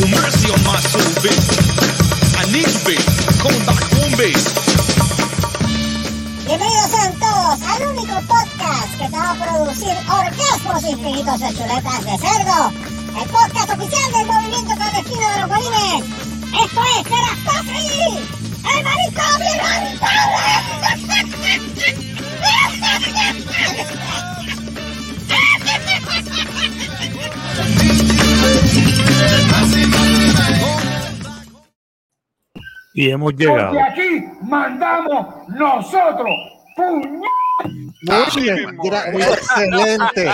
Well, mercy on my soul, bass. I need you, bass. Come back home, bass. Bienvenidos sean todos al único podcast que te va a producir orgasmos infinitos de chuletas de cerdo. El podcast oficial del movimiento clandestino de los bolines. Esto es Serastofri, el marito Y hemos llegado. Porque aquí mandamos nosotros. ¡Puñet! Muy bien, excelente.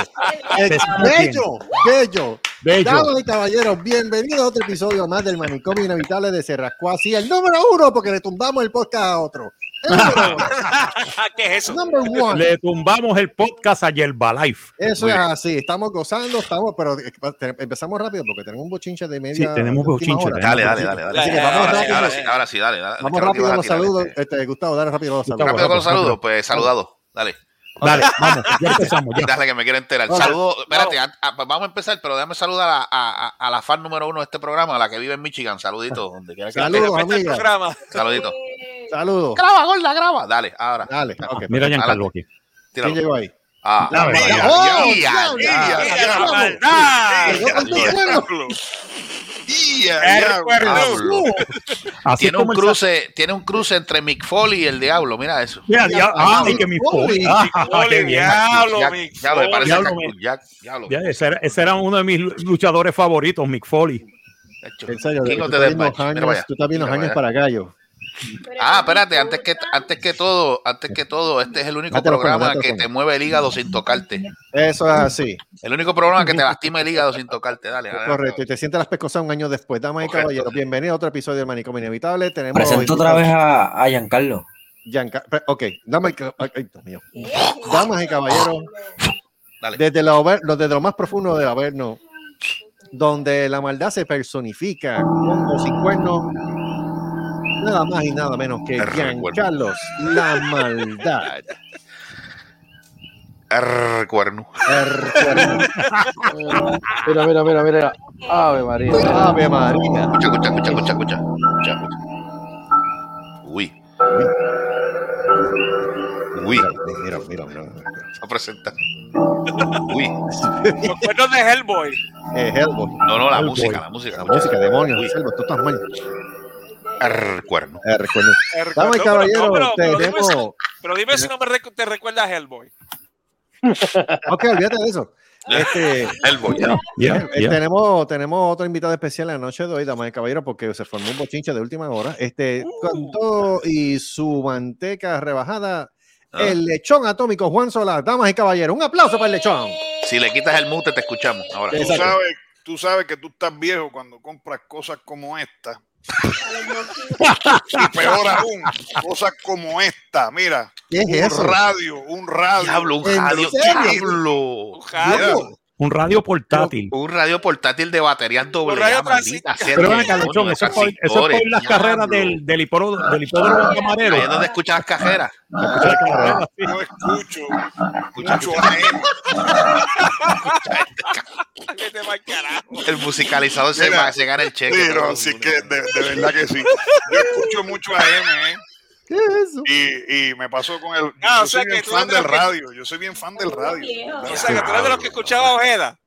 Bello, bello. Bello. Damas y caballeros, bienvenidos a otro episodio más del manicomio inevitable de Cerrasco. Así, el número uno, porque le tumbamos el podcast a otro. ¿Qué es eso? Number one. Le tumbamos el podcast a Yerbalife. Eso es así, estamos gozando, estamos, pero eh, empezamos rápido porque tenemos un bochinche de media. Sí, tenemos bochinche, hora. Dale, dale, dale, dale. Así que vamos ahora, sí, rápido. ahora sí, ahora sí, dale, dale. Vamos rápido a los saludos. este. Este, Gustavo, dale rápido los saludos. Rápido con los rápido. saludos, pues saludado. Dale, Dale, vamos, ya empezamos. Ya. dale que me quiero enterar. Vamos. Saludos, espérate, a- a- vamos a empezar, pero déjame saludar a, a, a- la fan número uno de este programa, a la que vive en Michigan. Saluditos, donde quiera que Saludos, amiga. programa. Saluditos. Saludos. Graba, gorda, graba. Dale, ahora. Dale, ok. Mira, Giancarlo aquí. Tíralo. ¿Quién llegó ahí? Ah, La ya, verdad. ya, ¡Oh, ya, diablo! diablo. Tiene un cruce, tiene un cruce entre Mick Foley y el diablo, mira eso. Mira, dia- Ah, ay, que mi Foley. Ah, diablo, Mick Diablo, diablo. Ese, era, ese era uno de mis luchadores favoritos, Mick Foley. En serio, tú estás viendo años, para allá. Ah, espérate, antes que, antes que todo, antes que todo, este es el único los programa que los te mueve el hígado sin tocarte. Eso es así. El único programa que te lastima el hígado sin tocarte. Dale, dale. Correcto. Y te sientes las pescosas un año después. Damas y caballeros, bienvenidos a otro episodio del Manicomio Inevitable. Tenemos Presento otra vez a, a Giancarlo. Gianca- pre- Ok, damas y, ca- ay, Dios mío. Damas y caballeros, Dale. desde lo, desde lo más profundo del Averno, donde la maldad se personifica con sin cuernos, nada más y nada menos que. Giancarlos, la maldad. Arr, cuerno. El cuerno. Mira, mira, mira, mira. Ave María. Ave María. Escucha, escucha, escucha, escucha, escucha. Escucha, escucha. Uy. Uy, Mira, mira, mira. mira. se presenta. Uy. Los cuernos de Hellboy. Eh, Hellboy. No, no, la Hellboy. música, la música. La La música, demonios, Uy. Selva, tú estás mal. Arr, cuerno. Recuerden. Eh, Damas y no, pero- caballeros, no, pero- pero dime si- tenemos. Pero dime si no me recu- te recuerda a Hellboy. Ok, olvídate de eso. Este, El boy. Ya, ya, eh, ya. Tenemos, tenemos otro invitado especial la noche de hoy, damas y caballeros, porque se formó un bochinche de última hora. Este, con todo y su manteca rebajada, Ah. el lechón atómico Juan Solar. Damas y caballeros, un aplauso para el lechón. Si le quitas el mute, te escuchamos. Ahora. Tú sabes, tú sabes que tú estás viejo cuando compras cosas como esta. Y peor aún, cosas como esta. Mira, ¿Qué es un eso? radio, un radio. Diablo, un ¿En radio. Diablo. Un radio portátil. Un radio portátil de baterías doble. A, Pero ven acá, eso es por, eso es por las carreras del, del, hipódromo, del hipódromo camarero. Ahí es donde escuchas las cajeras. No escucho, escucho pa'l carajo. El musicalizador se, va, se gana el cheque. Sí, no, todo. sí que de, de verdad que sí. Yo escucho mucho AM, ¿eh? ¿Qué es eso? Y, y me pasó con el. Ah, yo o sea soy bien que tú fan del que- radio. Yo soy bien fan del radio. O sea, que tú eres de los que escuchaba Ojeda.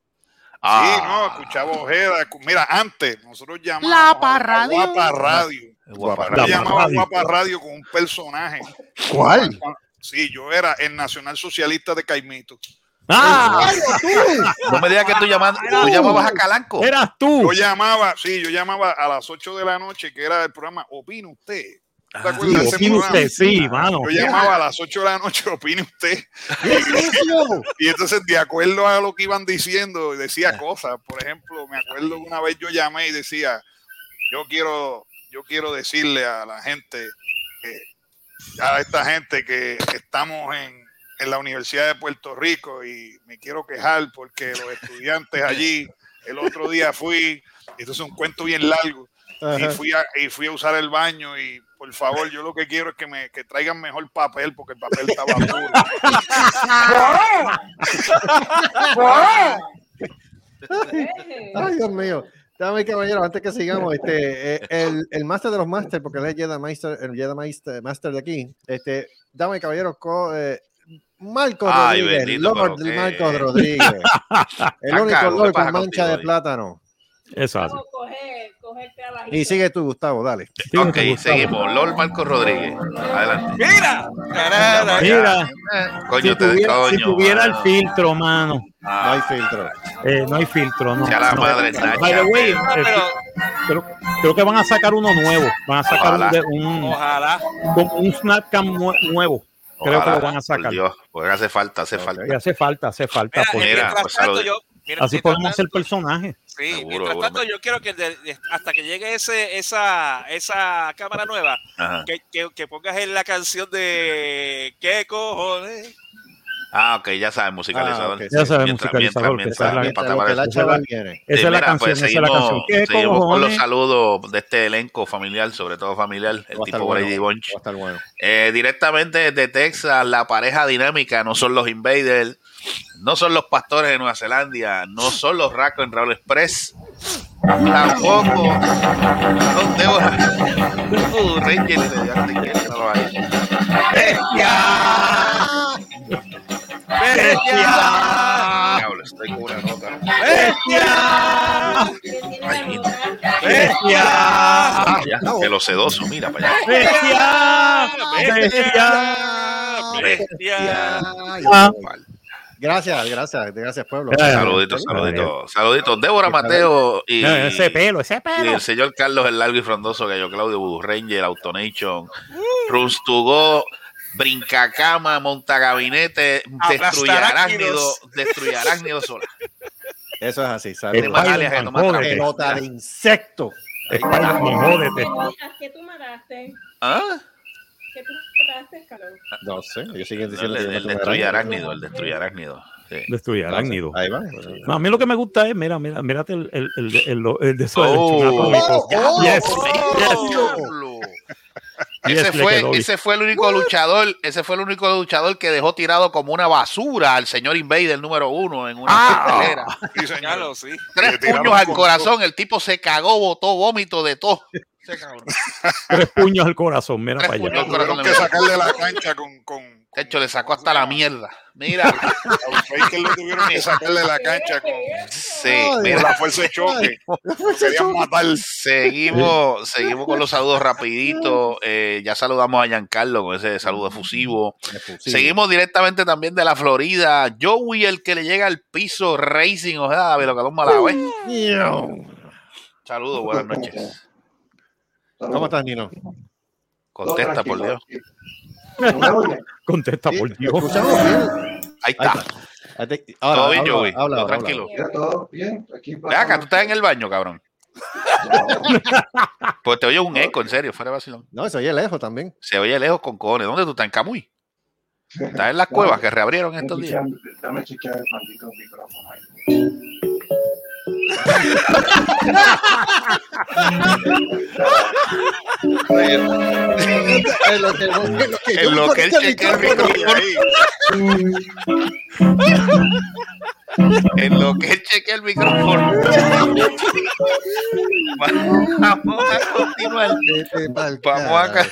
Ah, Sí, no, escuchaba Ojeda. Mira, antes nosotros llamábamos Lapa a Radio. Guapa Radio. guapa. Lapa llamaba a Radio. Guapa Radio con un personaje. ¿Cuál? Sí, yo era el nacional socialista de Caimito. ¡Ah! No me digas que tú, llamas, tú llamabas a Calanco. ¡Eras tú! Yo llamaba, sí, yo llamaba a las 8 de la noche, que era el programa Opine Usted. ¿Te Ah, Sí, opine programa? usted, sí, mano. Yo llamaba a las 8 de la noche, opine usted. ¿Qué es? Y entonces, de acuerdo a lo que iban diciendo, decía cosas. Por ejemplo, me acuerdo que una vez yo llamé y decía, yo quiero, yo quiero decirle a la gente, que, a esta gente que estamos en, en la Universidad de Puerto Rico y me quiero quejar porque los estudiantes allí, el otro día fui, y entonces un cuento bien largo, y fui, a, y fui a usar el baño y por favor, yo lo que quiero es que me que traigan mejor papel porque el papel estaba duro. Ay, Dios mío. Dame caballero, antes que sigamos, este, eh, el, el máster de los máster, porque él es Jedi Master, el Jedi Master, master de aquí, este, dame caballero, co- eh, Marcos Ay, Rodríguez, bendito, Lord Marcos Rodríguez, el único ¿qué Lord con mancha contigo de plátano. Exacto. Y sigue tú, Gustavo, dale. Ok, seguimos. Lord Marcos Rodríguez. Adelante. Mira, Mira, Coño, si te tuviera, si coño, tuviera el filtro, mano. No hay filtro. Eh, no hay filtro, no. Sea la No. madre Nacha. By the way, Ah, eh, pero creo, creo que van a sacar uno nuevo. Van a sacar un, Ojalá. un, ojalá. con un Snapcam nue- nuevo. Creo que lo van a por sacar. Dios, porque hace falta, hace falta. Y hace falta, hace falta. Mira, porque Mira, mientras pues, tanto, yo, mira, así podemos hacer personajes. Sí, Seguro, mientras tanto, yo quiero que de- de- hasta que llegue ese, esa, esa cámara nueva, que, que, que pongas en la canción de ¿Qué cojones? Ah, ok, ya sabes, musicalizador. Ah, Ya sabes, Mientras- musicalizador, mientras- que esa es la- mientras-. Esa es la canción, pues esa es la seguimos- canción. ¿Qué seguimos con los saludos de este elenco familiar, sobre todo familiar, el tipo bueno, Brady Bunch. Eh, directamente desde Texas, la pareja dinámica no son los Invaders, no son los pastores de Nueva Zelanda, no son los Racos en Raúl Express, tampoco son Débora. Uh, Ranger, ya te quiero, no lo hay. ¡Bestia! Diablo, estoy con una nota. ¡Bestia! Ay, mira, ¡Bestia! ya, lo sedoso, mira para allá. ¡Bestia! ¡Bestia! ¡Bestia! Ah. Gracias, gracias, gracias, pueblo. Saluditos, saluditos, saluditos. Débora Mateo y, Ese pelo, ese y pelo. el señor Carlos el largo y frondoso, Gallo Claudio, Voodoo Ranger, Autonation, Runs to Go, Brincacama, Montagabinete, Destruye Arácnido. Destruye Arácnido sola. Eso es así, Tiene saludos. más alias que no más Jódete. trapo. Pelota de insecto. Spider-Man, jódete. ¿A qué tú mataste? ¿Ah? ¿Qué tú mataste? No sé, ellos siguen El, diciendo que yo el Destruye. Arácnido, el Destruye Arácnido. Sí. Destruye arácnido. Ahí va. No, a mí lo que me gusta es, mira, mira, mírate el, el, el, el, el de eso Oh. Oh, Yes, oh. Yes, Ese fue, ese fue el único luchador, ese fue el único luchador que dejó tirado como una basura al señor Invader número uno en una Ah. cartelera. Sí, señor. Ya lo sí. Tres puños al corazón, el tipo se cagó, botó vómito de todo. Tres puños al corazón, mira Tres para allá. Tuvieron que sacarle la cancha con. con De hecho, le sacó hasta la mierda. Mira, a Baker lo tuvieron que sacarle la cancha con, sí, con mira. la fuerza de choque. Querían matar. Seguimos, seguimos con los saludos rapidito. Eh, ya saludamos a Giancarlo con ese saludo efusivo. Seguimos directamente también de la Florida. Joey, el que le llega al piso Racing, o sea, de lo que malo, ¿eh? Saludos, buenas noches. ¿Cómo estás, Nino? Contesta, por Dios. Contesta, por Dios. Ahí está. Ahí ahora, Todo bien, habla, Joey. habla, tranquilo. todo bien. Aquí Ve acá, tú estás en el baño, cabrón. Pues te oye un eco, en serio, fuera de vacilón. No, eso oye lejos también. Se oye lejos con cojones. ¿Dónde tú estás? ¿En Camuy? ¿Estás en las cuevas que reabrieron estos días? Dame chequear el maldito micrófono ahí. En lo que, en lo que En lo que él chequea el micrófono. En lo que él chequea el micrófono. Vamos a continuar. Vamos a.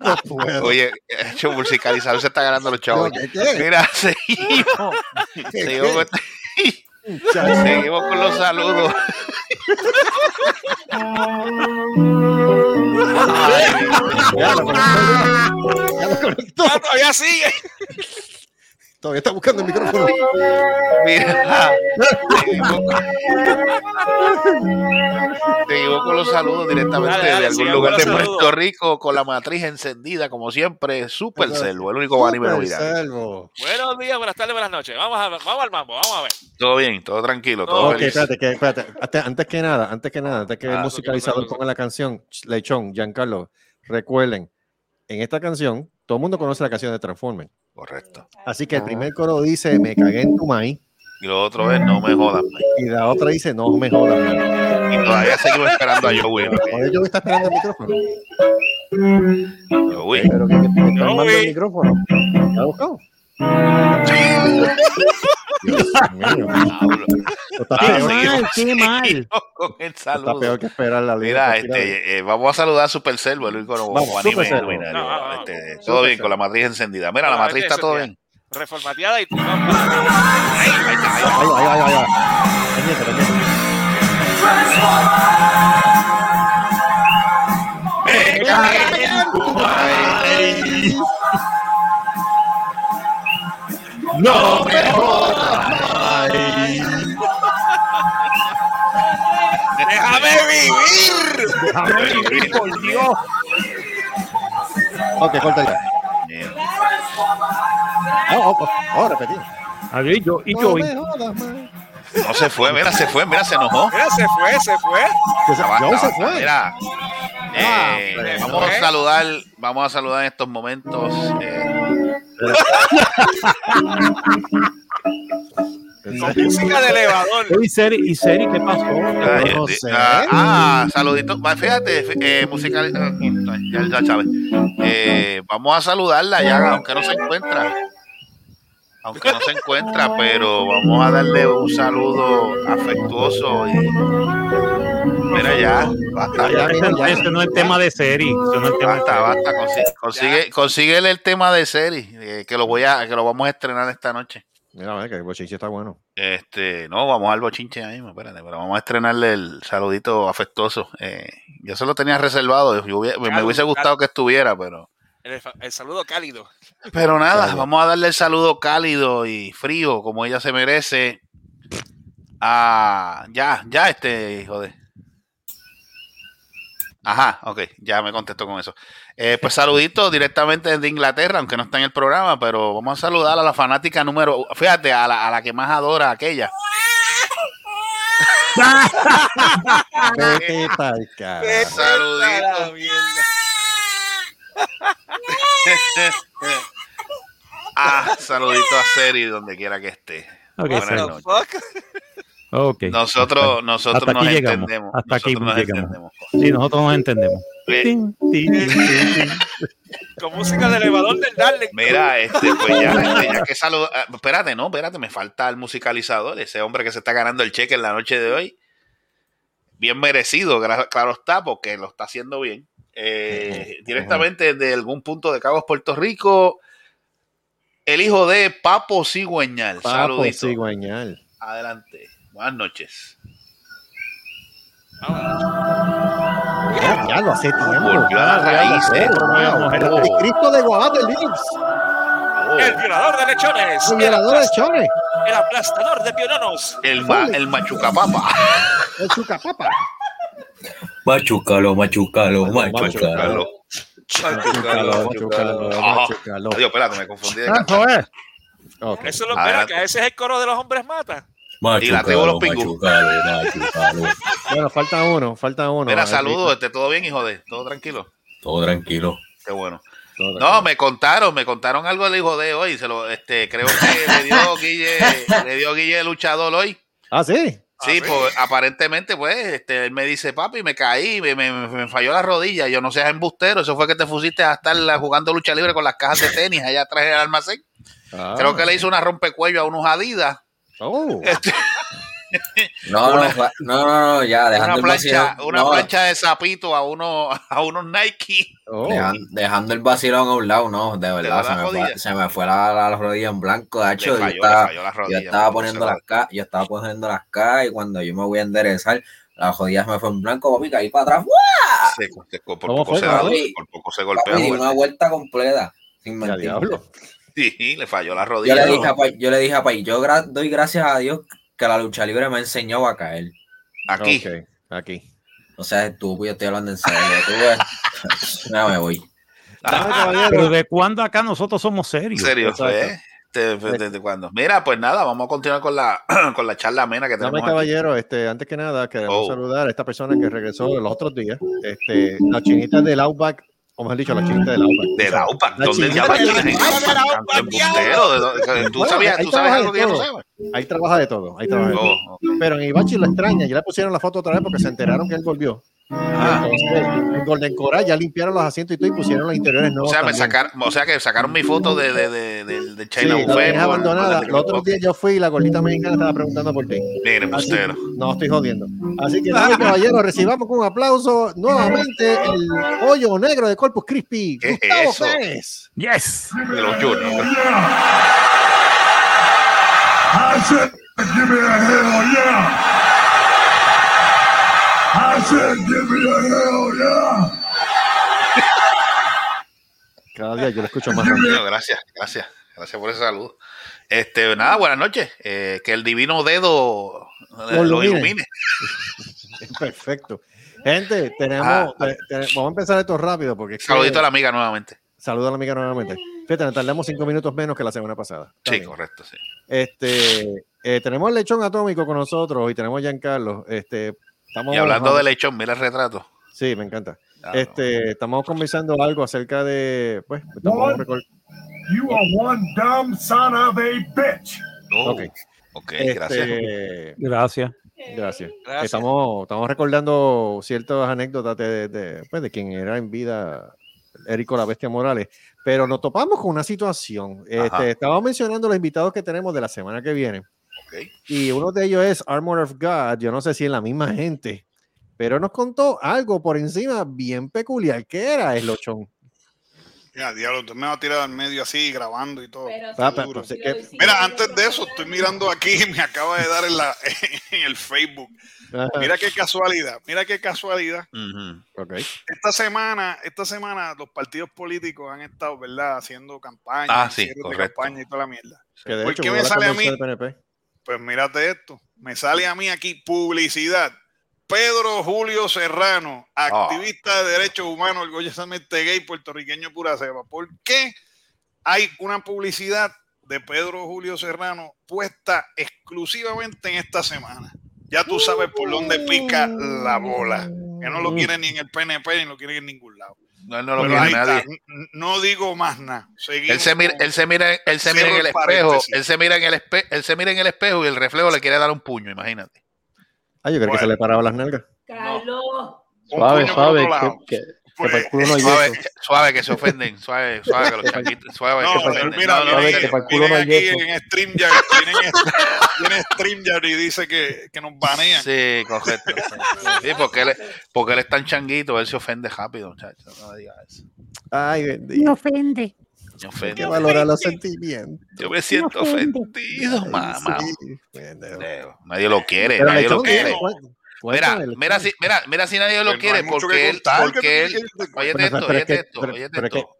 No. Oye, hecho musicalizador se está ganando los chavos. Mira, seguimos. ¿Qué, Seguimos. Seguimos con los saludos. Ya lo conectó. ya. Ya lo conectó. Ah, todavía sigue. Todavía está buscando el micrófono. Mira, con, seguimos con los saludos directamente Dale, dale, de algún lugar de Puerto. Rico con la matriz encendida, como siempre. Super. Selvo, el único anime. Selvo. Buenos días, buenas tardes, buenas noches. Vamos, a, vamos al mambo, vamos a ver. Todo bien, todo tranquilo, todo No, Ok, feliz. espérate, que, espérate. Antes, que nada, antes que nada, antes que Ah, el musicalizador ponga la canción, Lechón, Giancarlo, recuerden, en esta canción, todo el mundo conoce la canción de Transformers. Correcto. Así que el primer coro dice, me cagué en tu maíz, Y lo otro es, no me jodan. man. y la otra dice, no me jodas. man". Y todavía seguimos esperando a Joey. Oye, yo está esperando el micrófono. Joey. Pero que, que, que está armando el Joey. micrófono. ¿Lo ha buscado? Dios mío. Pablo. Está peor, seguimos- qué mal. seguimos Con el está saludo. peor que esperar la línea. Mira, este, eh, vamos a saludar a Supercell, el único Vamos, anime luminario, No, no, no. este, todo bien, con la matriz encendida. Mira, la matriz está todo bien. Reformateada y Ahí, ahí ahí. Ahí. Pendiente, pendiente. No me ¡Déjame vivir! Déjame vivir, por Dios. Ok, corta ya. Bien. Oh, oh, oh, oh, repetí. A ver, yo, y No yo, jodas. No se fue, mira, se fue, mira, se enojó. Mira, se fue, se fue. Ya basta, Joe se fue. Mira, Ah, eh, pero- vamos a saludar, vamos a saludar en estos momentos. eh, Con música de elevador. y Seri, y Seri, ¿qué pasó? ay, no eh, sé. ah, ah, saluditos. Va, Fíjate, eh, musical, ya, ya sabes. Eh, vamos a saludarla ya, aunque no se encuentra. Aunque no se encuentra, pero vamos a darle un saludo afectuoso y mira ya, basta, Ya, Ese, ya. ese no es el tema de Seri. Ese no es tema basta, basta, consigue, consigue, consíguele el tema de serie, eh, que lo voy a, que lo vamos a estrenar esta noche. Mira, a ver, que el bochinche está bueno. Este, no, vamos al bochinche ahí mismo, espérate, pero vamos a estrenarle el saludito afectuoso. Eh, yo se lo tenía reservado, yo hubiera- me hubiese gustado que estuviera, pero, El, el saludo cálido. pero nada, Claro. vamos a darle el saludo cálido y frío, como ella se merece. A, ya, ya, este, hijo de. Ajá, ok, ya me contestó con eso. Eh, pues saluditos directamente desde Inglaterra, aunque no está en el programa, pero vamos a saludar a la fanática número, fíjate, a la, a la que más adora aquella. Saludito. ah, saludito a Seri donde quiera que esté. Ok, Buenas noches. Nosotros, nosotros Hasta nos aquí llegamos. entendemos. Hasta aquí nosotros nos llegamos. entendemos. Sí, nosotros nos entendemos. Con música de elevador del Darling. Mira, este, pues ya, este, ya que saludo. ah, espérate, no, espérate, me falta el musicalizador, ese hombre que se está ganando el cheque en la noche de hoy. Bien merecido, claro está, porque lo está haciendo bien. Eh, directamente de algún punto de Cabos, Puerto Rico. El hijo de Papo Cigüeñal. Papo Saludito. cigüeñal. Adelante. Buenas noches. Ya, ya lo hace tiempo. Volvió a wow. Mujer. El Cristo de Guabate Leaves. Oh, El violador de lechones. El violador de chones. El aplastador de piononos. el, ma- el machucapapa. El chucapapa. Machucalo, machucalo, machucalo. Machucalo. Machucalo, machucalo, Ah, machucalo. Adiós, espérate, me confundí de Eso cantar. es. Ok. Eso es lo mira, que ese es el coro de los hombres mata. Y la tribu de los Machucalo, pingú. machucalo, machucalo. Bueno, falta uno, falta uno. Mira, saludos, este, todo bien, hijo de, todo tranquilo. Todo tranquilo. Qué bueno. No, me contaron, me contaron algo del hijo de hoy. Se lo, este, creo que le dio Guille, le dio Guille luchador hoy. Ah, sí. Sí, pues aparentemente, pues, este, él me dice, papi, me caí, me, me, me falló la rodilla. Yo no seas embustero, eso fue que te pusiste a estar jugando lucha libre con las cajas de tenis allá atrás del almacén. Ah. Creo que le hizo una rompecuello a unos Adidas. Oh. Este, No, no, fue- no, no, no, ya, dejando una el plancha, vacilón. una no, plancha de sapito a unos, a unos Nike. Oh. dejan- dejando el vacilón a un lado, no, de da verdad, se me, rodilla? fue, se me fue la, la rodilla en blanco, de hecho, yo estaba, falló la yo rodilla. estaba poniendo las K, yo estaba poniendo las K y cuando yo me voy a enderezar, la rodilla se me fue en blanco, papi, caí para atrás, se- por, ¿Cómo poco fue, se, papi? por poco se golpea. Papi, una vuelta completa, sin mentir. diablo. Sí, le falló la Yo rodilla. le dije a Pai, yo le dije a Pai, yo gra- doy gracias a Dios que la lucha libre me enseñó a caer. Aquí. Ok, aquí. O sea, estúpido, yo estoy hablando en serio. Tú. Ya me voy. Dame, caballero. Pero de cuándo acá nosotros somos serios. serio. ¿eh? ¿Desde, desde cuándo? Mira, pues nada, vamos a continuar con la, con la charla amena que Dame, tenemos. aquí. caballero, este, antes que nada, queremos Oh. saludar a esta persona que regresó los otros días. Este, la chinita del Outback, o mejor dicho, la chinita. De la UPA, La ¿dónde chinita llama del la gente? Outback. de la UPA, Tanto embustero, ¿de dónde- ¿Tú sabías, ahí tú sabes trabaja algo de que yo no? Ahí trabaja de todo, ahí trabaja de todo. Oh. Pero en Ibachi lo extraña, ya le pusieron la foto otra vez porque se enteraron que él volvió. Entonces, en Golden Coral ya limpiaron los asientos y todo y pusieron los interiores O nuevos. sea, me sacaron, o sea que sacaron mi foto de, de, de, de, de Sí, China la Buffet. por- abandonada. Los otros días yo fui y la gordita mexicana estaba preguntando por ti. Miren, Así- no, estoy jodiendo. Así que, y caballeros, recibamos con un aplauso nuevamente el pollo negro de Corpus Crispy. ¿Qué es Gustavo eso? Pérez. Yes. De los Juniors. I said, give me a hell yeah. Cada día yo lo escucho más. Bueno, gracias, gracias. Gracias por ese saludo. Este, nada, buenas noches. Eh, que el divino dedo eh, Lo lo ilumine. Perfecto. Gente, tenemos, Ah. te- te- vamos a empezar esto rápido porque que- Saludito a la amiga nuevamente. Saludo a la amiga nuevamente. Fíjate, nos tardamos cinco minutos menos que la semana pasada. Sí, correcto, sí. Este, eh, tenemos el lechón atómico con nosotros y tenemos a Giancarlo. Este, estamos, Y hablando de lechón, mira el retrato. Sí, me encanta. Ah, este, estamos conversando algo acerca de, pues, recor- You are one dumb son of a bitch. no. ok. Ok, Este, gracias. Gracias. Gracias. Gracias. Estamos, estamos recordando ciertas anécdotas de, de, pues, de quien era en vida Érico la Bestia Morales, pero nos topamos con una situación. Este, estaba mencionando los invitados que tenemos de la semana que viene, Y uno de ellos es Armor of God. Yo no sé si es la misma gente, pero nos contó algo por encima bien peculiar. ¿Qué era el lochón? Ya, diablo, tú me vas a tirar al medio así, grabando y todo. Pero Ah, sí que-. Mira, antes de eso, estoy mirando aquí y me acaba de dar en, la, en el Facebook. Ajá, Mira qué casualidad, mira qué casualidad. Esta semana, esta semana los partidos políticos han estado, ¿verdad? Haciendo campaña, Ah, sí, correcto. campaña y toda la mierda. Que de ¿Por hecho, qué hubo me la sale a mí? Pues mírate esto, me sale a mí aquí publicidad. Pedro Julio Serrano, Ah. activista de derechos humanos, orgullosamente gay, puertorriqueño pura ceba. ¿Por qué hay una publicidad de Pedro Julio Serrano puesta exclusivamente en esta semana? Ya tú sabes por dónde pica la bola. Que no lo quieren ni en el PNP ni lo quieren en ningún lado. No, él no lo Pero quiere nadie. está. No digo más nada. Él se mira, él se mira, él se mira en el el espejo, él se mira en el espejo, él se mira en el espejo y el reflejo le quiere dar un puño, imagínate. Ah, yo creo que Bueno. se le paraba las nalgas. Carlos. un Suave, suave, lado. que, que, que Pues, para el culo no hay Suave, yeso. suave que se ofenden, suave, suave que los changuitos, suave No, que se pero ofenden. mira, No, no, que para el culo no hay aquí yeso. en StreamYard, vienen, viene StreamYard y dice que, que nos banean. Sí, correcto. Sí, porque él, porque él es tan changuito, él se ofende rápido, muchachos. No digas eso. Ay, bendito. ofende. Me Hay ofende. que valorar los sentimientos. Yo me siento ofende. ofendido, mamá. Sí. Eh, Nadie lo quiere, Pero nadie lo quiere. cu- Mira, mira si, mira, mira si nadie lo Pero quiere, porque que él, porque ¿qué él, Pero- esto, que- esto, que- esto,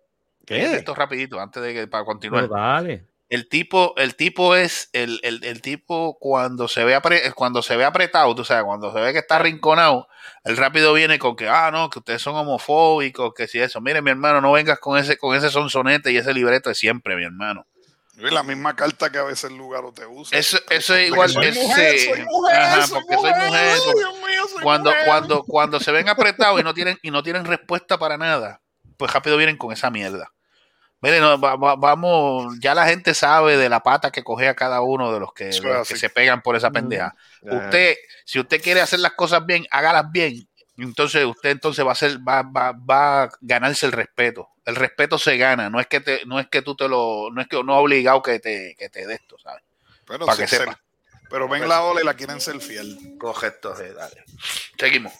¿Qué? esto rapidito, antes de que, para continuar. Pero dale. El tipo, el tipo es, el, el, el tipo cuando se ve apre- cuando se ve apretado, tú sabes, cuando se ve que está arrinconado, el rápido viene con que, ah, no, que ustedes son homofóbicos, que si eso, mire mi hermano, no vengas con ese, con ese sonsonete y ese libreto de siempre, mi hermano. Es la misma carta que a veces el lugar te usa. Eso, eso es igual, soy ese- mujer, soy mujer, ajá, soy porque soy mujer, Ay, porque- Dios mío, soy cuando, mujer. cuando, cuando se ven apretados y no tienen, y no tienen respuesta para nada, pues rápido vienen con esa mierda. Miren, no, va- va- vamos, ya la gente sabe de la pata que coge a cada uno de los que, de los se pegan por esa pendeja. Usted, si usted quiere hacer las cosas bien, hágalas bien. Entonces usted entonces va a ser, va, va, va a ganarse el respeto. El respeto se gana, no es que te, no es que tú te lo, no es que no es obligado que te, que te dé esto, ¿sabes? Pero, para se- que se- sepa. pero ven la ola y la quieren ser fiel. Correcto, sí, dale. Seguimos.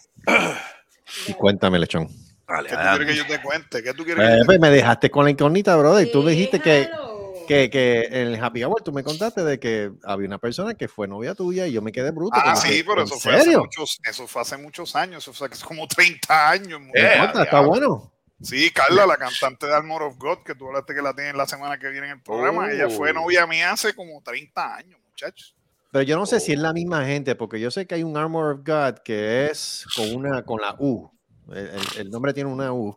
Y cuéntame, lechón. Dale, ¿Qué tú quieres que yo te cuente? ¿Qué tú quieres Eh, que yo te pues, me dejaste con la incógnita, brother. Tú dijiste que, Déjalo. que, que en el Happy Hour tú me contaste de que había una persona que fue novia tuya y yo me quedé bruto. Ah, sí, pero ¿en eso fue, hace muchos, eso fue hace muchos años, eso fue hace como 30 años. Eh, importa, está bueno. Sí, Carla, la cantante de Armor of God, que tú hablaste que la tienen la semana que viene en el programa, Oh. ella fue novia mía hace como 30 años, muchachos. Pero yo no sé si es la misma gente, porque yo sé que hay un Armor of God que es con una con la U. El, el- el nombre tiene una U.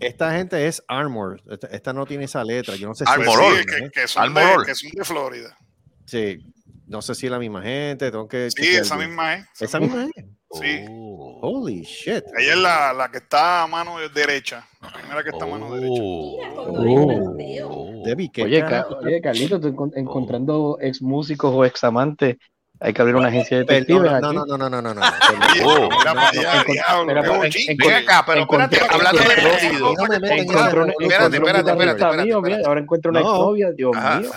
Esta gente es Armor. Esta, esta no tiene esa letra. Yo no sé si es sí, que, ¿eh? que son de, que son de Florida. Sí. No sé si es la misma gente. Tengo que Sí, esa misma es. Esa misma es. Sí. Oh. Holy shit. Ella es la, la que está a mano derecha. La primera que está a mano derecha. Mira, Oh. todo el planteo. Debbie, ¿qué Oye, carajo? Ca- oye, Carlito, tú encon- encontrando ex músicos o ex amantes Hay que abrir una agencia de detectives no, no, no, no, no, no, no. Oh, encont- Ven acá, pero espérate, hablando de Espérate, espérate, espérate, ahora encuentro una No. exnovia, Dios mío.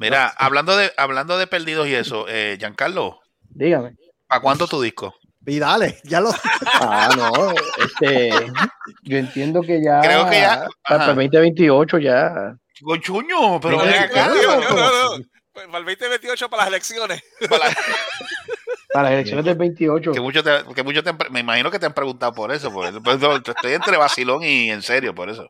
Mira, hablando de, hablando de perdidos y eso, eh, Giancarlo, Dígame. ¿para cuándo tu disco? Y dale, ya lo Ah, no, este, yo entiendo que ya, Creo que ya, para el 2028 ya. Conchuño, pero acá. No, no, no. Pues Para el 2028 para las elecciones. Para las elecciones del 28. Que mucho te, que mucho te me imagino que te han preguntado por eso. Por eso. Pues, no, estoy entre vacilón y en serio, por eso.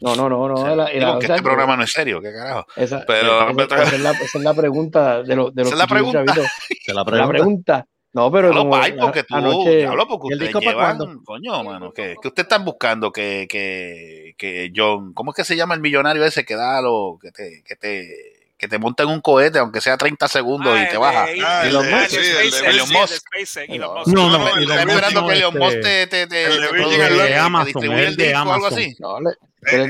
No, no, no, no. O sea, la- digo la- que o sea, este programa no es serio, ¿qué carajo? Esa, Pero- esa- esa es la, esa es la pregunta de, los de los Esa es la pregunta. chavitos. La pregunta. No, pero Hablo, como Pai, porque tú, anoche, diablo, porque ¿Y el ustedes llevan, coño, mano, que, que ustedes están buscando que, que, que John, ¿cómo es que se llama el millonario ese que da lo, que te, que te, que te monta en un cohete, aunque sea 30 segundos y te baja? Ah, Elon Musk. Elon Musk. No, no, No, el Elon Está Musk esperando no, que Elon este, Musk te, te, te, el de Amazon, el de disco o algo Amazon. así. ¿Es de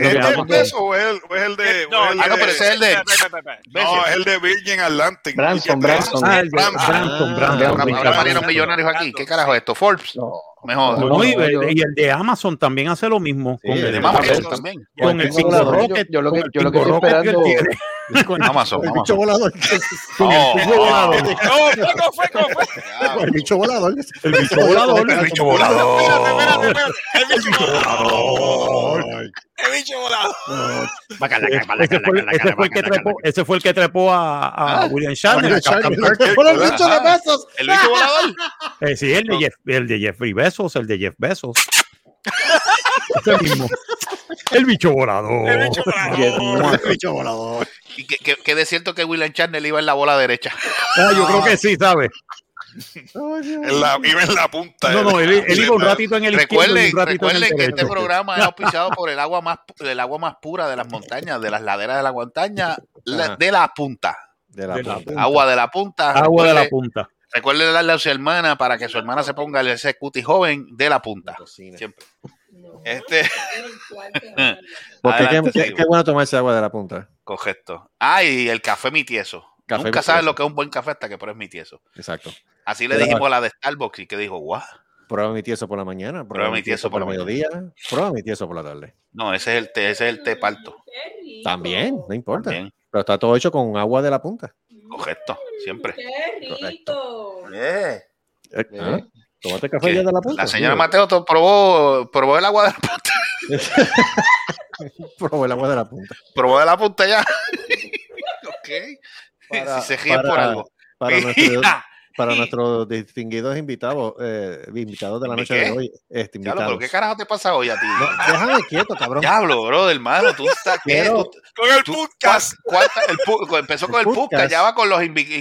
o el, de. No, o es el ah, no, de- pero ese es el de- Espera, espera, espera. No, es el de Virgin Atlantic. Branson, Branson. Ah, el de Branson. Branson, Ah, Branson. Ahora, salieron millonarios aquí. ¿Qué carajo es esto? Forbes. No, y, el, yo- y el de Amazon también hace lo mismo. Sí, con el De Amazon también. con el yo- Rocket. yo lo que- yo lo estoy que esperando- tiene. Con Amazon, El bicho volador. con el Oh, bicho volador. No, ¿cómo fue? ¿Cómo fue? El bicho volador. El bicho volador. El bicho volador. Espérate, espérate, espérate. El bicho volador. El bicho volador. Ese fue, ese fue el que trepó, ese fue el que trepó a, a William Shatner. Por el bicho de besos. El bicho volador. Eh, sí, el de, Jeff, el de Jeffrey Bezos, el de Jeff Bezos. Ese mismo. El bicho volador. El bicho volador. El bicho volador. Y que, que, que de cierto que William Charnel iba en la bola derecha. Ah, yo creo que sí, ¿sabes? En la, iba en la punta. No, no, él, él iba un ratito en el Recuerden, un ratito en el recuerden que este programa es auspiciado por el agua más el agua más pura de las montañas, de las laderas de la montaña, la- de la punta. De la De la punta. Agua de la punta. Agua de la punta. Recuerde darle a su hermana para que su hermana se ponga ese cuti joven de la punta. Siempre. Este. Porque qué, Adelante, qué- seguimos. qué bueno tomarse agua de la punta. Correcto. Ah, y el café mi tieso. Café Nunca mi sabes tieso. lo que es un buen café hasta que pruebes mi tieso. Exacto. Así le Pero- dijimos a la de Starbucks y que dijo, guau. Prueba mi tieso por la mañana, prueba, mi tieso por el mediodía, prueba mi tieso por la tarde. No, ese es el té, ese es el té parto. También, no importa. También. Pero está todo hecho con agua de la punta. Correcto, siempre. ¡Qué rico! Eh. Eh, ah, Tómate café ya de la punta. La señora Sí. Mateo probó, probó el agua de la punta. Probó el agua de la punta. Probó de la punta ya. ok. Para- si se ríen por algo. Para, nuestro- Mira. para nuestros distinguidos invitados, eh, invitados de la ¿Mi noche qué? de hoy. Este, Diablo, pero ¿qué carajo te pasa hoy a ti? No, déjame quieto, cabrón. Diablo, bro, hermano, tú estás qué? Quiero- Tú- Con el podcast. ¿cuánta- el pu- empezó con el podcast, ya va con los invi-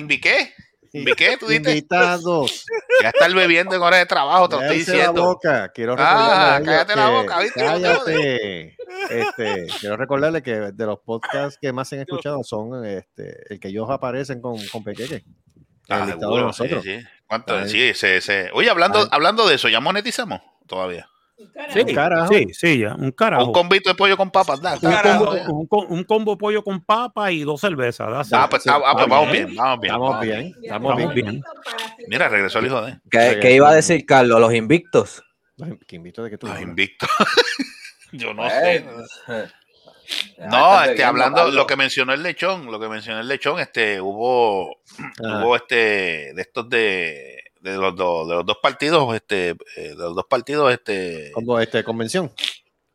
inviqué. ¿Inviqué? ¿Tú dices? Invitados. Ya está bebiendo en horas de trabajo, te lo estoy Cállate la diciendo. boca. Quiero Ah, cállate la boca, ¿viste? Cállate. Este, quiero recordarle que de los podcasts que más se han escuchado son este, el que ellos aparecen con, con Pequeque. Ah, de seguro, nosotros. Sí, sí. Oye, hablando, hablando de eso, ¿ya monetizamos todavía? Sí, Un carajo. sí, sí, ya, un carajo. Un convito de pollo con papas, da. Un carajo, combo, un, un combo pollo con papa y dos cervezas. that's Ah, it. pues, ah, ah, pues vamos bien, vamos bien. Estamos vamos bien. Estamos bien. bien. Mira, regresó el hijo de. ¿Qué, qué iba a decir Carlos? Los invictos. ¿Qué invito de que tú? Los hablas? invicto. Yo no Pues, sé. No, este, hablando lo que mencionó el lechón, lo que mencionó el lechón, este, hubo, Ajá. hubo este, de estos de, de los dos, de los dos partidos, este, eh, de los dos partidos, este, Como este, convención.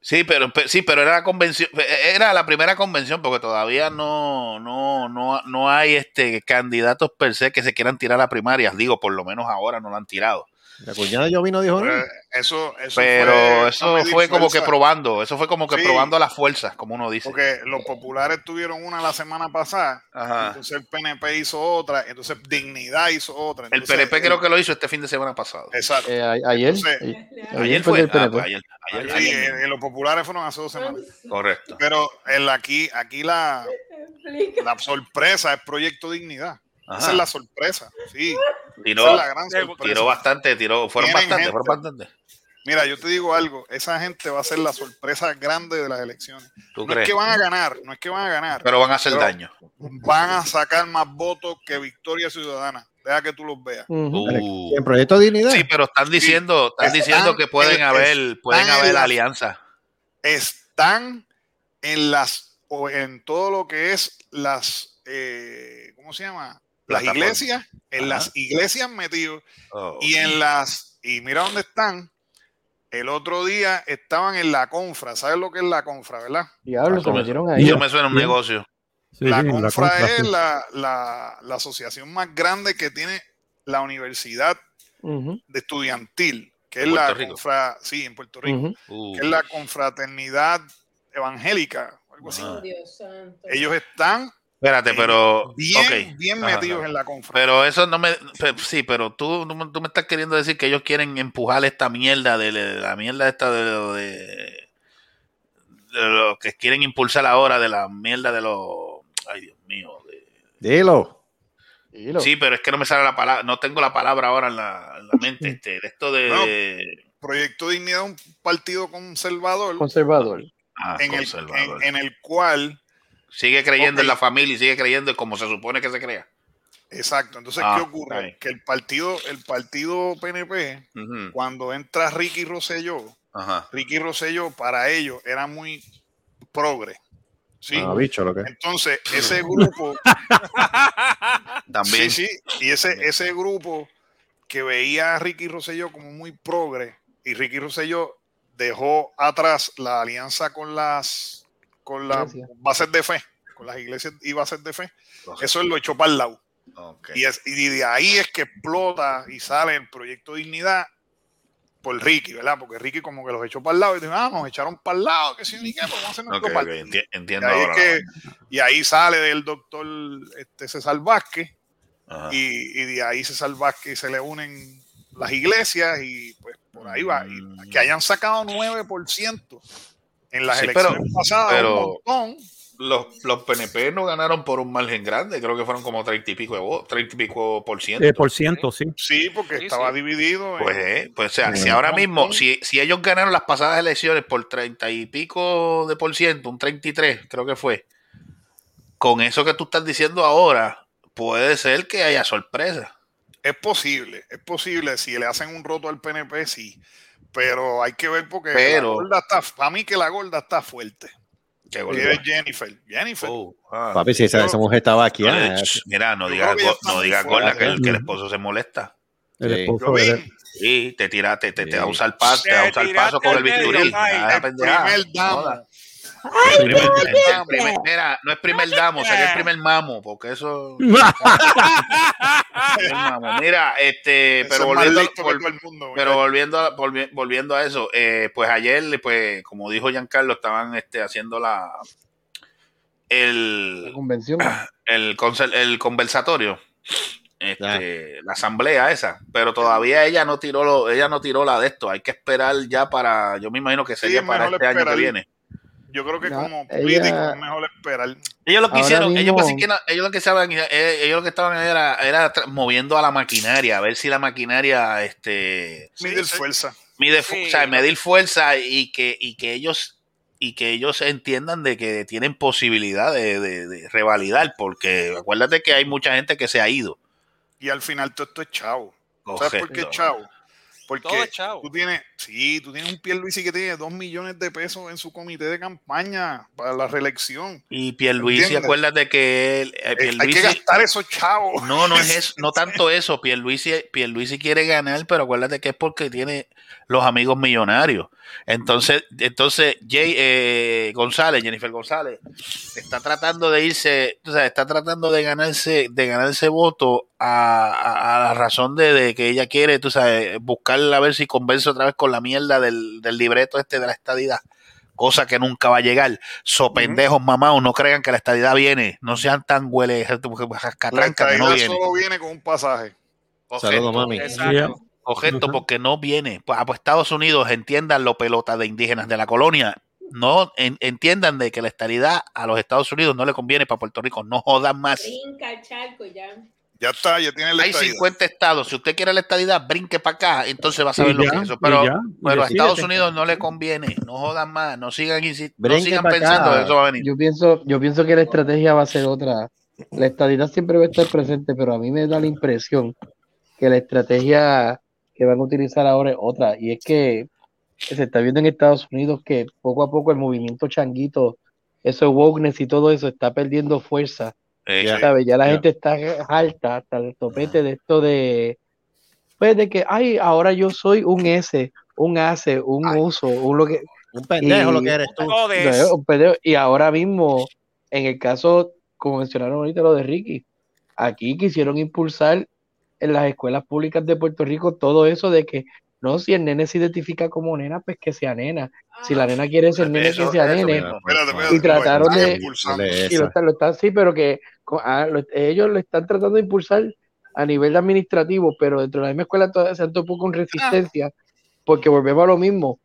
sí, pero, pe- sí, pero era la convención, era la primera convención porque todavía no, no, no, no hay este candidatos per se que se quieran tirar a primarias, digo, por lo menos ahora no lo han tirado. La cuñada yo vino dijo, Eh, "No". Eso, eso Pero fue eso fue como que probando, eso fue como que Sí. probando las fuerzas, como uno dice. Porque los populares tuvieron una la semana pasada. Ajá. Entonces el PNP hizo otra. Entonces Dignidad hizo otra. El PNP creo que lo hizo este fin de semana pasado. Exacto. eh, a- ayer, Entonces, ayer, Ayer fue fue, del ah, PNP. pues ayer, ayer, Sí, ayer eh, eh, los populares fueron hace dos semanas. correcto. Pero el, aquí, aquí la, la sorpresa es Proyecto Dignidad. Ajá. Esa es la sorpresa. Sí. Tiró, tiró bastante, tiró, fueron gente. fueron bastantes. Mira, yo te digo algo. Esa gente va a ser la sorpresa grande de las elecciones. ¿Tú No crees? es que van a ganar, no es que van a ganar. Pero van a hacer daño. Van a sacar más votos que Victoria Ciudadana. deja que tú los veas. Uh. En Proyecto Dignidad. Sí, pero están diciendo, están Están diciendo que pueden en- haber, pueden están en haber la- alianzas. Están en las, o en todo lo que es las, eh, ¿cómo se llama? Las iglesias, en Ajá. las iglesias metidos Oh, y en las, y mira dónde están. El otro día estaban en la confra, ¿sabes lo que es la confra, verdad? Diablo, se metieron ahí. Eso me suena un negocio. Sí, la sí, confra confra, es sí. la, la- la asociación más grande que tiene la universidad de estudiantil, que es ¿En la Rico? confra, sí, en Puerto Rico. Uh, que es la confraternidad evangélica, algo así. Ah. Dios santo. Ellos están Espérate, pero. bien, bien metidos ajá. en la confra. Pero eso no me. Sí, pero tú, tú me- estás queriendo decir que ellos quieren empujar esta mierda de, de la mierda esta de lo de, de lo que quieren impulsar ahora de la mierda de los. Ay, Dios mío. de- Dilo. Dilo. sí, pero es que no me sale la palabra. No tengo la palabra ahora en la, en la mente. Este, de esto de. Proyecto Dignidad un partido conservador Conservador. ah, en, el, conservador. en- en el cual, sigue creyendo en la familia y sigue creyendo en como se supone que se crea. exacto, entonces, Ah, ¿qué ocurre? Que el partido, el partido PNP, cuando entra Ricky Rosselló. Ricky Rosselló para ellos era muy progre. ¿sí? Ah, bicho, lo que. Entonces, ese grupo, También. sí, sí, y ese, ese grupo que veía a Ricky Rosselló como muy progre, y Ricky Rosselló dejó atrás la alianza con las con las Iglesia. bases de fe, con las iglesias y bases de fe, eso él lo echó para el lado. Y, es- y de ahí es que explota y sale el proyecto Dignidad por Ricky, ¿verdad? Porque Ricky como que los echó para el lado y dijo, ah, nos echaron para el lado, que si ni qué, pues vamos a hacer nuestro Ok, ok, partido". enti- Y entiendo es que- y ahí sale del doctor este, César Vázquez Ajá. y, y de ahí César Vázquez se le unen las iglesias y pues por ahí va. Mm. Y que hayan sacado 9% en las Sí, elecciones pero- pasadas, pero- un montón. Los, los PNP no ganaron por un margen grande, creo que fueron como 30 y pico de votos, 30 y pico por ciento. Eh, por ciento, sí. Sí, porque Sí, estaba sí. dividido. en- Pues, eh, pues o sea, Sí. si ahora mismo, si, si ellos ganaron las pasadas elecciones por 30 y pico de por ciento, un 33 creo que fue, con eso que tú estás diciendo ahora, puede ser que haya sorpresa. Es posible, es posible. Si le hacen un roto al PNP, sí. Pero hay que ver porque Pero- la gorda está, para mí que la gorda está fuerte. Golpe. es Jennifer. Jennifer. Oh, ah. Papi, si esa, esa mujer estaba aquí. No, ah, ch, Mira, no digas que no fuera, gorda que el, que el ¿eh? esposo se molesta. El Sí. esposo Sí, te tira, te, te, te Sí. va a usar paso, te Te a usar paso tiraste con el bisturí. El primer damo. ¡Ay, primer- primer- mira, no es primer damo, sería el primer mamo, porque eso. Mira, este, pero volviendo, vol- el mundo, pero volviendo, a, volvi- volviendo a eso, eh, pues ayer, pues, como dijo Giancarlo, estaban este, haciendo la La el, convención. el, conversatorio, este, la asamblea esa, pero todavía ella no tiró lo, ella no tiró la de esto, hay que esperar ya para, yo me imagino que sería para este año que viene. Yo creo que como ella- político es mejor esperar. Ellos lo que Ahora hicieron, ellos, mismo- pues, sí que no- ellos lo que estaban, eh, ellos lo que estaban era, era moviendo a la maquinaria, a ver si la maquinaria, este, Medir sí. fuerza. mide, fu- Sí. o sea, medir fuerza y que, y que ellos, y que ellos entiendan de que tienen posibilidad de, de- de revalidar, porque acuérdate que hay mucha gente que se ha ido. Y al final todo esto es chavo. ¿Sabes por qué chavo? Porque Todo es chavo. tú tienes, sí, tú tienes un Pierluisi que tiene dos millones de pesos en su comité de campaña para la reelección. Y Pierluisi, acuérdate que él, eh, Eh, Hay que gastar esos chavos. No, no es eso, no tanto eso. Pierluisi, Pierluisi quiere ganar, pero acuérdate que es porque tiene los amigos millonarios. Entonces, entonces Jay eh, González, Jennifer González, está tratando de irse, o sea, está tratando de ganarse, de ganarse voto a, a- a la razón de, de que ella quiere, tú sabes, buscar a ver si convence otra vez con la mierda del, del libreto este de la estadidad. Cosa que nunca va a llegar. So pendejos mamados, no crean que la estadidad viene. No sean tan huele, La que no estadidad viene. solo viene con un pasaje. Saludos, mami. Exacto. Objeto, Ujú. porque no viene. Pues, ah, pues Estados Unidos entiendan lo pelota de indígenas de la colonia. No en- entiendan de que la estabilidad a los Estados Unidos no le conviene para Puerto Rico. No jodan más. Brinca el charco ya. Ya está, ya tiene la Hay estadidad. 50 estados. Si usted quiere la estadidad, brinque para acá. Entonces va a saber Y lo ya, que es eso. Pero, ya, a. Estados Unidos no le conviene. No jodan más. No sigan, no sigan pensando que eso va a venir. Yo pienso, yo pienso que la estrategia va a ser otra la estadidad siempre va a estar presente, pero a mí me da la impresión que la estrategia que van a utilizar ahora es otra, y es que se está viendo en Estados Unidos que poco a poco el movimiento changuito, eso wokeness y todo eso está perdiendo fuerza. Eh, Ya. ¿sabes? Ya la Ya. gente está alta hasta el topete de esto de, pues de que, ay, ahora yo soy un S, un ACE, un uso, un lo que... Un pendejo lo y- que eres tú. no, un pendejo. Y ahora mismo, en el caso, como mencionaron ahorita lo de Ricky, aquí quisieron impulsar en las escuelas públicas de Puerto Rico todo eso de que no, si el nene se identifica como nena, pues que sea nena. Si la nena quiere ser nene, Eso- que sea eso nene. mismo. Espérate, espérate, Y trataron lo están de- impulsando. Y lo están, lo están, sí, pero que ah, lo- ellos lo están tratando de impulsar a nivel administrativo, pero dentro de la misma escuela todavía se han topado con resistencia, porque volvemos a lo mismo.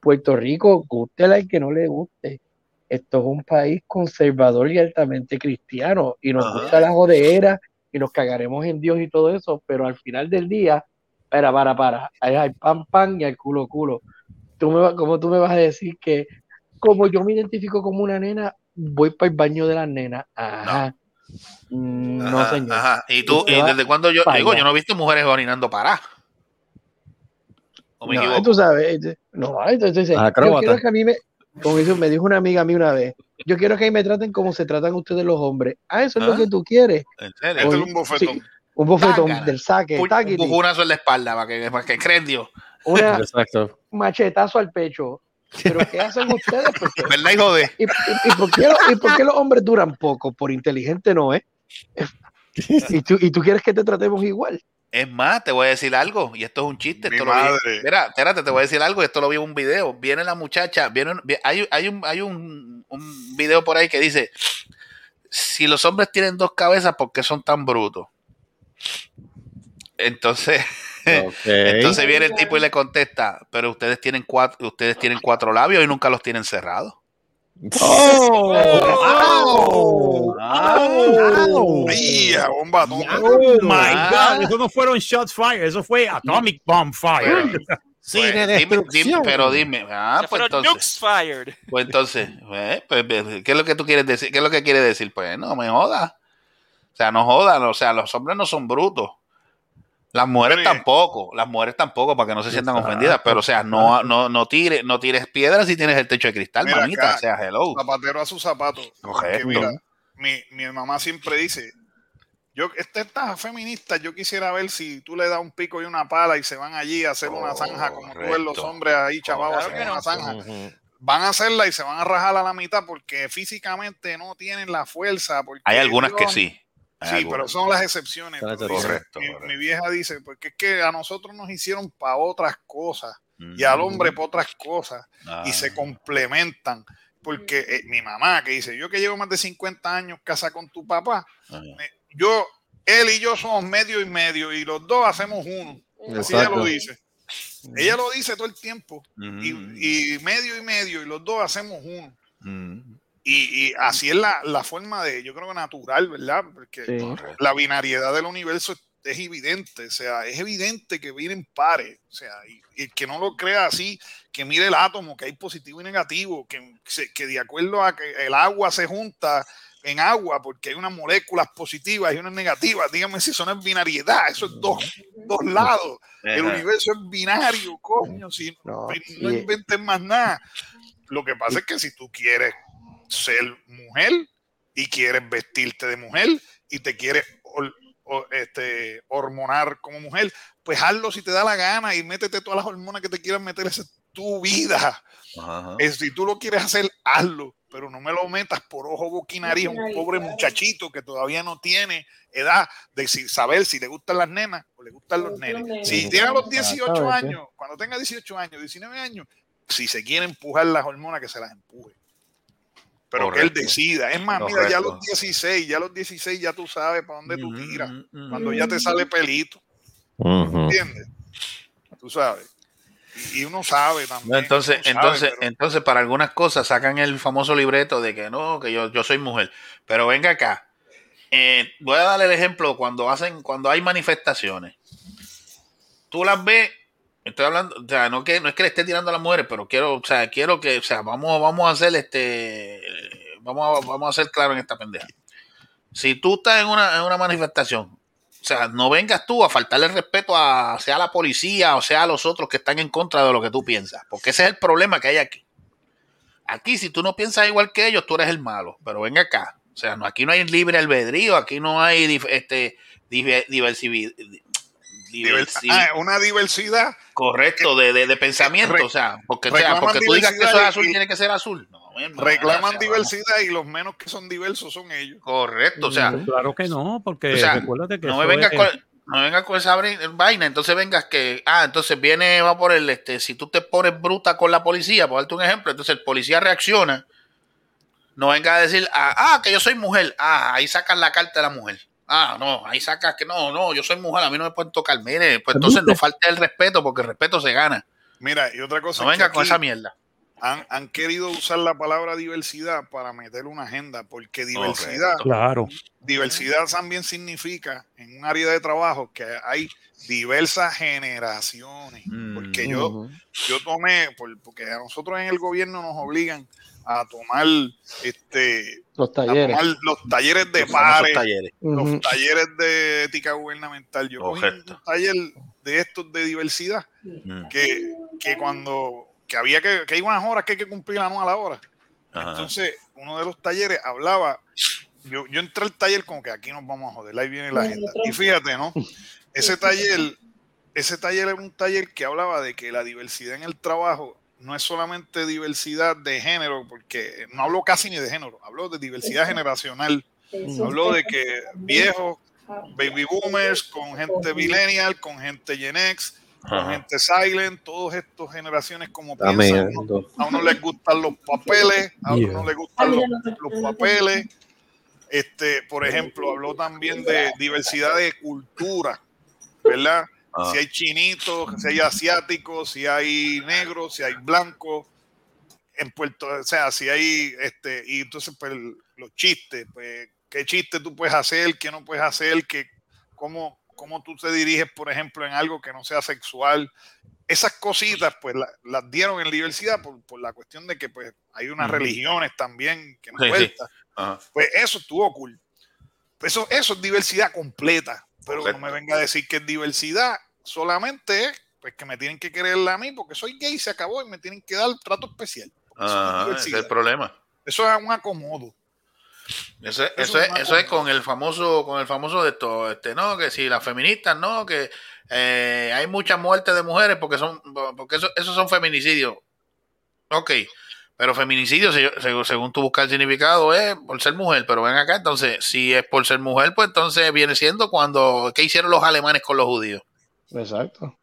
Puerto Rico, guste al que no le guste. Esto es un país conservador y altamente cristiano, y nos Ajá. gusta la jodera, y nos cagaremos en Dios y todo eso, pero al final del día, para, para, para, ahí hay pan, pan y al culo, culo. Tú me, va- ¿Cómo tú me vas a decir que, como yo me identifico como una nena, voy para el baño de las nenas? Ajá. Mm, No, Ajá, señor. ajá. ¿Y tú, y desde cuándo yo digo, yo no he visto mujeres orinando para? ¿O me No, equivoco? tú sabes, eh, no, entonces, yo que a mí me, como dice- me dijo una amiga a mí una vez, yo quiero que a mí me traten como se tratan ustedes los hombres. Ah, eso es ¿Ah? lo que tú quieres. ¿En serio? Este es un bofetón. sí, un bofetón del saque, Un, un bujonazo en la espalda para que, para que creen Dios. una Exacto. machetazo al pecho. Pero ¿qué hacen ustedes? Porque- ¿Verdad, hijo de? ¿Y, y- y por qué, lo- y por qué los hombres duran poco? Por inteligente no es. ¿Y tú, y tú quieres que te tratemos igual. Es más, te voy a decir algo, y esto es un chiste. Mi Esto lo vi-. Mira, espérate, te voy a decir algo, esto lo vi en un video. Viene la muchacha, viene, hay, hay, un, hay un, un video por ahí que dice: Si los hombres tienen dos cabezas, ¿por qué son tan brutos? Entonces, entonces viene el tipo y le contesta: Pero ustedes tienen cuatro, ustedes tienen cuatro labios y nunca los tienen cerrados. ¡Oh! Ay, a bomba atómica. ¡Oh, my. God! Eso no fueron shots fire, eso fue atomic bomb fire. Cine Pues, de dime- pero dime, ah, pues entonces. nukes fired. Pues entonces, eh, pues, pues, ¿qué es lo que tú quieres decir? ¿Qué es lo que quiere decir? Pues no me jodas. O sea, no jodan, o sea, los hombres no son brutos. Las mujeres tampoco, las mujeres tampoco, para que no se sientan Exacto. ofendidas, pero o sea, no, no, no tires, no tires piedras si tienes el techo de cristal, Mira mamita, acá. o sea, hello. Zapatero a su zapato. Correcto. Porque mira, mi, mi mamá siempre dice, yo, esta, esta feminista, yo quisiera ver si tú le das un pico y una pala y se van allí a hacer una zanja como tú ves los hombres ahí una zanja. Ujú. Van a hacerla y se van a rajar a la mitad porque físicamente no tienen la fuerza. Porque Hay algunas que sí. Hay Sí, pero son las excepciones. Son excepciones. mi, Correcto, mi vieja dice, porque es que a nosotros nos hicieron para otras cosas y al hombre para otras cosas Ah. y se complementan. Porque eh, mi mamá que dice, yo que llevo más de 50 años casa con tu papá, Ah. me- yo, él y yo somos medio y medio y los dos hacemos uno. Así ella Exacto. lo dice. Ella lo dice todo el tiempo. Mm, Y, y medio y medio y los dos hacemos uno. Y, y así es la, la forma de, yo creo que natural, ¿verdad? Porque Sí. la binariedad del universo es, es evidente, o sea, es evidente que vienen pares, o sea, y, y el que no lo crea así, que mire el átomo, que hay positivo y negativo, que, que de acuerdo a que el agua se junta en agua porque hay unas moléculas positivas y unas negativas, dígame si eso no es binariedad, eso es dos, dos lados, el universo es binario, coño, si No, no, y- inventes más nada. Lo que pasa es que si tú quieres ser mujer y quieres vestirte de mujer y te quieres o- este, hormonar como mujer, pues hazlo si te da la gana y métete todas las hormonas que te quieras meter, esa es tu vida. Ajá. Es, si tú lo quieres hacer, hazlo, pero no me lo metas por ojo, boca y nariz a un pobre muchachito que todavía no tiene edad de si- saber si le gustan las nenas o le gustan los nenes. Si tiene a los 18 Exactamente. años, cuando tenga 18 años, 19 años, si se quiere empujar las hormonas, que se las empuje. Pero que él decida. Es más, mira, ya a los Correcto. 16, ya a los 16 ya tú sabes para dónde tú Mm, tiras. mm, mm. Cuando ya te sale pelito, Ujú. ¿entiendes? Tú sabes. Y, uno sabe también. No, entonces, sabe, entonces, pero- entonces, para algunas cosas sacan el famoso libreto de que no, que yo, yo soy mujer. Pero venga acá. Eh, voy a darle el ejemplo cuando hacen, cuando hay manifestaciones. Tú las ves, estoy hablando, o sea, no que no es que le esté tirando a las mujeres, pero quiero, o sea, quiero que, o sea, vamos, vamos a hacer este, vamos a, vamos a ser claros en esta pendeja. si tú estás en una, en una manifestación, o sea, no vengas tú a faltarle respeto a sea la policía o sea a los otros que están en contra de lo que tú piensas, porque ese es el problema que hay aquí. Aquí, si tú no piensas igual que ellos, tú eres el malo, pero venga acá. O sea, no, aquí no hay libre albedrío, aquí no hay este, div- Ah, una diversidad. correcto de, de, de pensamiento, o sea, porque, o sea, porque tú digas que eso es azul, y- tiene que ser azul. No, mi hermano, Reclaman diversidad y los menos que son diversos son ellos. Correcto, o sea, Claro que no, porque o sea, recuérdate que no me vengas es- con, no vengas con esa vaina, entonces vengas que, ah, entonces viene, va por el, este, si tú te pones bruta con la policía, por darte un ejemplo, entonces el policía reacciona, no venga a decir, ah, ah, que yo soy mujer, ah, ahí sacas la carta de la mujer, ah, no, ahí sacas que no, no, yo soy mujer, a mí no me pueden tocar, mire, pues entonces no falta el respeto, porque el respeto se gana, Mira, y otra cosa no venga con esa mierda. Han, han querido usar la palabra diversidad para meter una agenda, porque diversidad, Claro. diversidad también significa en un área de trabajo que hay diversas generaciones. Porque yo, yo tomé, por- porque a nosotros en el gobierno nos obligan a tomar este Los a talleres. tomar los talleres de Los pares, talleres. los talleres de ética gubernamental. Yo cogí un taller de estos de diversidad Mm. que, que cuando que había que, que hay unas horas que hay que cumplir anual ahora. Ajá. Entonces, uno de los talleres hablaba, yo, yo entré al taller como que aquí nos vamos a joder, ahí viene la agenda. Y fíjate, ¿no? Ese taller, ese taller era un taller que hablaba de que la diversidad en el trabajo no es solamente diversidad de género, porque no hablo casi ni de género, hablo de diversidad generacional. Habló de que viejos, baby boomers, con gente millennial, con gente Gen X, con gente silent, todas estas generaciones como piensan. ando. A uno les gustan los papeles, a otro Yeah. no les gustan los, los papeles. Este, por ejemplo, habló también de diversidad de cultura, ¿verdad? Ah. Si hay chinitos, si hay asiáticos, si hay negros, si hay blancos, en Puerto, o sea, si hay, este, y entonces, pues, los chistes, pues, qué chiste tú puedes hacer, qué no puedes hacer, que, cómo, cómo tú te diriges, por ejemplo, en algo que no sea sexual. Esas cositas, pues, la- las dieron en la diversidad por, por la cuestión de que, pues, hay unas Ujú. religiones también que Sí, sí. Ajá. Pues eso estuvo cool. Eso, eso es diversidad completa. Pero Correcto. no me venga a decir que es diversidad solamente es pues que me tienen que querer a mí porque soy gay y se acabó y me tienen que dar trato especial. Es Ajá, ese es el problema. Eso es un acomodo. Eso, es- Eso eso es, eso es con el famoso, con el famoso de esto, este, no, que si las feministas, no, que eh, hay muchas muertes de mujeres porque son, porque eso, esos son feminicidios. Ok, pero feminicidio, se- se- según tú buscas el significado, es por ser mujer, pero ven acá, entonces, si es por ser mujer, pues entonces viene siendo cuando, ¿qué hicieron los alemanes con los judíos? Exacto.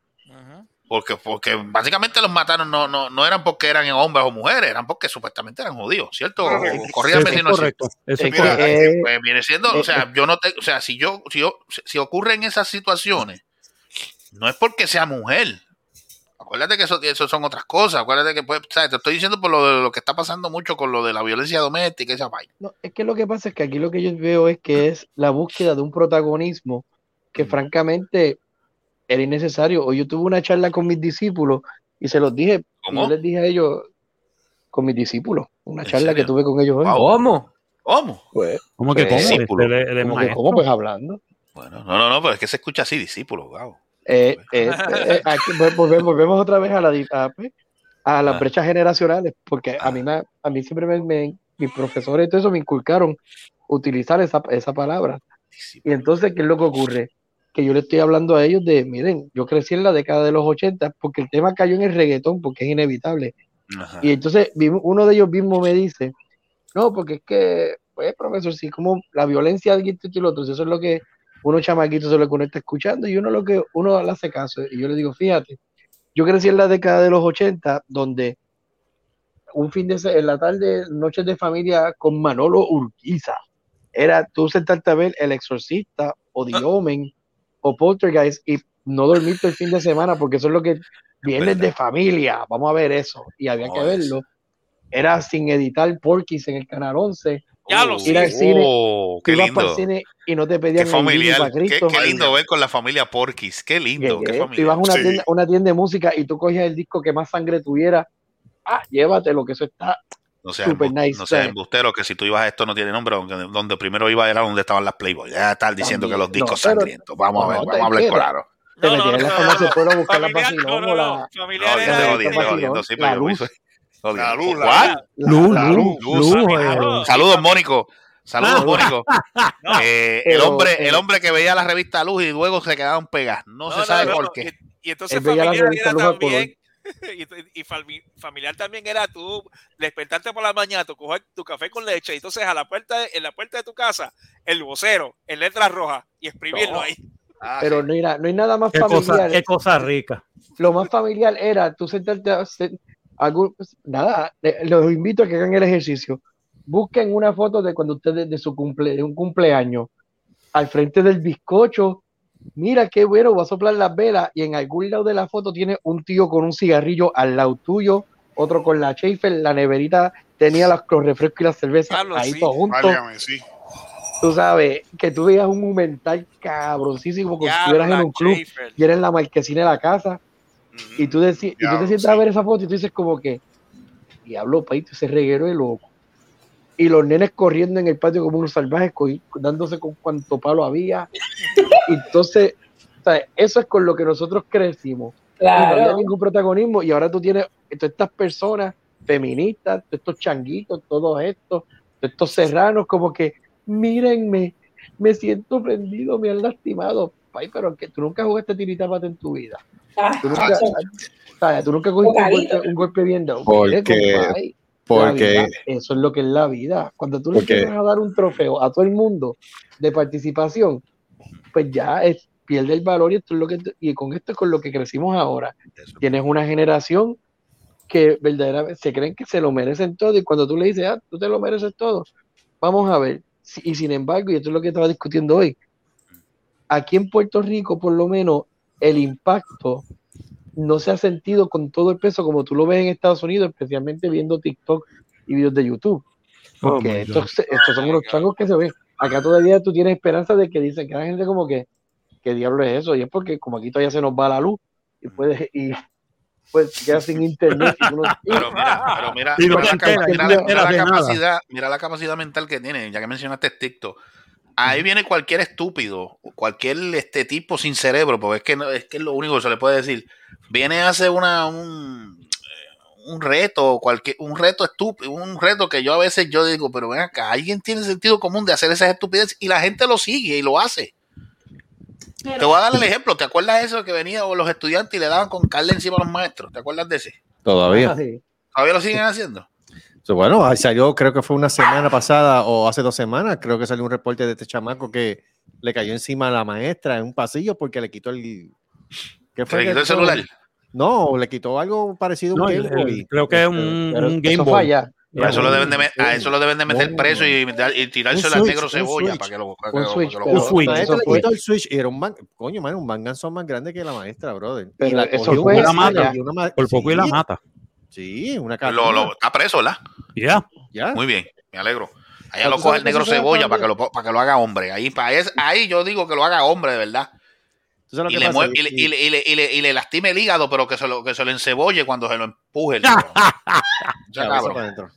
Porque, porque básicamente los mataron, no, no, no eran porque eran hombres o mujeres, eran porque supuestamente eran judíos, ¿cierto? Correcto. Corrígame Sí, si no es correcto. cierto. Eso es Es que, correcto. eh, Pues viene siendo, eh, o sea, yo no te, o sea, si yo, si yo, si ocurren esas situaciones, no es porque sea mujer. Acuérdate que eso, eso son otras cosas. Acuérdate que, pues, o sea, te estoy diciendo por lo, de lo que está pasando mucho con lo de la violencia doméstica y esa vaina. No, es que lo que pasa es que aquí lo que yo veo es que es la búsqueda de un protagonismo que francamente era innecesario. Hoy yo tuve una charla con mis discípulos y se los dije, ¿Cómo? yo les dije a ellos, con mis discípulos, una ¿En charla que tuve con ellos hoy. ¿Cómo? ¿Cómo? Pues, ¿Cómo que pues, cómo? discípulo. Este, el- el ¿cómo que cómo? Pues hablando. Bueno, no, no, no, pero es que se escucha así, discípulo, wow. Eh, eh, eh, aquí volvemos, volvemos otra vez a la a, pues, a las Ah. brechas generacionales, porque a Ah. mí me, a mí siempre me, me- mis profesores y todo eso me inculcaron utilizar esa, esa palabra. Y entonces, ¿qué es lo que ocurre? Que yo le estoy hablando a ellos de, miren, yo crecí en la década de los 80 porque el tema cayó en el reggaetón, porque es inevitable. Ajá. Y entonces uno de ellos mismo me dice, no, porque es que, pues, profesor, sí, como la violencia de esto y lo otro, si eso es lo que uno chamaquito, eso es lo que uno está escuchando, y uno lo que uno le hace caso. Y yo le digo, fíjate, yo crecí en la década de los 80, donde un fin de en la tarde, noches de familia con Manolo Urquiza, era tú sentarte a ver El Exorcista o The Omen o Poltergeist y no dormirte el fin de semana porque eso es lo que viernes de familia, vamos a ver eso y había que verlo. Era sin editar Porky's en el canal 11, Ya lo ir al sé. cine, Oh, qué ibas para el lindo. cine y no te Qué pedían familiar. para Qué, Cristo. qué lindo ver con la familia Porquis. Qué lindo. Qué familiar. ibas a una, Sí. tienda, una tienda de música y tú cogías el disco que más sangre tuviera, ah, llévatelo, que eso está No seas super nice. no seas embustero, que si tú ibas a esto no tiene nombre, aunque donde primero iba era donde estaban las Playboy. Ya estás diciendo que los discos No, pero- sangrientos. Vamos a ver, vamos a hablar claro. Te no. Saludos, Mónico. Saludos, Ah. Mónico. No, Eh, el, hombre, eh, el hombre que veía la revista Luz y luego se quedaban pegadas. No, no, se sabe no, por qué. Y, y entonces familiar era también. Y, y fami- familiar también era tú despertarte por la mañana, tú coger tu café con leche y entonces a la puerta de- en la puerta de tu casa el vocero en letras rojas y exprimirlo No. ahí. Ah, Pero no, hay, no hay nada más qué cosa, familiar. qué cosa rica. Lo más familiar era tú sentarte a hacer algún, nada, le- los invito a que hagan el ejercicio. Busquen una foto de cuando ustedes de su cumple, de un cumpleaños al frente del bizcocho. Mira qué bueno, voy a soplar las velas y en algún lado de la foto tiene un tío con un cigarrillo al lado tuyo, otro con la Schaefer, la neverita tenía los, los refrescos y las cervezas ahí sí. todos juntos. Válgame, sí. Tú sabes, que tú veías un mental cabroncísimo como si Ya, estuvieras en un club Schaefer. y eres la marquesina de la casa y tú, deci- y tú te sientas a ver esa foto y tú dices como que, diablo, paito, ese reguero de loco. Y los nenes corriendo en el patio como unos salvajes, dándose con cuanto palo había. Entonces, o sea, eso es con lo que nosotros crecimos. Y no había ningún protagonismo. Y ahora tú tienes todas estas personas feministas, todos estos changuitos, todos estos, todos estos serranos, como que, mírenme, me siento ofendido, me han lastimado. Ay, pero que tú nunca jugaste tirita pata en tu vida. Ah, Tú nunca, chacho. ¿sabes? Tú nunca cogiste un golpe, un golpe bien dado. Porque- Porque eso es lo que es la vida. Cuando tú le empiezas a dar un trofeo a todo el mundo de participación, pues ya es, pierde el valor y esto es lo que y con esto es con lo que crecimos ahora. Tienes una generación que verdaderamente se creen que se lo merecen todo y cuando tú le dices, ah, tú te lo mereces todo, vamos a ver. Y sin embargo, y esto es lo que estaba discutiendo hoy, aquí en Puerto Rico, por lo menos, el impacto no se ha sentido con todo el peso como tú lo ves en Estados Unidos, especialmente viendo TikTok y videos de YouTube. Oh Porque estos, estos son unos changos que se ven. Acá todavía tú tienes esperanza de que dicen que la gente como que, ¿qué diablo es eso? Y es porque como aquí todavía se nos va la luz y puedes, y pues quedas sin internet. Pero mira, pero mira, mira la, capa- mira mira capacidad, mira la capacidad mental que tiene, ya que mencionaste TikTok. Ahí viene cualquier estúpido, cualquier este tipo sin cerebro, porque es que no- es que es lo único que se le puede decir. Viene a hacer una un, un reto, cualquier un reto estúpido, un reto que yo a veces yo digo, pero ven acá, alguien tiene sentido común de hacer esas estupideces y la gente lo sigue y lo hace. Te voy a dar el ejemplo, ¿te acuerdas de eso que venía los estudiantes y le daban con carne encima a los maestros? ¿Te acuerdas de ese? todavía. Ah. ¿Todavía lo siguen haciendo? So, bueno, ahí salió, creo que fue una semana pasada o hace dos semanas, creo que salió un reporte de este chamaco que le cayó encima a la maestra en un pasillo porque le quitó el... ¿Qué ¿Se le que quitó el celular? No, le quitó algo parecido a un No, Game Boy. creo que es un, Pero un Game eso Boy. falla. A eso, lo deben de, Sí. a eso lo deben de meter No, preso no. y, y tirárselo Un al negro un cebolla switch. para que lo, para Un que lo- switch, que lo Un switch. Eso maestra le fue- quitó el switch y era un man, coño, man, un manganzón más grande que la maestra, brother. Pero y la eso cogió fue la mata, y una ma- Por poco y la Sí, mata. Sí, una lo- cartilla. lo- está preso, ¿verdad? Ya. Ya. Muy bien, me alegro. Allá lo coge el negro cebolla para que, lo, para que lo haga hombre. Ahí, para es- ahí yo digo que lo haga hombre, de verdad. ¿Tú sabes Y lo le, que mueve- pasa? y, le, Y- y le- y le- y le- y le lastime el hígado, pero que se lo, que se lo encebolle cuando se lo empuje. el Ya, cabrón.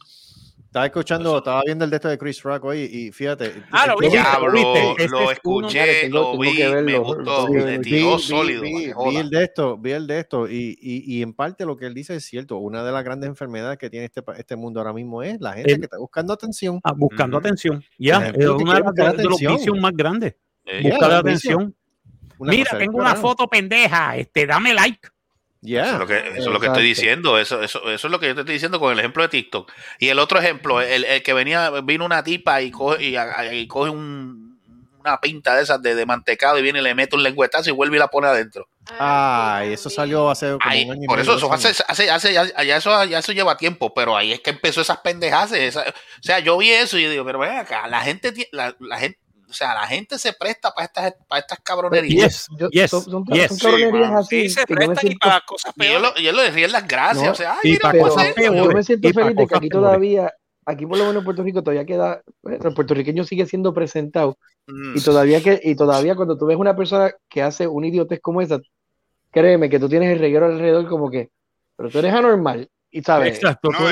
Estaba escuchando, estaba viendo el de esto de Chris Rock hoy y fíjate. Ah, lo el- vi, lo escuché, lo vi, que verlo, me gustó, tiró sólido. vi, el de esto, vi el de esto y, y, y en parte lo que él dice es cierto. Una de las grandes enfermedades que tiene este, este mundo ahora mismo es la gente El- que está buscando atención. Ah, buscando atención. Ya, es una de, las- de los vicios más grandes. Eh, Yeah, Buscar la un vicio. atención. Una Mira, tengo una foto pendeja. Este, dame like. Yeah. Eso es lo que, eso es lo que Exacto. estoy diciendo. Eso, eso, eso es lo que yo te estoy diciendo con el ejemplo de TikTok. Y el otro ejemplo, el, el que venía, vino una tipa y coge, y, a- y coge un- una pinta de esas de, de mantecado y viene y le mete un lengüetazo y vuelve y la pone adentro. Ay, eso salió hace como un año y por eso, eso hace, hace, hace- ya, ya eso, ya eso lleva tiempo, pero ahí es que empezó esas pendejas. esa- o sea, yo vi eso y yo digo, pero ven acá, la gente, la, la gente, o sea, la gente se presta para estas, para estas cabronerías. Yes, Yo- yes, son, son, yes. son cabronerías Sí, así. Sí, se yo prestan y para cosas peores. lo- y él le ríe las gracias. No, o sea, ay, mira, pues, cosas peores. yo me siento feliz de que aquí peores. todavía, aquí por lo menos en Puerto Rico todavía queda, el puertorriqueño sigue siendo presentado mm, y todavía que y todavía cuando tú ves una persona que hace un idiotez como esa, créeme que tú tienes el reguero alrededor como que, pero tú eres anormal y sabes, Exacto, tú No,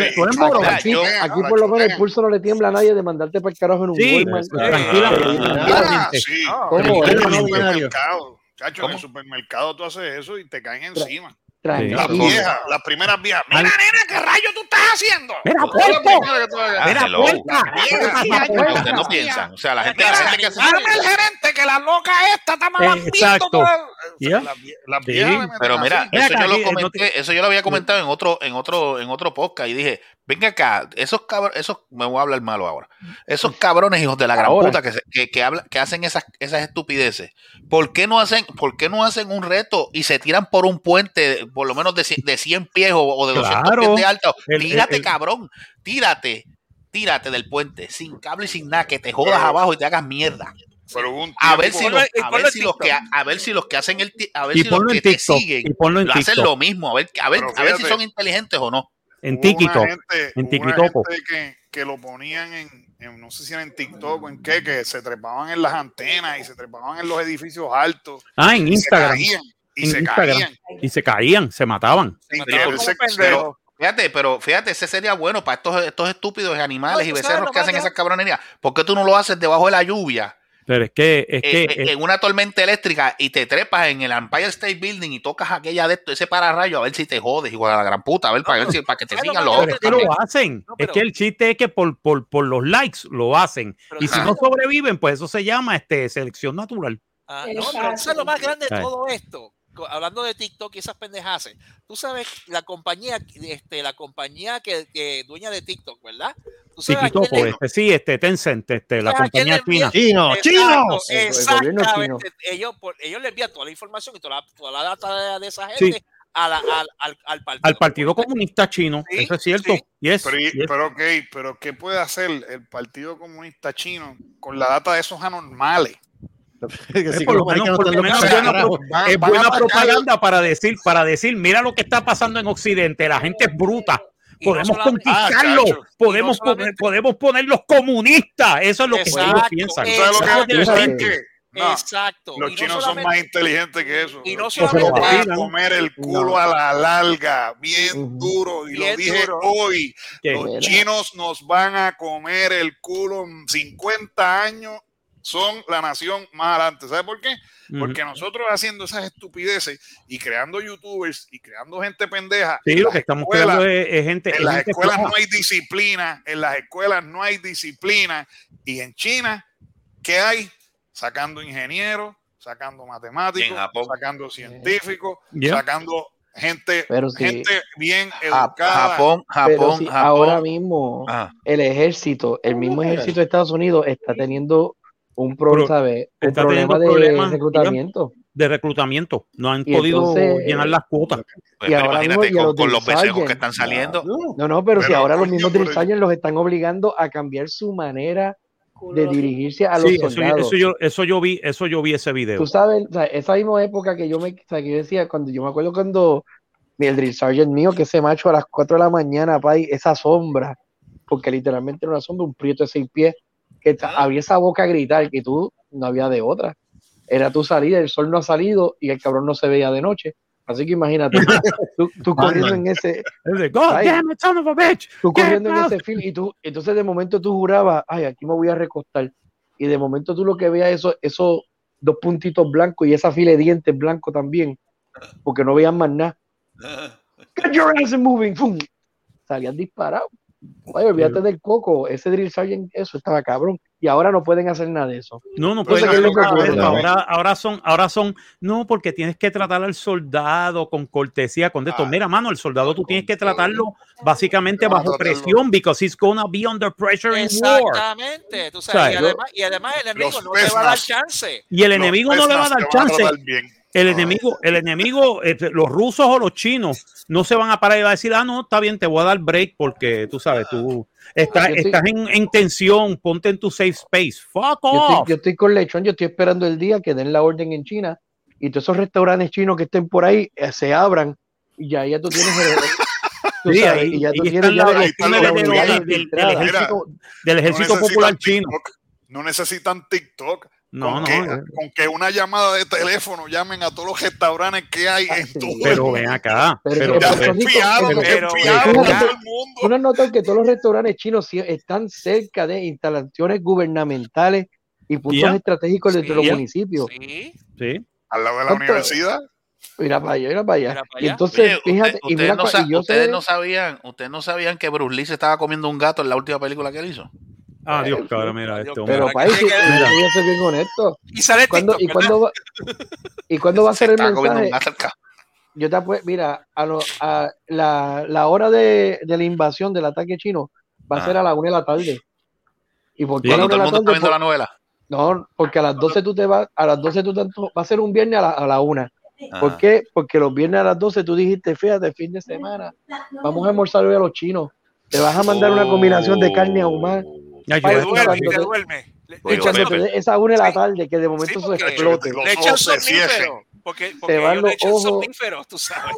aquí, yo- aquí ahora por lo menos el pulso no le tiembla a nadie de mandarte para el carajo en un Sí, Walmart. tranquila, Eh, tranquilamente. Sí. ¿Cómo? En el supermercado. Chacho, en el supermercado tú haces eso y te caen encima. Tranquilo. Las viejas, las primeras viejas. Mira, nena, ¿qué rayo tú estás haciendo? Mira, puerco. Mira, puerca. Vieja, Ustedes no piensan. O sea, la gente, Mira, la gente que hace- dame el gerente que la loca esta está exacto. Sí. viejas le meten Pero mira, eso yo lo no comenté, eso yo lo había comentado en otro, en otro, en otro podcast y dije, venga acá, esos cabrones, esos, me voy a hablar malo ahora, esos cabrones hijos de la gran puta que, se- que, que, habla- que hacen esas, esas estupideces, ¿por qué no hacen, por qué no hacen un reto y se tiran por un puente, por lo menos de, cien- de 100 pies o, o de 200 Claro. pies de alto? Tírate, el- cabrón, tírate, tírate del puente, sin cable y sin nada, que te jodas Pero- abajo y te hagas mierda. Pero hubo un A ver si los, en- a ponlo ver en si los que, a ver si los que hacen el, ti- a ver Y si los ponlo que en te TikTok. siguen Y ponlo en lo hacen lo mismo, a ver, a ver, a ver si son inteligentes o no. En TikTok. En gente que, que lo ponían en, en- no sé si era en TikTok o en qué, que se trepaban en las antenas y se trepaban en los edificios altos. Ah, en Instagram. Se caían, y En se Instagram. caían. Y se caían, se mataban. pendejos. Fíjate, pero fíjate, ese sería bueno para estos, estos estúpidos animales No, y becerros que hacen esas cabronerías. ¿Por qué tú no lo haces debajo de la lluvia, Pero es que, es que, eh, eh, en una tormenta eléctrica y te trepas en el Empire State Building y tocas aquella de esto, ese pararrayo, a ver si te jodes, igual a la gran puta, a ver, para, ver si, para que te ¿sabes lo sigan los pero otros. es que lo hacen. No, Es pero- que el chiste es que por, por, por los likes lo hacen. Pero Y si ¿sabes no sobreviven, pues eso se llama este, selección natural. Ah, no, pero Exacto. ¿sabes lo más grande de todo esto? Hablando de TikTok y esas pendejadas. Tú sabes la compañía, este, la compañía que, que dueña de TikTok, ¿verdad? Tú sabes le- este, sí, este Tencent, este, la ¿sabes a quién compañía china. ¡Chino! gobierno exactamente. Ellos, por- ellos le envían toda la información y toda la, toda la data de, de esa Sí. gente a la- al, al, al partido. Al Partido Comunista Chino, Sí, eso es cierto. sí. Yes, Pero, y- yes. pero ok, pero ¿qué puede hacer el Partido Comunista Chino con la data de esos anormales? es van a buena propaganda para decir, para decir, mira lo que está pasando en Occidente, la gente es bruta. No Podemos conquistarlo, Ah, podemos, no poner, podemos poner los comunistas. Eso es lo que ellos piensan. ¿Tú sabes lo que Exacto. es? Los Y no chinos son más inteligentes que eso. y no solamente- van a comer el culo No. a la larga, bien duro. Y Bien lo dije duro. hoy. Los chinos nos van a comer el culo en 50 años. Son la nación más adelante. ¿Sabes por qué? Porque nosotros haciendo esas estupideces y creando youtubers y creando gente pendeja. Sí, lo que estamos escuelas- creando es, es gente. es en las gente escuelas floja. no hay disciplina, en las escuelas no hay disciplina. Y en China, ¿qué hay? Sacando ingenieros, sacando matemáticos, sacando científicos, sacando gente, Pero gente bien educada. Japón, Pero Japón, si Japón. ahora mismo Ah, el ejército, el mismo ejército de Estados Unidos está teniendo un, problema de problemas, reclutamiento. de reclutamiento. No han Y podido entonces, llenar las cuotas. pues, Y pero ahora imagínate mismo, y a con, los con Sargent. que están saliendo. No, no, pero, si ahora los mismos Sargent los están obligando a cambiar su manera de dirigirse a los Sí, eso, soldados. eso yo, eso yo vi, eso yo vi ese video. Tú sabes, o sea, esa misma época que yo me, o sea, que yo decía, cuando yo me acuerdo cuando el drill sergeant mío, que ese macho a las 4 de la mañana, pay, esa sombra, porque literalmente era una sombra, un prieto de seis pies, que ta- abría esa boca a gritar, que tú no había de otra. Era tu salida, el sol no ha salido y el cabrón no se veía de noche. Así que imagínate, tú, tú corriendo en ese, Es de, God Ay. damn it, son of a bitch. tú Get corriendo en ese film y tú, entonces de momento tú jurabas, ay, aquí me voy a recostar. Y de momento tú lo que veas eso, esos dos puntitos blancos y esa fila de dientes blancos también, porque no veían más nada. Get your ass moving, ¡fum! Salían disparados. Oye, olvídate del coco, ese drill sergeant, eso estaba cabrón. Y ahora no pueden hacer nada de eso. No, no pueden ¿qué es lo hacer nada de ocurre? eso. Ahora, ahora son, ahora son, no, porque tienes que tratar al soldado con cortesía, con de esto. Ah, Mira, mano, el soldado tú tienes que tratarlo básicamente bajo presión, because he's gonna be under pressure in war. Exactamente. Tú sabes, y, además, y además el enemigo no te va a dar chance. Y el enemigo no le va a dar a chance. bien. El Ah. enemigo, el enemigo, este, los rusos o los chinos no se van a parar y va a decir, ah, no, está bien, te voy a dar break porque tú sabes, tú estás, Yo estoy- estás en, en tensión, ponte en tu safe space. Fuck Yo off. estoy, yo estoy con lechón, yo estoy esperando el día que den la orden en China y todos esos restaurantes chinos que estén por ahí eh, se abran y ya, ya tú tienes el- tú Sí, sabes, ahí- y ya tú ahí tienes ya la- unidad del- de del- del entrada. ejército, Mira, del ejército no popular chino. TikTok, no necesitan TikTok, No, con, no. que, eh, con que una llamada de teléfono llamen a todos los restaurantes que hay en todo el Pero ven acá. Pero Ya se Rico, enfiaron, pero- se pero- enfiaron pero- a todo el mundo. ¿Tú no has notado que todos los restaurantes chinos sí están cerca de instalaciones gubernamentales y puntos estratégicos dentro de Sí. los municipios? Sí. sí. Al lado de la universidad. Mira para allá, mira para allá. Mira para Y entonces, Oye, usted- fíjate, y ustedes, mira, no, cua- sa- y yo ustedes sé- no sabían, ustedes no sabían que Bruce Lee se estaba comiendo un gato en la última película que él hizo. Ah, Dios, cabrón, mira Dios, este hombre. pero país, que- que- yo voy a ser bien honesto. Y sale ¿Cuándo, TikTok, y, cuándo va, ¿Y cuándo va a Se ser el mensaje? Yo te apuesto, mira, a, lo- a la, la hora de, de la invasión del ataque chino va a ser Ah. a la una de la tarde. ¿Y por qué a la una de tarde? viendo la Por- novela. no, porque a las 12 tú te vas, a las 12 tú te, va a ser un viernes a la, a la una. ¿Por Ajá. qué? Porque los viernes a las 12 tú dijiste, fíjate, fin de semana, vamos a almorzar hoy a los chinos. Te vas a mandar una combinación de carne ahumada. Ya, yo duerme, te duerme. Le- echan esa una de la tarde, que de momento Sí, porque- explote. Le echan se somníferos. Porque, porque van los le echan ojos. somníferos, tú sabes.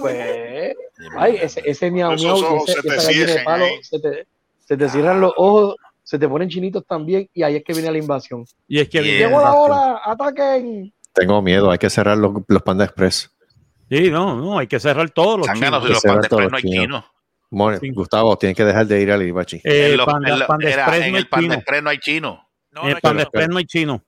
Pues, ay, ese, ese miau miau y ojos ese- se te esa gallina de cierren palo, ahí. se te, se te cierran los ojos, se te ponen chinitos también, y ahí es que viene la invasión. Y es que Yeah. viene ¡Llegó la hora! ¡Ataquen! Tengo miedo, hay que cerrar los, los Panda Express. Sí, no, no, hay que cerrar todos los Zánganos, chinos. si los Será pan todo después no hay chino. More, Sí. Gustavo, tienes que dejar de ir al Ibachi. Eh, En los- Panda- en lo- Panda era, en no hay el chino. Express no hay chino. No, En no, el no, Express no hay chino.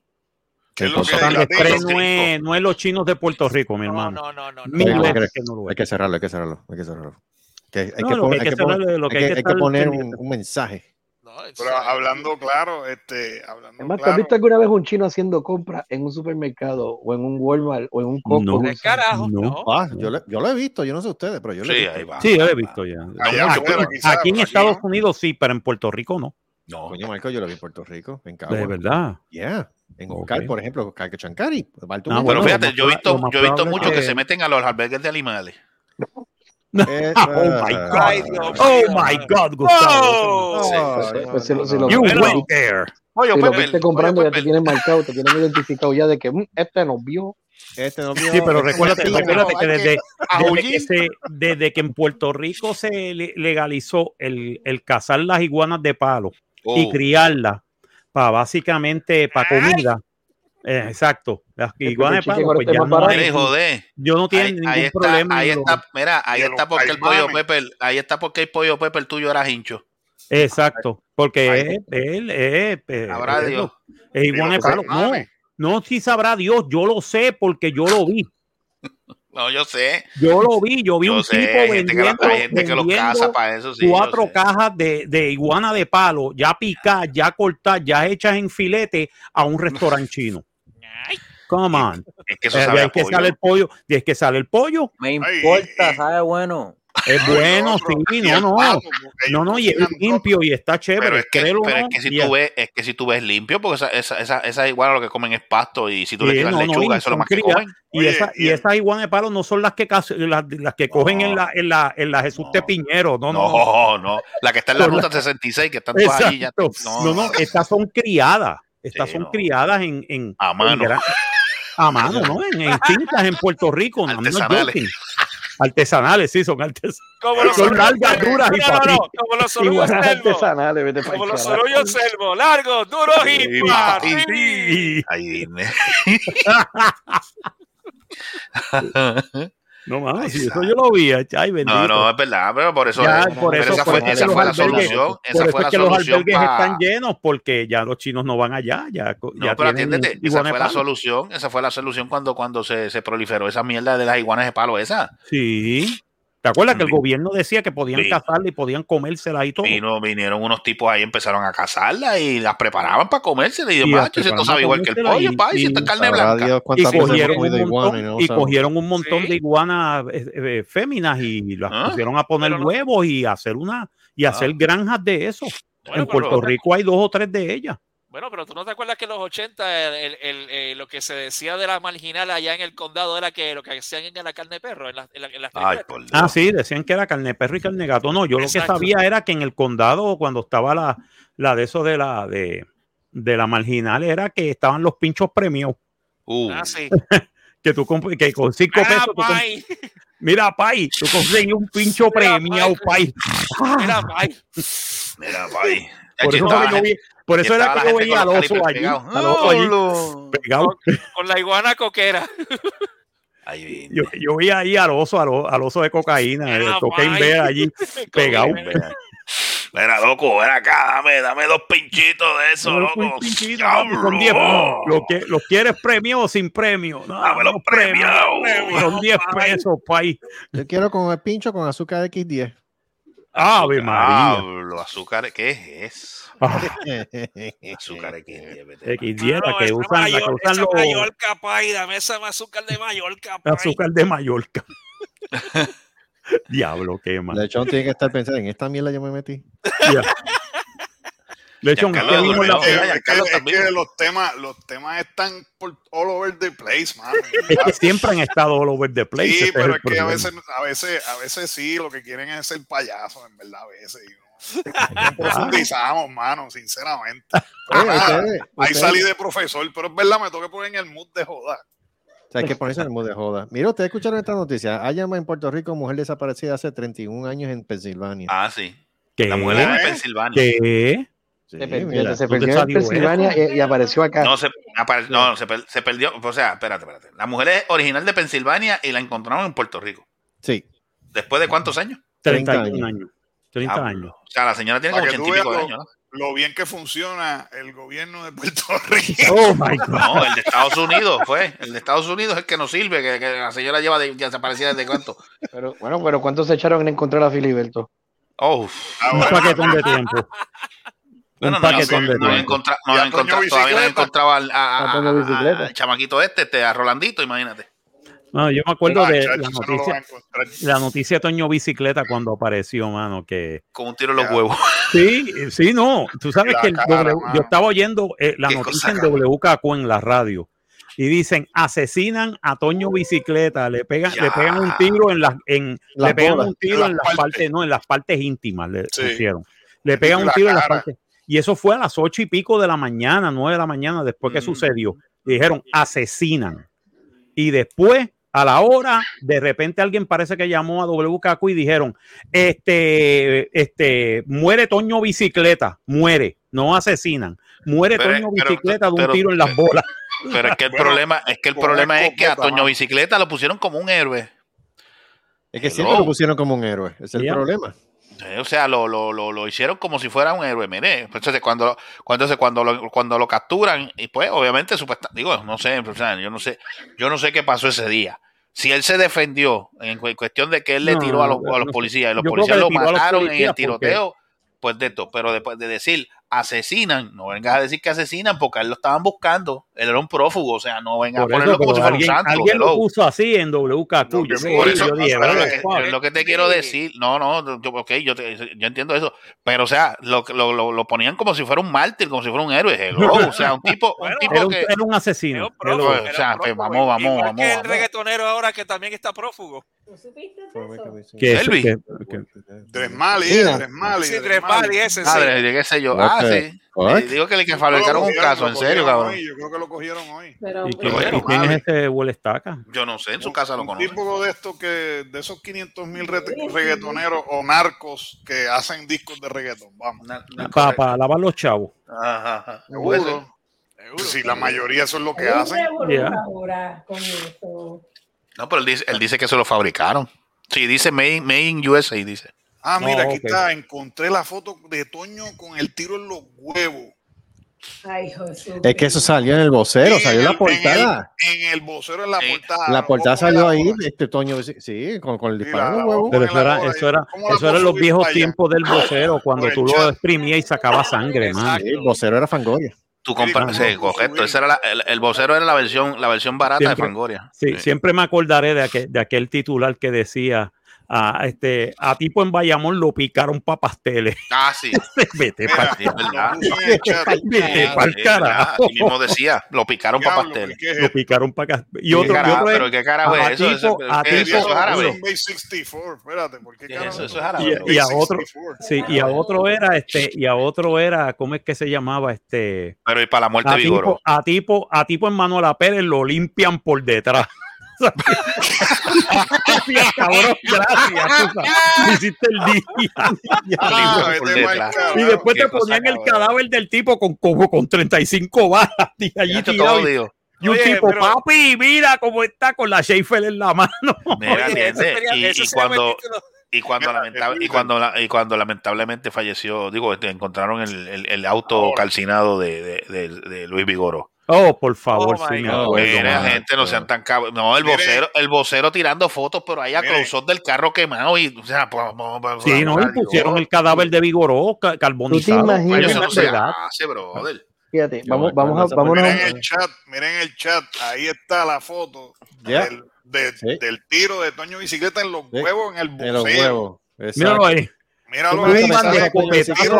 ¿Qué es lo que es Panda latino? Express latino. no es, no es los chinos de Puerto Rico, mi no, hermano. no, no, no, no. No, creo- que no lo Hay que cerrarlo, hay que cerrarlo, hay que cerrarlo. Que- hay, No, que lo que pon- hay hay que que pon- cerrarlo, lo que hay hay que- hay poner un, un mensaje. No, Pero hablando claro, este, hablando Es más, ¿tú has visto alguna vez un chino haciendo compras en un supermercado, o en un Walmart, o en un Costco? No. ¿Qué carajo? No. No. Ah, yo, le- yo lo he visto, yo no sé ustedes, pero yo lo he Sí, visto. ahí va. Sí, yo lo he visto ya. Allá aquí, en aquí Estados no. Unidos sí, pero en Puerto Rico no. No. Coño, Marco, yo lo vi en Puerto Rico, en De Cagua. verdad. Yeah. En Ok. Cal, por ejemplo, Calque Chancari. Baltimore. Ah, Pero fíjate, yo he visto, yo he visto muchos que... que- se meten a los albergues de animales. Eh, Oh my God. Ay, Dios Oh my God, Gustavo. You went there. Oye, Si lo viste comprando, ya te tienen marcado, te tienen identificado ya de que "Mm, este nos vio. Este no vio- Sí, pero este recuérdate, no vio, recuérdate que desde, desde, que se- desde que en Puerto Rico se le- legalizó el, el cazar las iguanas de palo y Oh. criarlas para básicamente para comida. eh, exacto, las el iguanas de ahora pues ya no hay, joder. yo no tiene Ahí, ningún ahí está, problema. ahí está, mira, ahí está porque el pollo. Pepper, ahí está porque el pollo Pepper tuyo era hincho. Exacto, porque Ay, es, él es, eh, Habrá es Dios. es iguana de palo. No, no, sí sabrá Dios, yo lo sé porque yo lo vi. No, yo sé. Yo lo vi, yo vi Yo un sé, tipo hay gente que, lo- vendiendo, hay gente que los caza para eso, sí. cuatro cajas de, de iguana de palo, ya picadas, ya cortadas, ya hechas en filete a un restaurante chino. Come on. Es que eso Eh, sabe de a ahí que pollo. sale el pollo, de ahí que sale el pollo, Me Ay, importa, y- sabe bueno. es No, bueno, otro, sí, no, no. palo, No, no, y es limpio y está Pero chévere, es que, créelo o pero es que si tú es- ves, es que si tú ves limpio, porque esa, esa, esa, esa iguana lo que comen es pasto y si tú le tiras no, lechuga, eso es lo más que comen. Y, Oye, esa, y esas iguanas de palo no son las que las, las que cogen en la, en la, en la Jesús No. de Piñero, no, no. No, no, La que está en la ruta 66, que están todas allí ya. Exacto. No, no, estas son criadas. Estas Sí, son no. criadas en, en A en mano. gran- a mano, ¿no? En, en fincas en Puerto Rico. no, no es Artesanales. Artesanales, sí, son artesanales. Como los Son largas, duras y no, no, como los sorullos artesanales, vete Como los sorullos selvo, largos, duros y para. Ay, dime. No mames, si eso yo lo vi. Ay, bendito. No, no, es verdad, pero por eso, Ya, por pero eso, esa por fue, esa los la albergues- solución. Por Esa eso fue es la que los solución albergues pa- están llenos porque ya los chinos no van allá. Ya, No, ya pero atiéndete, esa fue la palo. solución, esa fue la solución cuando, cuando se, se proliferó esa mierda de las iguanas de palo esa. Sí. ¿Te acuerdas que el gobierno decía que podían vi- cazarla y podían comérselas y todo? Vino, vinieron unos tipos ahí, empezaron a cazarlas y las preparaban para comérselas. Y yo, Y macho, esto sabe igual que el pollo, y- pa, y si y esto es carne blanca. Dios y cogieron, un montón, y no y cogieron un montón Sí. de iguanas eh, eh, féminas y las Ah, pusieron a poner no- huevos y hacer una y hacer Ah. granjas de eso. Bueno, en pero- Puerto Rico hay dos o tres de ellas. Bueno, pero tú no te acuerdas que en los 80 el, el- el- eh, lo que se decía de la marginal allá en el condado era que lo que hacían en la carne de perro, en, la- en la- en las Ay, por. Ah, sí, decían que era carne perro y carne gato. No, yo Exacto. lo que sabía era que en el condado, cuando estaba la, la de eso de la de, de la marginal, era que estaban los pinchos premios. Uh, Ah, sí. Que tú que con cinco Ah, pesos. tú pay. mira, Pai, tú conseguías un pincho Mira, premiado, Pai. Mira, pay. mira, pa' ahí. Por eso, yo gente- vi, Por eso era que yo veía al oso allí. Al oso allí pegado. Con la iguana coquera. Ahí. Yo, yo veía ahí al oso, al, oso de cocaína, el Ah, cocaine vaya. bear allí pegado. Mira, loco, ven acá, dame, dame dos pinchitos de eso, loco. un pinchito, papi, Son 10 ¡Diablo! ¿Lo, que, ¿Los quieres premio o sin premio? No, Dame los no premio. premios. Son 10 pesos, país. Yo quiero con el pincho con azúcar X10. Ave María. Diablo, azúcar, ¿qué es eso? Azúcar X10, vete. X dieta No, que usan, la que usan esa los Mallorca, pay, dame esa azúcar de Mallorca, pay. azúcar de Mallorca. Diablo, qué mal. Lechón tiene que estar pensando en esta mierda yo me metí. Ya. Lechón, Giancarlo ¿qué vimos la- durmió. Es que, es es los temas, los temas están por all over the place, mano. es que siempre han estado all over the place. Sí, ese pero el es que a veces, a veces, a veces sí, lo que quieren es ser payasos, en verdad, a veces. no- no profundizamos, mano, sinceramente. Oye, nada, ustedes- ahí ustedes- salí de profesor, pero es verdad, me tengo que poner en el mood de joda. O sea, hay que ponerse en el mood de joda. Mira, ustedes escucharon esta noticia. Hay llama en Puerto Rico mujer desaparecida hace 31 años en Pensilvania. Ah, sí. ¿Qué? La mujer de ¿Eh? Pensilvania. ¿Qué? Sí, Se perdió, mira. se ¿dónde perdió en salió Pensilvania y, y apareció acá. No, se, apare- no se, per- se perdió. O sea, espérate, espérate. La mujer es original de Pensilvania y la encontraron en Puerto Rico. Sí. ¿Después de cuántos años? 31 30 años. 30 Ah, años. O sea, la señora tiene como que tú ochenta y pico de años, ¿no? Lo bien que funciona el gobierno de Puerto Rico. Oh my God. No, el de Estados Unidos fue. El de Estados Unidos es el que nos sirve, que, que la señora lleva de, desaparecida desde cuánto. Pero, bueno, pero ¿cuántos se echaron en encontrar a Filiberto? Oh, Ah, Un bueno, paquetón de tiempo. bueno, Un no, paquetón de no, no, tiempo. encontra- no Y he a Toño encontrado- todavía no encontrado al, a- a- A Toño a- Bicicleta. al chamaquito este, este, a Rolandito, imagínate. No, yo me acuerdo de chacho, la no noticia, encontrar. la noticia de Toño Bicicleta cuando apareció, mano, que Con un tiro en los huevos. sí, sí, no, tú sabes La que el cara, W- mano. yo estaba oyendo eh, la noticia en. WKQ en la radio y dicen asesinan a Toño Bicicleta, le pegan, le pegan un tiro en las, en, le pegan un tiro En en las partes. partes, no, en las partes íntimas le Sí. pusieron. Le pegan un tiro en las partes. Y eso fue a las ocho y pico de la mañana, nueve de la mañana, después que Mm. sucedió. Y dijeron, asesinan. Y después, a la hora, de repente alguien parece que llamó a WKQ y dijeron, este, este, muere Toño Bicicleta, muere, no asesinan. Muere Pero- Toño pero- Bicicleta de un pero- tiro en las bolas. Pero es que el Bueno, problema, es que el problema es que a Toño. Bicicleta lo pusieron como un héroe. Es que Hello. siempre lo pusieron como un héroe. Ese es el problema. Eh, O sea, lo, lo, lo, lo hicieron como si fuera un héroe. Mire, pues, entonces cuando, cuando, cuando, lo, cuando lo capturan, y pues obviamente, supuesta, digo, no sé, yo no sé, yo no sé qué pasó ese día. Si él se defendió en cu- cuestión de que él le No, tiró a los, a los policías y los policías lo mataron en policías el tiroteo, pues de esto. Pero después de decir asesinan, no vengas a decir que asesinan porque a él lo estaban buscando. Él era un prófugo, o sea, no vengas a ponerlo eso, como si fuera un alguien, santo. alguien lo puso así en WKQ. Lo Yo, Por Sí, eso, yo dije, o sea, "What the que- fuck?". es lo que te quiero decir. No, no, yo, ok, yo, te- yo entiendo eso. Pero, o sea, lo, lo, lo, lo ponían como si fuera un mártir, como si fuera un héroe. Hello, o sea, un tipo, un tipo Era un, que. era un Era asesino. un prófugo, era o sea, pues, vamos, vamos, Igual vamos, que el reggaetonero ahora que también está prófugo. ¿Tú supiste eso? que- que- Tres Mali, tres Mali. Sí, tres Mali, ese sí. Madre, qué sé yo. Ah, Ok. sí. Eh, Digo que le que fabricaron un caso, en serio, cabrón. Yo creo que lo cogieron hoy. Pero, ¿Y quién, bueno, y quién es este Will Estaca? Yo no sé, en su Un- casa lo un conocen. tipo de estos que, de esos 500 mil reggaetoneros o narcos que hacen discos de reggaeton, vamos. Para lavar los chavos. Ajá, ajá. Ser. Seguro. Si la mayoría eso es lo que un hacen. eso. No, pero él dice, él dice que se lo fabricaron. Sí, dice Made, in- made in USA, dice. Ah, mira, No, aquí está. Encontré la foto de Toño con el tiro en los huevos. Ay, Jesús. Es que eso salió en el vocero, Sí, salió en la portada. En el, en el vocero, en la portada. La portada salió la ahí, este Toño, sí, con, con el disparo en la- los huevos. Pero eso era, eso era, ¿cómo la eso puedo los viejos tiempos del vocero, cuando Por tú lo exprimías y sacaba sangre, man. Sí, el vocero era Fangoria. Tú Sí, compras, ¿cómo sí, correcto. Ese era la- el, el vocero era la versión, la versión barata Siempre- de Fangoria. Sí, siempre me acordaré de aquel, de aquel titular que decía a, este, a tipo en Bayamón lo picaron para pasteles. Ah, sí. Vete para el carajo. Así mismo decía, lo picaron para pasteles. ¿qué es Lo picaron para Y ¿Qué otro, y carajo? otro es- pero qué carajo a es eso? Tipo- a ¿qué es tipo- eso? ¿Eso es árabe? Son Base 64, espérate, ¿por qué ¿Qué es carajo? eso? Eso es árabe. y, y a otro 64. sí y a otro era este y a otro era cómo es que se llamaba este Pero y para la muerte a vigorosa. tipo a tipo a tipo en Manuela Pérez lo limpian por detrás Gracias, cabrón, gracias. Me hiciste el día. Ah. Y después te cosa, ponían el cabrón. cadáver del tipo con, con, con 35 balas y allí tirado. todo Y, un Oye, tipo, pero- papi, mira cómo está con la Schaefer en la mano. Mira, Oye, Y, y cuando, y cuando el y cuando la- y cuando lamentablemente falleció, digo, este, encontraron el, el- el auto calcinado de, de, de- de Luis Vigoro. Oh, por favor, Oh, sí, acuerdo, Mira, mano. gente, no sean tan cabros. No, el vocero, el vocero tirando fotos, pero ahí a close del carro quemado y, o sea, pues, Sí, no, y pusieron el cadáver de Vigoró ca- carbonizado. imaginas? Coño, Coño, eso no se ¿verdad? hace, brother. Fíjate, vamos, vamos a, vámonos. Miren el chat, miren el chat, ahí está la foto del, de- Sí. del tiro de Toño Bicicleta en los Sí. huevos, en el buceo. Míralo ahí. Míralo Tú ahí. me Tumban de sabes,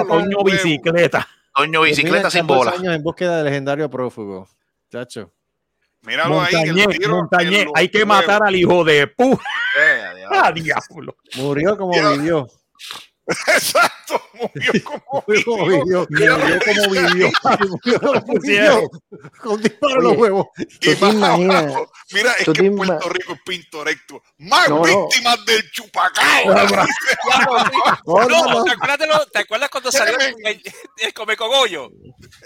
Toño Bicicleta. Toño Bicicleta. Sin bola. años en búsqueda del legendario prófugo. Chacho. Míralo ahí. Montañé, el tiro Montañé, en los hay que matar al hijo de pu. Eh, adiós. ¡Ah, diablo! Murió como Ya. vivió. Exacto, murió como vivió. vivió. Murió como vivió. Murió como pusieron. vivió. Con disparo en los huevos. Y ¿Tú te más abajo, Mira, es ¿Tú que Puerto Rico es pintorecto. Más No, no. víctimas del chupacao. No, no, No, no. ¿te acuerdas, de lo- ¿te acuerdas cuando salió el, el, Comecogollo?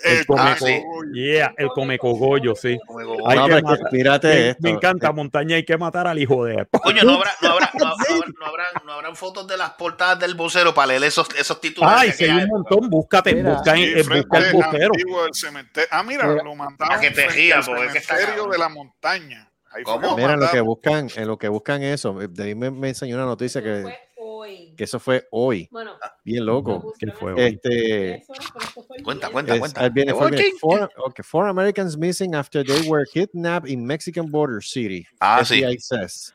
El ah, sí. Yeah, el come cogollo, sí. Como Hay que No, matar- me, esto. me encanta Montaña, hay que matar al hijo de. Coño, no habrá, no habrá, no, no habrá- no habrán, no habrán fotos de las portadas del vocero para leer esos, esos titulares. Ay, de si hay un montón, búscate, Mira. busca, Sí, en- eh, frente busca el cementerio. Ah, mira, Mira. lo mandaron Para que te al porque es que está de la montaña. Ahí fue ¿Cómo? Mira, lo que buscan, en lo que buscan eso, de ahí me, me enseñó una noticia que, Fue hoy. que eso fue hoy. Bueno, Bien lo loco. ¿Qué fue hoy? Este, Cuenta, cuenta, es- cuenta. okay, four Americans missing after they were kidnapped in Mexican border city. Ah, sí. Says.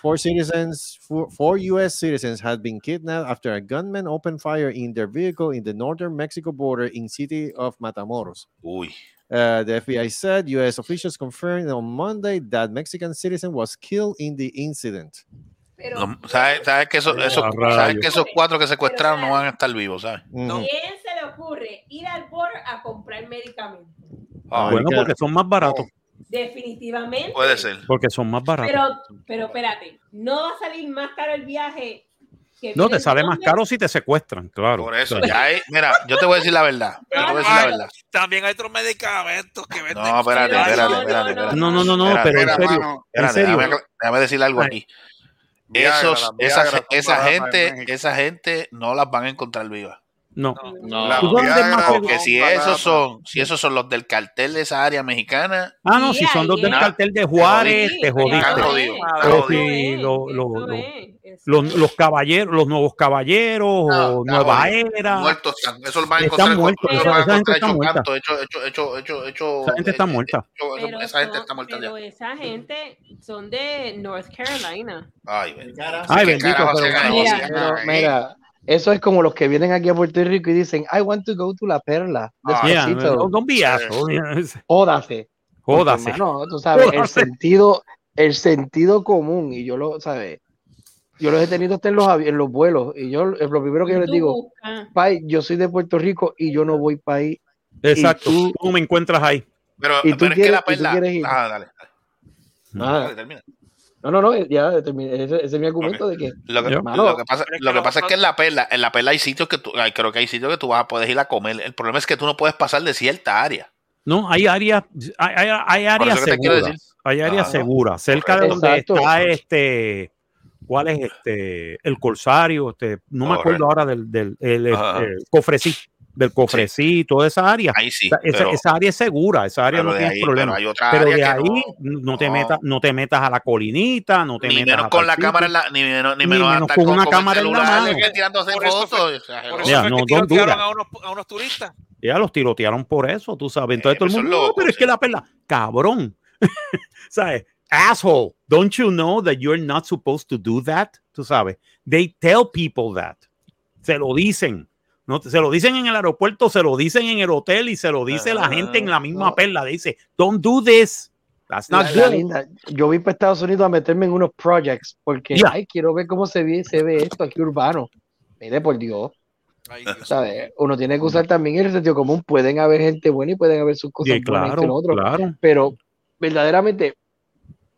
Four citizens, four, four U.S. citizens had been kidnapped after a gunman opened fire in their vehicle in the northern Mexico border in city of Matamoros. Uy. Uh, the FBI said U.S. officials confirmed on Monday that Mexican citizen was killed in the incident. Pero, No, ¿Sabes, sabes que esos, esos, Ah, sabes que esos cuatro que secuestraron no van a estar vivos, ¿sabes? Ujú. ¿quién se le ocurre ir al border a comprar medicamentos? Ah, Bueno, porque son más baratos. Definitivamente. puede ser. Porque son más baratos. Pero, pero espérate, no va a salir más caro el viaje. Que No, te sale más caro si te secuestran, claro. Por eso, ya hay, mira, yo te voy a decir la verdad. Yo te voy a decir la verdad. También hay otros medicamentos que venden. No, espérate, No, espérate, no, espérate, no, espérate. No, no, no, no, Espérate, pero en serio, en déjame, déjame decir algo aquí. Esos, esa, Viagra gente, esa gente no las van a encontrar vivas. No. Las ¿Tú dónde Viagra más- Porque si esos son, si esos son los del cartel de esa área mexicana, Ah, no, si son dos del cartel de Juárez, te jodiste. Los, los caballeros, los nuevos caballeros, No, o Nueva. Era. muertos están. Eso lo van a Están encontrar. muertos, esa- gente está muerta. Esa gente está eh, muerta. esa gente son- está muerta ya. pero esa gente son de North Carolina. Ay, bendito. Mira. Eso es como los que vienen aquí a Puerto Rico y dicen, I want to go to La Perla. Ah, Yeah, Despacito. don't, don't be asshole. Jódase. Jódase. No, tú sabes, el Jódase. sentido, el sentido común, y yo lo, ¿sabes? Yo los he tenido hasta en los, en los vuelos, y yo, eh, lo primero que yo les digo. Pai, yo soy de Puerto Rico y yo no voy para ahí. Exacto. Tú- Tú me encuentras ahí. Pero, ¿Y tú pero es que quieres- la perla. quieres ir? Ah, dale, dale, Nada. dale, termina. No, no, no, ya terminé. Ese, ese es mi argumento de que Lo que, lo que pasa, pero es que lo que pasa es que en la perla, en la perla hay sitios que tú, ay, creo que hay sitios que tú vas a poder ir a comer. El problema es que tú no puedes pasar de cierta área. No, hay áreas, hay, hay- hay áreas seguras. Hay áreas Ah, seguras. Cerca de donde Exacto. está este. ¿Cuál es este? El Corsario. Este, no me acuerdo ahora del, del el, Ajá. el cofrecí. Del cofrecí, toda esa área. Ahí sí. Esa, esa- pero, esa área es segura. Esa área no de tiene ahí, problema. pero hay otra Pero área de que ahí no, no, te no. metas, no te metas a la colinita, no te ni metas menos a con la cámara en la, ni menos, ni Ni menos hasta con con, una con cámara en la mano. que tirándose Por eso fotos. Por exagerado. eso Ya, fue no, que don't do tirotearon a unos, a unos turistas. Ya los tirotearon por eso, tú sabes. Entonces Eh, todo el mundo, no, pero es que la perla, cabrón. ¿Sabes? Asshole, don't you know that you're not supposed to do that? Tú sabes. They tell people that. Se lo dicen. No, se lo dicen en el aeropuerto, se lo dicen en el hotel y se lo dice la gente en la misma no. perla. Dice, don't do this. That's not la, la good. linda, yo voy para Estados Unidos a meterme en unos projects porque Ya. ay, quiero ver cómo se ve, se ve esto aquí urbano. Mire, por Dios, Ay. ¿sabes? Uno tiene que usar también el sentido común. Pueden haber gente buena y pueden haber sus cosas Sí, buenas claro, otro, claro. pero verdaderamente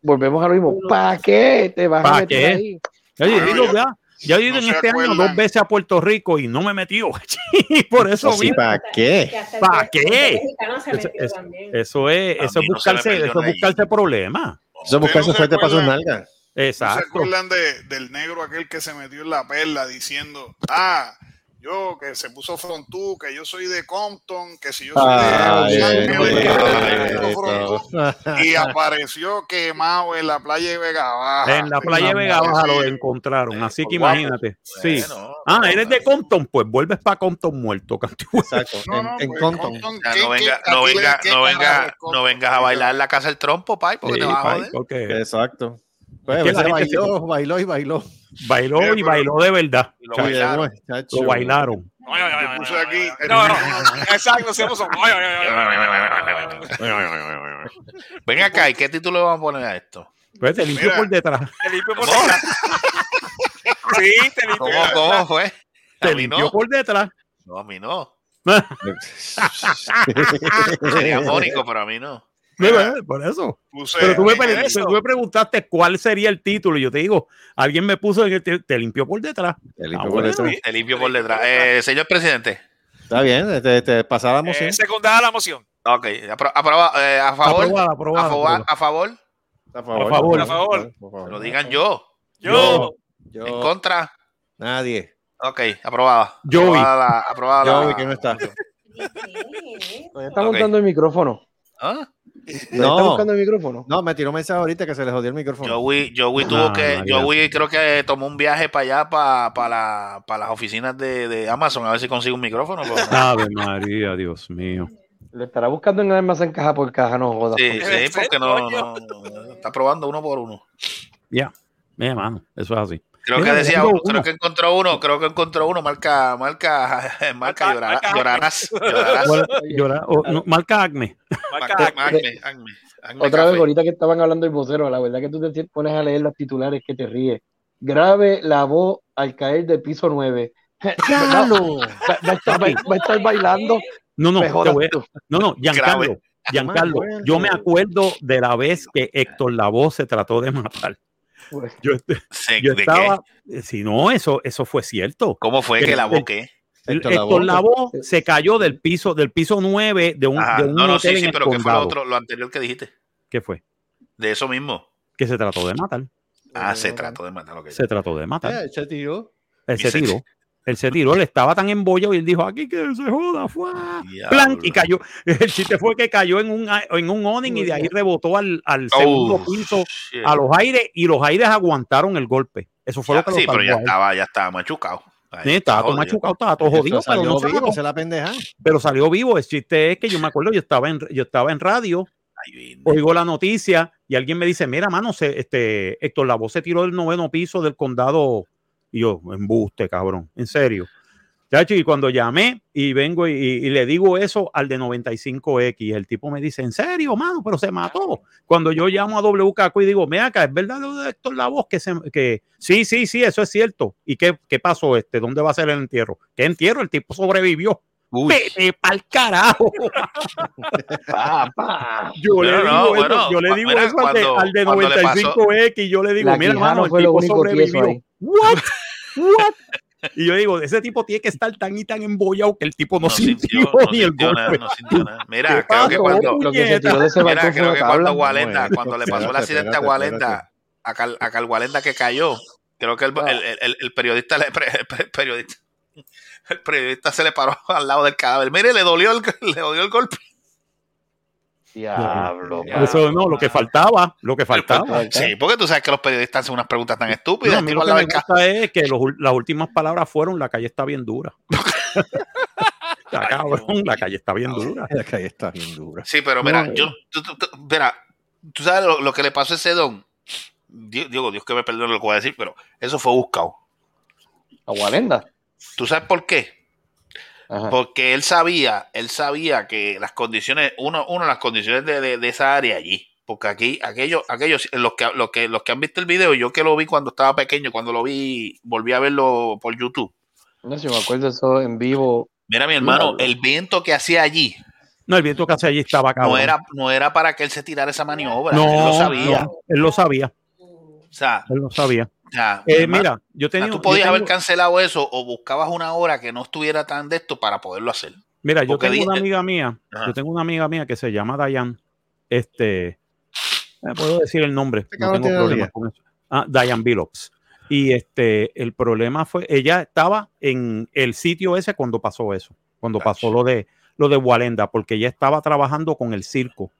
volvemos a lo mismo. ¿Para qué te vas a ¿Para meter qué? ahí? Ya yo he Bueno, ido, yo- he ido no en este año acuerdan. dos veces a Puerto Rico y no me he metido. Por eso mismo. ¿para qué? ¿Para qué? Eso, metió eso- también. eso es, eso es buscarse, eso es buscarse problemas. Eso es buscarse ¿Ustedes no se suerte para sus nalgas. ¿No se Exacto. acuerdan de- del negro aquel que se metió en la perla diciendo, ah, yo que se puso frontú, que yo soy de Compton, que si yo soy de y apareció quemado en la playa de Vega Baja. En la playa de Vega Baja lo encontraron, así que imagínate. Sí. Ah, eres de Compton, pues vuelves para Compton muerto. Exacto. No, En, no, en pues, Compton. Compton, Ya, ¿qué- no venga, venga, venga, vengas a bailar en la casa del trompo, pai, porque Sí, te vas a pai, joder. porque Exacto. Pues, Es que gente se- bailó, bailó y bailó. bailó y bailó de verdad. Y lo bailaron. Lo bailaron. No, no, exacto, se puso. Ven acá, ¿y qué título le vamos a poner a esto? Pues te limpió Mira. por detrás. Te limpio por detrás. Sí, te limpio. ¿Cómo, cómo fue? Te limpió no. por detrás. No, a mí no. Sería Mónico, pero a mí no. Mira, Por eso. puse Pero tú me, el- tú me preguntaste cuál sería el título. Y yo te digo, alguien me puso en el te, te limpió por detrás. Te limpio Ah, por bueno. detrás. Te limpio por detrás. Eh, señor presidente. Está bien, te, te pasábamos Eh, secundada la moción. Ok, apro- eh, a favor. Aprobada, aprobada, a, favor aprobada. a favor. A favor. A favor. A favor. Por favor. Lo digan yo. Yo. Yo, En contra. nadie. Ok, aprobada. Joey. Aprobada la- aprobada la- Joey, que no está. Está Ok. montando el micrófono. ¿Ah? Todavía está No, buscando el micrófono. no, me tiró un mensaje ahorita que se le jodió el micrófono. Joey, Joey Ah, tuvo que, María. Joey creo que tomó un viaje para allá, para, para, la- para las oficinas de, de Amazon, a ver si consigue un micrófono. pero- Ave María, Dios mío. Lo estará buscando en el almacén caja por caja, no jodas. Sí, porque- sí, porque no, no- no- está probando uno por uno. Ya. Mira, mano, eso es así. Creo Mira, que decía uno, uno. creo que encontró uno, creo que encontró uno, marca, marca, marca, marca- llorarás, llorarás. O, no, marca Acme. Marca, Acme, Acme, Acme Otra vez, ahorita que estaban hablando del vocero, la verdad que tú te pones a leer las titulares que te ríes. Grave la voz al caer del piso 9. ¡Claro! Va, va a estar, va- va a estar bailando. No, no, voy no, no, Giancarlo. Giancarlo, yo me acuerdo de la vez que Héctor Lavoe se trató de matar. Pues, Yo, Sí, yo ¿de estaba, qué? si no, eso, eso fue cierto. ¿Cómo fue que la boqué? Héctor Héctor Lavoe. Se cayó del piso, del piso 9 de un, Ajá, de un no, no, hotel sí, sí, en pero ¿qué fue lo otro, lo anterior que dijiste? ¿Qué fue? De eso mismo. Que se trató de matar. Ah, se trató de matar. ok. Se trató de matar. Eh, se tiró. Él se- tiró. Él se tiró, él estaba tan embollado y él dijo, aquí que se joda, fue. Plan, y cayó. El chiste fue que cayó en un, en un awning y de ahí rebotó al, al segundo Oh, piso shit. a los aires y los aires aguantaron el golpe. Eso fue Ya, lo que lo sí, pero ya estaba, ya estaba machucado. Ahí Sí, estaba todo machucado, estaba todo jodido, Eso pero salió no vivo, mató. esa es la pendeja. Pero salió vivo. El chiste es que yo me acuerdo, yo estaba en, yo estaba en radio, Ay, oigo la noticia y alguien me dice, mira, mano, se, este, Héctor Lavoe se tiró del noveno piso del condado. Y yo, embuste, cabrón, en serio. Chacho, y cuando llamé y vengo y, le digo eso al de 95X, el tipo me dice, ¿en serio, mano? Pero se mató. Cuando yo llamo a WKQ y digo, mira acá, ¿es verdad lo de Héctor Lavoe? Que, se, que sí, sí, sí, eso es cierto. ¿Y qué, qué pasó este? ¿Dónde va a ser el entierro? ¿Qué entierro? El tipo sobrevivió. Uy. Vete pa'l carajo. Yo le digo, no, eso, bueno, yo le cu- digo mira, eso al de, cuando- al de cuando le pasó- 95X, yo le digo, La mira, hermano, el tipo sobrevivió. What? What? Y yo digo, ese tipo tiene que estar tan y tan embollado que el tipo no, No sintió, sintió, no ni el sintió nada, golpe. no sintió nada. Mira, ¿Qué creo que cuando, Lo que se tiró de ese Mira, creo que cuando. Walenda, cuando le pasó el accidente a Walenda, a Cal, a Cal Walenda que cayó, creo que el, el, el- el periodista, le- el periodista, el periodista se le paró al lado del cadáver. Mire, le dolió el, le dolió el golpe. Diablo. Eso no, lo que faltaba, lo que faltaba. Sí, porque tú sabes que los periodistas hacen unas preguntas tan estúpidas. No, a mí lo que me gusta es que los las últimas palabras fueron la calle está bien dura. Está cabrón, la calle está bien dura. La calle está bien dura. Sí, pero mira, No, yo, tú, tú- tú- mira, tú sabes lo, lo que le pasó a ese don. Dios, digo, Dios que me perdone lo que voy a decir, pero eso fue buscado. A Walenda. ¿Tú sabes por qué? Ajá. Porque él sabía, él sabía que las condiciones, uno, uno las condiciones de, de- de esa área allí. Porque aquí, aquellos, aquellos, los que, los que, los que han visto el video, yo que lo vi cuando estaba pequeño, cuando lo vi, volví a verlo por YouTube. No sé si me acuerdo eso en vivo. Mira, mi hermano, el viento que hacía allí, No, el viento casi allí estaba cabrón. No era, no era para que él se tirara esa maniobra. No, él lo sabía. no, él lo sabía. O sea, Él lo sabía. O sea, Eh, además, mira, yo tenía. tú podías haber cancelado eso o buscabas una hora que no estuviera tan de esto para poderlo hacer. Mira, yo tengo una amiga mía, Ajá. yo tengo una amiga mía que se llama Dayan. Este, eh, puedo decir el nombre, no tengo tiene problema amiga. con eso. Ah, Diane Billups. Y este, el problema fue, ella estaba en el sitio ese cuando pasó eso, cuando pasó lo de lo de Walenda, porque ella estaba trabajando con el circo.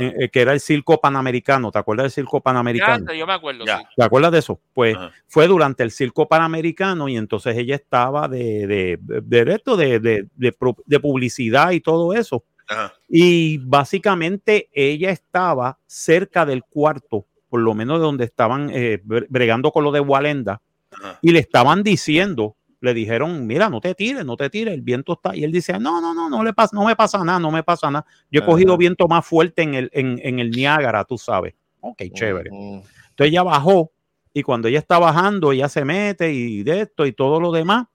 Eh, eh, que era el circo panamericano. ¿Te acuerdas del circo panamericano? Ya, yo me acuerdo. Ya. sí. ¿Te acuerdas de eso? Pues Ajá. fue durante el circo panamericano y entonces ella estaba de, de, de esto, de, de, de publicidad y todo eso. Ajá. Y básicamente ella estaba cerca del cuarto, por lo menos de donde estaban eh, bre- bregando con lo de Walenda, Ajá. y le estaban diciendo, le dijeron, mira, no te tires, no te tires, el viento está. Y él dice, no, no, no, no le pasa, no me pasa nada, no me pasa nada. Yo he cogido viento más fuerte en el, en, en el Niágara, tú sabes. Ok, chévere. Entonces ella bajó y cuando ella está bajando, ella se mete y de esto y todo lo demás.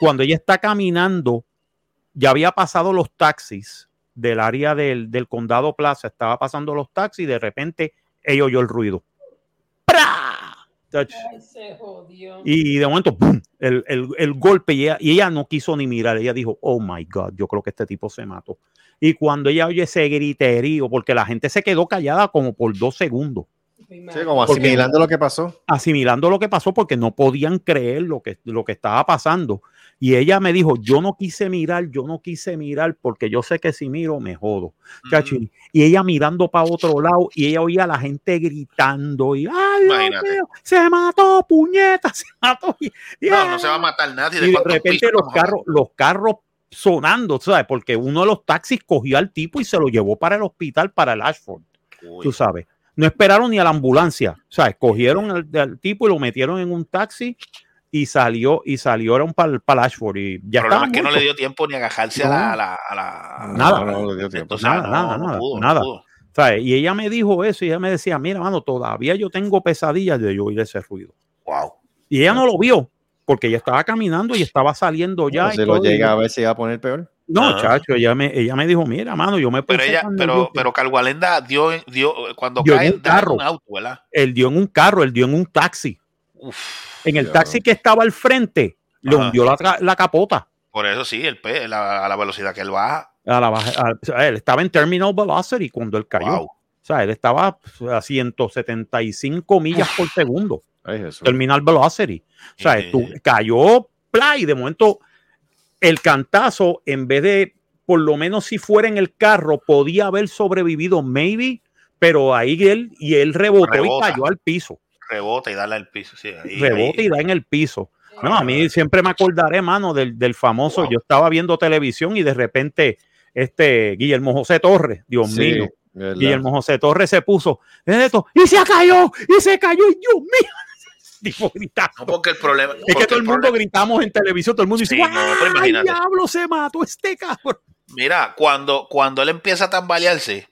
Cuando ella está caminando, ya había pasado los taxis del área del, del condado Plaza, estaba pasando los taxis y de repente ella oyó el ruido. ¡Pra! Touch. Ay, se jodió. Y de momento, ¡pum! El, el- el golpe y ella, y ella no quiso ni mirar. Ella dijo, oh my God, yo creo que este tipo se mató. Y cuando ella oye ese griterío, porque la gente se quedó callada como por dos segundos Sí, como Porque- asimilando lo que pasó. asimilando lo que pasó porque no podían creer lo que, lo que estaba pasando. Y ella me dijo, yo no quise mirar, yo no quise mirar porque yo sé que si miro me jodo. Chachi. Y ella mirando para otro lado y ella oía a la gente gritando y, ay, Dios mío, se mató, puñeta, se mató. Y, y, No, ay, no se va a matar nadie. y ¿De de cuántos repente pisos los carros, los carros sonando, ¿sabes? Porque uno de los taxis cogió al tipo y se lo llevó para el hospital, para el Ashford? Uy. tú sabes. No esperaron ni a la ambulancia, ¿sabes? Cogieron al, al tipo y lo metieron en un taxi y salió y salieron para el Ashford y ya El problema estaba es que no le dio tiempo ni a agajarse a la, a la, a la- Nada. No, no le dio tiempo. Entonces, ah, Nada, no, nada, no nada, pudo. Y ella me dijo eso y ella me decía, mira, mano, todavía yo tengo pesadillas de yo oír ese ruido. Wow. Y ella no lo vio porque ella estaba caminando y estaba saliendo ya. y si lo y- llega a ver si va a poner peor. No, Ajá. chacho, ella me, ella me dijo, mira, mano, yo me Pero ella, pero, nervioso". pero Calgualenda dio, dio cuando Dio en cae un da en carro. un auto, ¿verdad? él dio en un carro, él dio en un taxi. Uf, En el taxi que estaba al frente, le Ajá. hundió la, capota. por eso sí, el pe- la, a la velocidad que él baja. A la baja- a- él estaba en terminal velocity cuando él cayó. Wow. O sea, él estaba a 175 millas por segundo. Ay. Terminal velocity. O sea, Eh. tú- cayó play de momento el cantazo, en vez de, por lo menos si fuera en el carro, podía haber sobrevivido, maybe, pero ahí él, y él rebotó Rebota. y cayó al piso. Rebota y dale al piso. Sí, ahí- Rebota ahí. y da en el piso. No, a mí siempre me acordaré, mano, del, del famoso. Wow. Yo estaba viendo televisión y de repente, este Guillermo José Torres, Dios Sí, mío, ¿verdad? Guillermo José Torres se puso esto y se cayó, y se cayó, y Dios mío. Tipo gritando. No, porque el problema. Es porque que todo el mundo problema- gritamos en televisión, todo el mundo dice, Sí, no, pero ¡ay, imagínate. diablo, se mató este cabrón! Mira, cuando, cuando él empieza a tambalearse,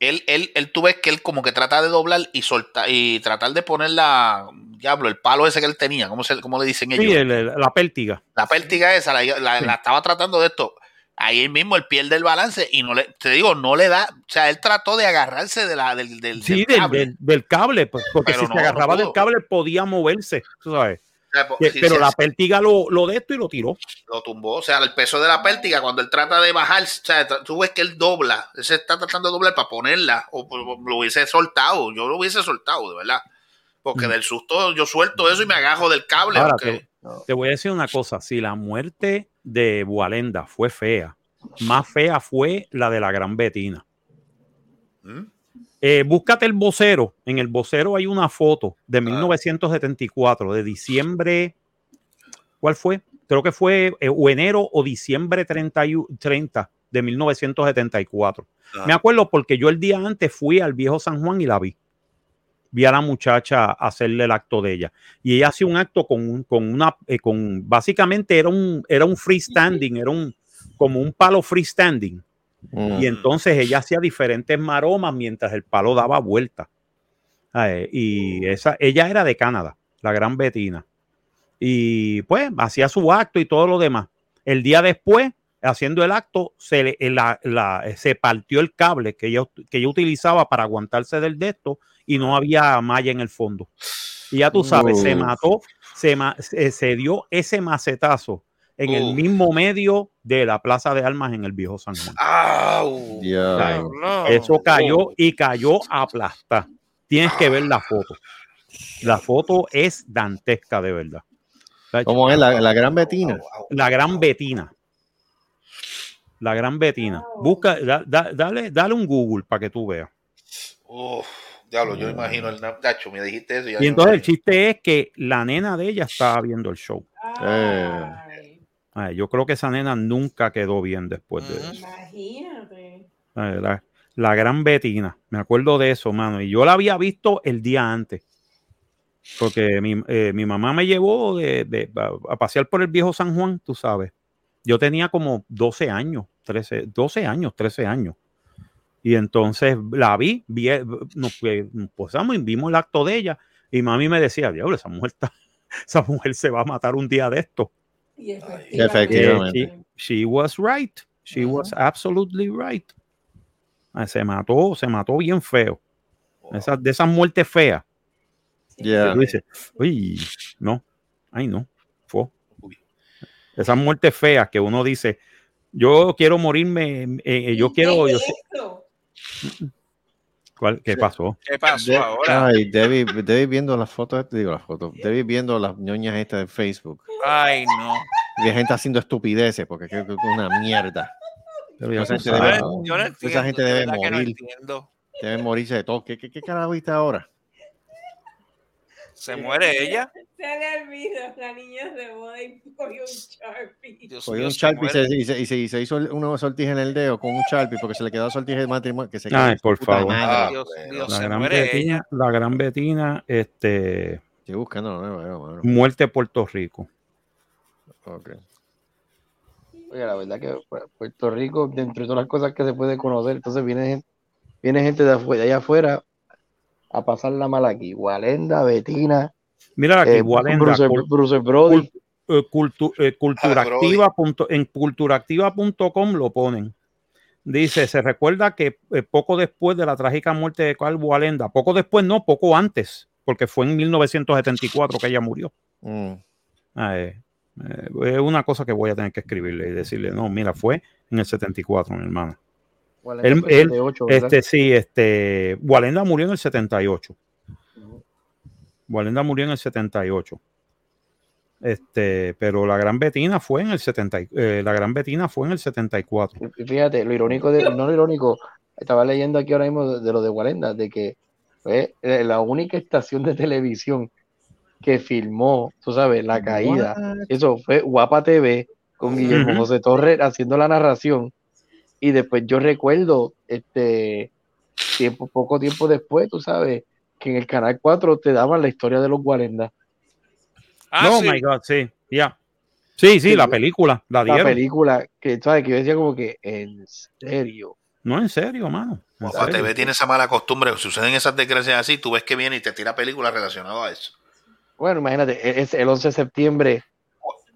él, él, él tú ves que él como que trata de doblar y soltar y tratar de poner la diablo, el palo ese que él tenía, ¿cómo, se, cómo le dicen ellos? Sí, el- la pértiga. La pértiga esa, la, la- Sí. la estaba tratando de esto. Ahí mismo él pierde el balance y no le, te digo, no le da, o sea, él trató de agarrarse de la, del, del, Sí, del del, cable. del- cable, pues, porque Pero si no, se agarraba no del cable podía moverse, tú sabes. Sí, pero la pértiga lo, lo de esto y lo tiró. lo tumbó, o sea, el peso de la pértiga cuando él trata de bajar, o sea, tú ves que él dobla, él se está tratando de doblar para ponerla, o, o lo hubiese soltado, yo lo hubiese soltado, de verdad, porque del susto yo suelto eso y me agajo del cable, Mm. Ahora, aunque- te, te voy a decir una cosa, si la muerte de Bualenda fue fea, más fea fue la de la gran Betina. ¿Mm? Eh, búscate el vocero. En el vocero hay una foto de 1974, de diciembre. ¿Cuál fue? Creo que fue eh, o enero o diciembre 30, y- 30 de 1974. Ah. Me acuerdo porque yo el día antes fui al viejo San Juan y la vi. Vi a la muchacha hacerle el acto de ella. Y ella hacía un acto con, con una, eh, con, básicamente era un, era un freestanding, era un, como un palo freestanding. Mm. Y entonces ella hacía diferentes maromas mientras el palo daba vuelta. Eh, y esa, ella era de Canadá, la gran Betina. Y pues hacía su acto y todo lo demás. El día después haciendo el acto, se, le- eh, la- la- se partió el cable que ella, que ella utilizaba para aguantarse del de esto y no había malla en el fondo. Y ya tú sabes, se mató, se, se, se dio ese macetazo en el mismo medio de la Plaza de Armas en el Viejo San Juan. ¡Au! Ya. Eso cayó y cayó aplastada. Tienes que ver la foto. La foto es dantesca de verdad. ¿Cómo es la, la gran Betina? La gran Betina. La gran Betina. Busca, da- da- dale, dale un Google para que tú veas. Uf, diablo, yo imagino el Nacho, me dijiste eso. ya Y entonces el chiste es que la nena de ella estaba viendo el show. Eh, Ay, yo creo que esa nena nunca quedó bien después de eso. Imagínate. Ay, La, la gran Betina. Me acuerdo de eso, mano. Y yo la había visto el día antes. Porque mi, eh, mi mamá me llevó de, de- a, a pasear por el viejo San Juan, tú sabes. Yo tenía como 12 años, 13, 12 años, 13 años. Y entonces la vi, vi nos, pues, nos posamos y vimos el acto de ella. Y mami me decía, diablo, esa mujer, está, esa mujer se va a matar un día de esto. Y Efectivamente. She, she was right. She was absolutely right. Ah, Se mató, se mató bien feo. Esas, de esas muertes feas. dices, uy, no, ay, no, fue. Esas muertes feas que uno dice, yo quiero morirme, eh, eh, yo quiero. ¿Cuál- ¿Qué pasó? ¿Qué pasó De- ahora? Ay, Debbie, Debbie viendo las fotos, digo las fotos, Debbie viendo las ñoñas estas de Facebook. Ay, no. De gente haciendo estupideces, porque creo que es una mierda. Pero Esa gente debe, Yo no esa entiendo, gente debe no morir, debe morirse de todo. ¿Qué, qué, qué carajo viste ahora? ¿Se muere ella? Se le olvidó la niña de boda y cogió un Sharpie. Dios Cogió un se Sharpie y se, y se- y se- y se hizo una sortija en el dedo con un Sharpie porque se le quedó sortija de matrimonio. Que se Ay, por favor. Ah, Dios La se gran, Betina, la gran Betina, este, Estoy buscando, no, no, muerte Puerto Rico. Ok. Oye, la verdad que Puerto Rico, dentro de todas las cosas que se puede conocer, entonces viene gente, viene gente de, afuera, de allá afuera a pasarla mal aquí. Walenda, Betina, Mira aquí, eh, Walenda, Bruce, cul- Bruce Brody. eh, cultu- eh, culturactiva punto- en culturactiva.com lo ponen. Dice, se recuerda que eh, poco después de la trágica muerte de Carl Walenda, poco después no, poco antes, porque fue en 1974 que ella murió. Mm. Ah, eh, eh, es una cosa que voy a tener que escribirle y decirle, no, mira, fue en el 74, mi hermana. Walenda Él- fue él, 78, ¿verdad? Este sí, este, Walenda murió en el 78. Walenda murió en el 78. Este, pero la gran Betina fue en el 70, y- eh, la gran Betina fue en el 74. Y fíjate, lo irónico de, no lo irónico, estaba leyendo aquí ahora mismo de, de lo de Walenda, de que fue eh, la única estación de televisión que filmó, tú sabes, la caída. Eso fue Guapa TV con Guillermo. José Torres haciendo la narración. Y después yo recuerdo, este, tiempo, poco tiempo después, tú sabes, que en el canal 4 te daban la historia de los Walenda. Ah, no, sí. my God, sí, ya. Sí, sí, Sí, la película, la La película, que sabes, que yo decía como que, en serio. No, en serio, mano. en serio. TV tiene esa mala costumbre. Suceden esas desgracias así. Tú ves que viene y te tira películas relacionadas a eso. Bueno, imagínate, e- es el 11 de septiembre.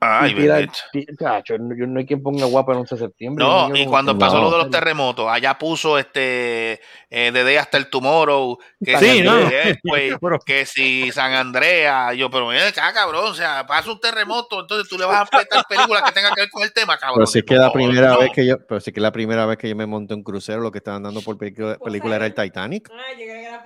Ay, tira- bendito. ti- chacho, no, yo no hay quien ponga guapa el 11 de septiembre. No, y cuando pasó no. lo de los terremotos, allá puso este eh, de Day hasta el Tomorrow, que Sí, si no. Que si San Andrea, yo, pero mira acá, cabrón, o sea, pasa un terremoto, entonces tú le vas a apretar películas que tengan que ver con el tema, cabrón. Pero si es que la primera no. vez que yo, pero si es que la primera vez que yo me monté un crucero, lo que estaban dando por película, película era el Titanic.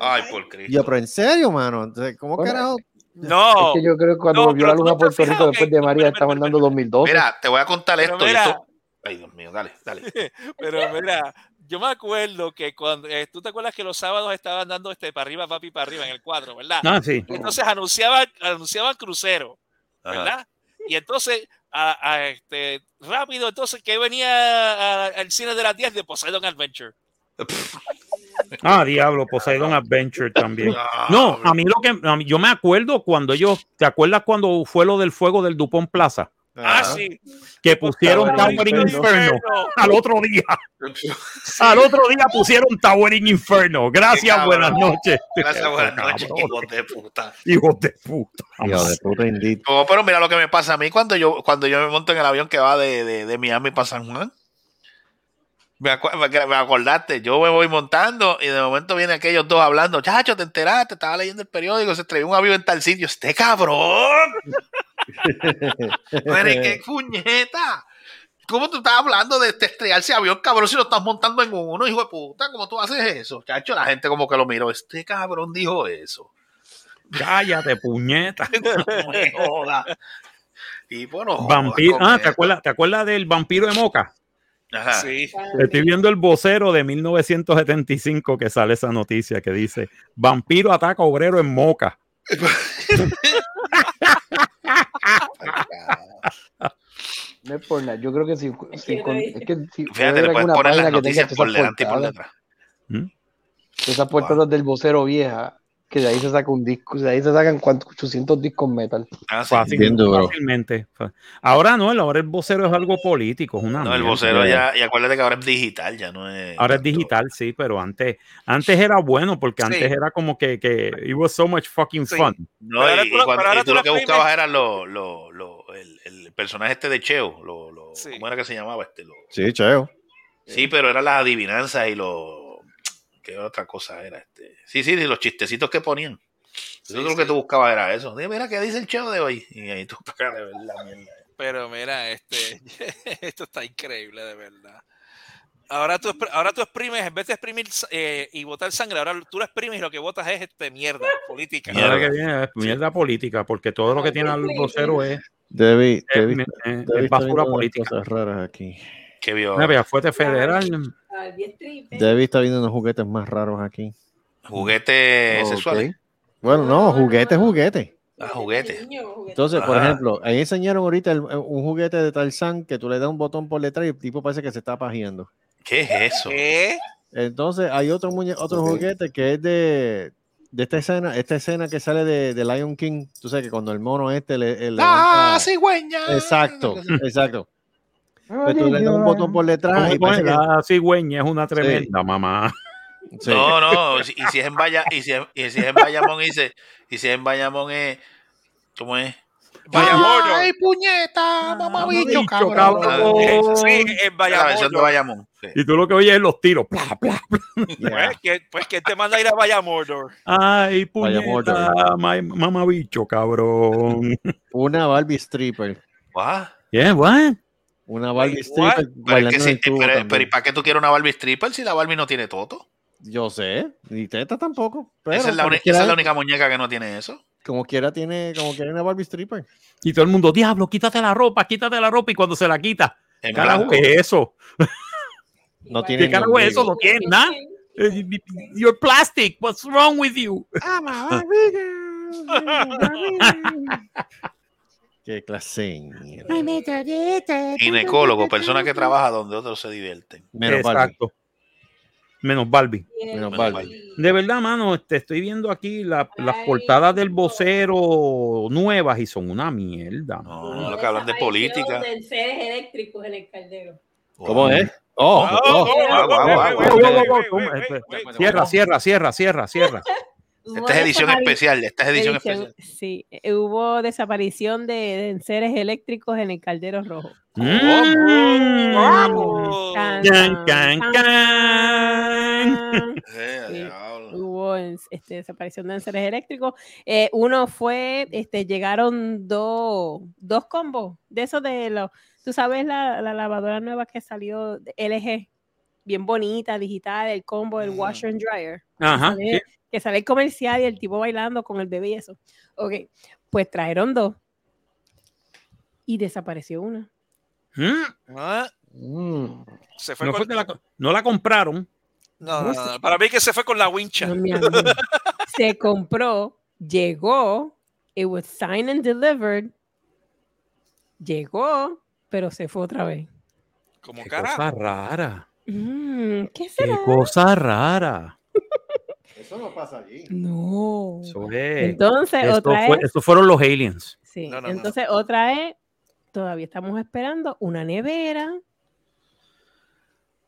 Ah, Ay, por Cristo. yo, pero en serio, mano, entonces, ¿cómo Bueno, carajo? No. Es que yo creo que cuando No, volvió la luz a Puerto Rico después de María, estaban dando 2012. Mira, te voy a contar esto, mira. esto. Ay, Dios mío, dale, dale. Pero mira, yo me acuerdo que cuando eh, tú te acuerdas que los sábados estaban dando este para arriba, papi, para arriba en el cuadro, ¿verdad? Ah, sí. Entonces anunciaban, anunciaban crucero, Ajá. ¿verdad? Y entonces, a, a este, rápido, entonces, que venía al cine de las 10 de Poseidon Adventure. Ah, diablo, Poseidon Adventure también. Ah, No, a mí lo que a mí- yo me acuerdo cuando ellos, ¿te acuerdas cuando fue lo del fuego del Dupont Plaza? Ah, Ajá. sí. que pusieron Towering Towering Inferno. Inferno al otro día. Al otro día pusieron Towering Inferno. Gracias, buenas noches. Gracias, buenas noches, hijos de puta. Hijos de puta. Hijo de puta, indeed. No, pero mira lo que me pasa a mí cuando yo, cuando yo me monto en el avión que va de, de, de Miami para San Juan. Me, acu- me- acordaste, yo me voy montando y de momento vienen aquellos dos hablando, chacho, te enteraste, estaba leyendo el periódico, se estrelló un avión en tal sitio, este cabrón, pero ¿y qué puñeta, ¿cómo tú estás hablando de este estrellarse avión, cabrón, si lo estás montando en uno, hijo de puta, ¿cómo tú haces eso? Chacho, la gente como que lo miró, este cabrón dijo eso. Cállate, puñeta. No me jodas. Y bueno, Vampiro. Ah, ¿te acuerdas, ¿te acuerdas del vampiro de Moca? Ajá. Sí. Estoy viendo el vocero de 1975 que sale esa noticia que dice: Vampiro ataca obrero en Moca. No es por nada. Yo creo que si, si con- es que si Fíjate, le puedes poner las página que tenga noticias por esas delante y por detrás. ¿Mm? esas portadas del vocero vieja, que de ahí se saca un disco, de ahí se sacan cuántos 800 discos metal. Ah, sí. Fácil- Bien duro. fácilmente. Ahora no, ahora el vocero es algo político. Es una No, el vocero ya, y acuérdate que ahora es digital, ya no es. Ahora es digital, sí, pero antes, antes era bueno porque Sí. antes era como que, que it was so much fucking Sí. fun. No, Pero y, tú y lo- cuando- y tú tú lo que buscabas era lo, lo, lo- el, el personaje este de Cheo. Lo, lo- Sí. ¿Cómo era que se llamaba este? Lo- Sí, cheo. sí, pero eran las adivinanzas y lo. ¿Qué otra cosa era? este Sí, sí, y los chistecitos que ponían. Eso es lo sí. que tú buscabas era eso. Dime, mira, ¿qué dice el Cheo de hoy? Y ahí tú para de ver la mierda. Pero mira, este, esto está increíble, de verdad. Ahora tú, ahora tú exprimes, en vez de exprimir eh, y botar sangre, ahora tú lo exprimes y lo que botas es este mierda política. Mierda. Que viene es mierda política, porque todo lo que tiene el vocero es, Debbie, es, Debbie, es- es Debbie está basura política. cosas raras aquí. ¿Qué vio? Una vea, fuerte federal. Debbie está viendo unos juguetes más raros aquí. Juguetes Ok. sexuales. Bueno, no, juguete, juguete. Ah, juguete. Entonces, por Ajá. ejemplo, ahí enseñaron ahorita el- un juguete de Tarzán que tú le das un botón por detrás y el tipo parece que se está pajeando. ¿Qué es eso? ¿Qué? Entonces, hay otro, muñe otro juguete que es de, de esta escena, esta escena que sale de, de Lion King. Tú sabes que cuando el mono este le, le ¡Ah, levanta- cigüeña! Exacto, exacto. Pero tú le das un botón por detrás y ¿Cómo parece es? que- La cigüeña es una tremenda mamá. sí. No, no, y si es en Vaya, y si, es- y si es en Bayamón, y, se- y si es en Bayamón es, ¿cómo es? Bayamón. ¡Ay, puñeta! ¡Mamá bicho, bicho, cabrón! cabrón. Eh, sí, en versión de Bayamón. Bayamón. sí. Y tú lo que oyes es los tiros. Pla, pla. Yeah. Pues, que, pues que te manda a ir a Bayamón. Ay, Vaya puñeta, ma- mamá bicho, cabrón. Una Barbie stripper. What? ¿Qué? ¿What? Una Barbie Wait, stripper Pero, que sí, ¿y para qué tú quieres una Barbie stripper si la Barbie no tiene toto? Yo sé, ni teta tampoco. Pero esa, es la, quiera- esa es la única muñeca que no tiene eso. Como quiera tiene, como quiera una Barbie stripper. Y todo el mundo, diablo, quítate la ropa, quítate la ropa. Y cuando se la quita, En carajo. ¿qué es eso? No tiene ¿Qué ni carajo es eso? No tiene nada. Eh, You're plastic. What's wrong with you? Qué clase. Ginecólogo, persona que trabaja donde otros se divierten. Menos Barbie. Exacto. Menos Barbie. Menos Menos Barbie. De verdad, mano, este, estoy viendo aquí la- las portadas del vocero nuevas y son una mierda. No, no, lo que hablan de política. De seres eléctricos en el caldero. ¿Cómo es? Oh, Ah, oh. oh, oh. Cierra, cierra, cierra, cierra, cierra. Esta es edición especial, esta es edición edición- especial. Sí, eh, hubo desaparición de, de enseres eléctricos en el caldero rojo. Mm. Vamos. Can, Can, can, Sí. Hubo este, desaparición de enseres eléctricos. Eh, uno fue, este, llegaron dos, dos combos de esos de los, tú sabes la, la lavadora nueva que salió de LG, bien bonita, digital, el combo, el washer and dryer. Ajá. Que sale el comercial y el tipo bailando con el bebé y eso. Ok, pues trajeron dos y desapareció una. Mm. Ah, Mm. Se fue No, con- fue la, no la compraron. no, no, no, Para mí que se fue con la wincha. Se compró, llegó, it was signed and delivered, llegó, pero se fue otra vez. Como Qué carajo. cosa rara. Mm, ¿Qué Qué será? cosa rara. Eso no pasa allí. No. Eso es. Entonces, Esto otra fue- es. estos fueron los aliens. Sí, No, no, no, entonces otra es todavía estamos esperando una nevera.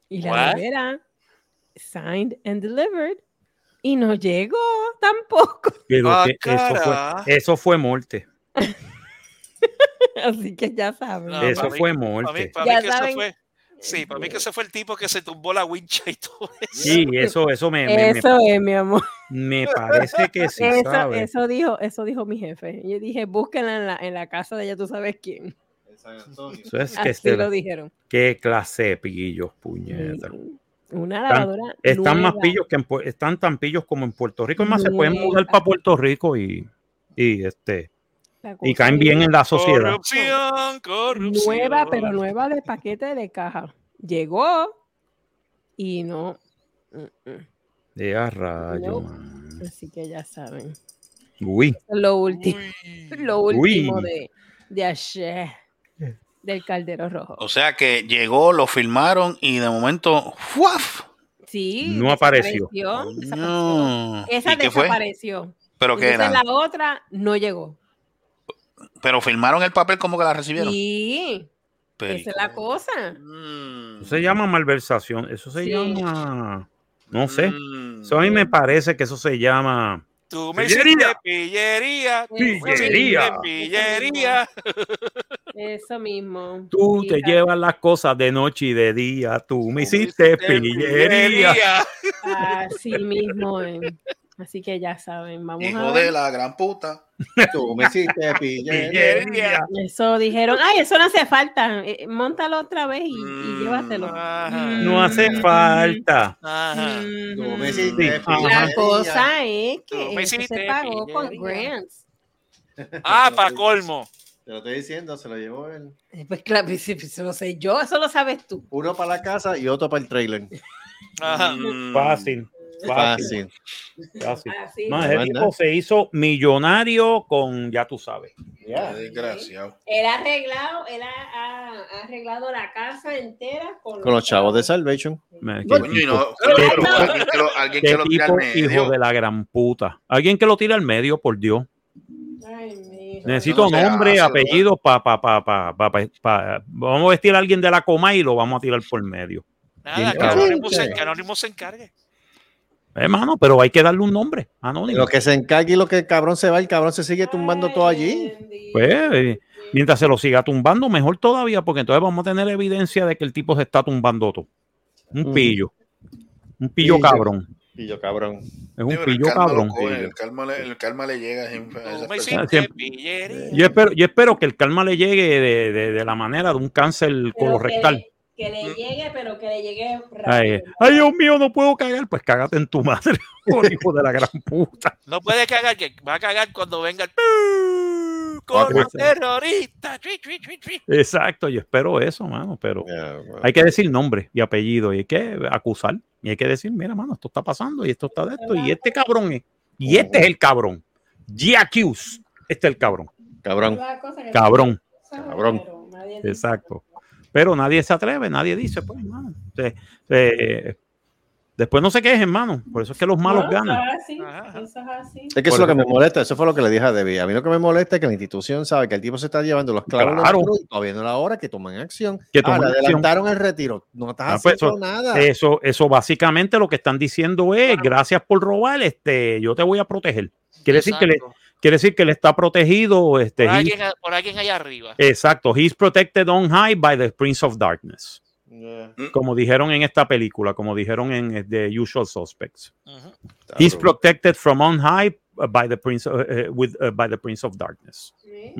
Y la What? nevera, signed and delivered, y no llegó tampoco. Pero Ah, que eso, fue, eso fue muerte. Así que ya saben. No, eso fue Para mí, muerte. para Ya mí que eso saben. Sí, para mí que ese fue el tipo que se tumbó la wincha y todo eso. Sí, eso, eso me, me, me- Eso es, mi amor. me parece que sí, eso, ¿sabes? eso dijo, eso dijo mi jefe. Yo dije, búsquenla en la, en la casa de ella, tú sabes quién. Eso es que Así este- lo dijeron. qué clase de pillos, puñeta. Una Están- lavadora. Están más nueva. pillos que en, están tan pillos como en Puerto Rico. Es más, se pueden mudar para Puerto Rico y, y este y caen bien en la sociedad. Corrupción, corrupción. Nueva, pero nueva de paquete de caja. Llegó y no. De a rayo, No. man. Así que ya saben. Uy, Lo último, lo último Uy. de, de ayer del caldero rojo. O sea que llegó, lo filmaron y de momento, ¡fuaf! Sí, No apareció. desapareció, desapareció. No. Esa ¿Y qué fue? desapareció. Pero que Entonces era. la otra no llegó. Pero filmaron el papel como que la recibieron. Sí, Pero- esa es la cosa. Mm, eso se llama malversación. Eso se Sí. llama. No sé. mm. Eso a mí me parece que eso se llama. Tú me Pillería. hiciste pillería. Pillería. Pillería. Eso mismo. Tú te llevas las cosas de noche y de día. Tú me hiciste pillería. Así mismo. eh. Así que ya saben, vamos a Hijo ver. de la gran puta. Tú me hiciste pillería. Eso dijeron, ay, eso no hace falta. eh, móntalo otra vez y, y Mm, llévatelo. Ajá. No hace Mm, falta. Ajá. Tú mm, me hiciste. La cosa es Tú que me eso se pagó con pillería. grants. Ah, para colmo. Te lo estoy diciendo, se lo llevó él. Eh, Pues claro, pues, pues, eso lo sé yo, eso lo sabes tú. Uno para la casa y otro para el trailer. Ajá. Mm. Fácil. Fácil. Fácil. fácil. Así. Más, ese tipo se hizo millonario con, ya tú sabes. Qué desgraciado. Él ha arreglado, él ha, ha- arreglado la casa entera con, Con los chavos de Salvation. Qué Coño, no, pero alguien que lo, alguien qué que lo tira al medio. hijo de la gran puta. Alguien que lo tire al medio, por Dios. Ay. Necesito no nombre, hace, apellido, pa, pa, pa, pa, pa, pa- pa- vamos a vestir a alguien de la coma y lo vamos a tirar por medio. Nada, Bien, que cabrón. Anónimo se, que Anónimo se encargue. Hermano, pero hay que darle un nombre anónimo. Lo que se encargue y lo que el cabrón se va, el cabrón se sigue tumbando todo allí. Pues, eh, mientras se lo siga tumbando, mejor todavía, porque entonces vamos a tener evidencia de que el tipo se está tumbando todo. Un pillo. Un pillo Pillo. cabrón. Yo, cabrón. Es un pillo cabrón. coge, el, karma le, el karma le llega a. Yo espero, yo espero que el calma le llegue de, de- de la manera de un cáncer colorectal. Que, que le llegue, pero que le llegue rápido. Ay, ay, Dios mío, no puedo cagar. Pues cágate en tu madre, por hijo de la gran puta. No puede cagar, que va a cagar cuando venga el con pues, terrorista. Exacto, yo espero eso, mano, pero bueno. hay que decir nombre y apellido y hay que acusar y hay que decir, mira, mano, esto está pasando y esto está de esto y este cabrón es, y este es el cabrón. G-Accuse, este es el cabrón. Cabrón. Cabrón. Cabrón. Exacto. Pero nadie se atreve, nadie dice, pues, hermano. se- se- después no se quejen, hermano. Por eso es que los malos No, ganan. eso es así, eso es así. Es que eso es lo que me molesta. Eso fue lo que le dije a Debbie. A mí lo que me molesta es que la institución sabe que el tipo se está llevando los clavos Claro. y todavía no es la hora que tomen acción. Que Ah, tomen le acción. adelantaron el retiro. No estás Ah, pues haciendo eso- nada. Eso, eso básicamente lo que están diciendo es, gracias por robar, este, yo te voy a proteger. Quiere decir que le. Quiere decir que él está protegido, este, Por he- alguien, por alguien allá arriba. exacto, he's protected on high by the Prince of Darkness, Yeah. como dijeron en esta película, como dijeron en eh, The Usual Suspects. He's protected from on high uh, by the Prince, uh, uh, with, uh, by the Prince of Darkness. Sí.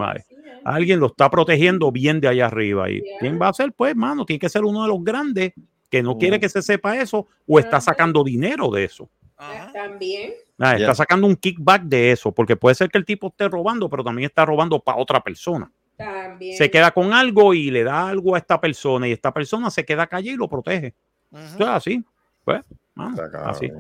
Alguien lo está protegiendo bien de allá arriba. ¿Y Yeah. quién va a ser? Pues, mano, tiene que ser uno de los grandes que no Mm. quiere que se sepa eso o está sacando dinero de eso. Ajá. También. Ah. Está sacando un kickback de eso, porque puede ser que el tipo esté robando, pero también está robando para otra persona. También. Se queda con algo y le da algo a esta persona y esta persona se queda callada y lo protege. Eso es así. Pues, mano, así.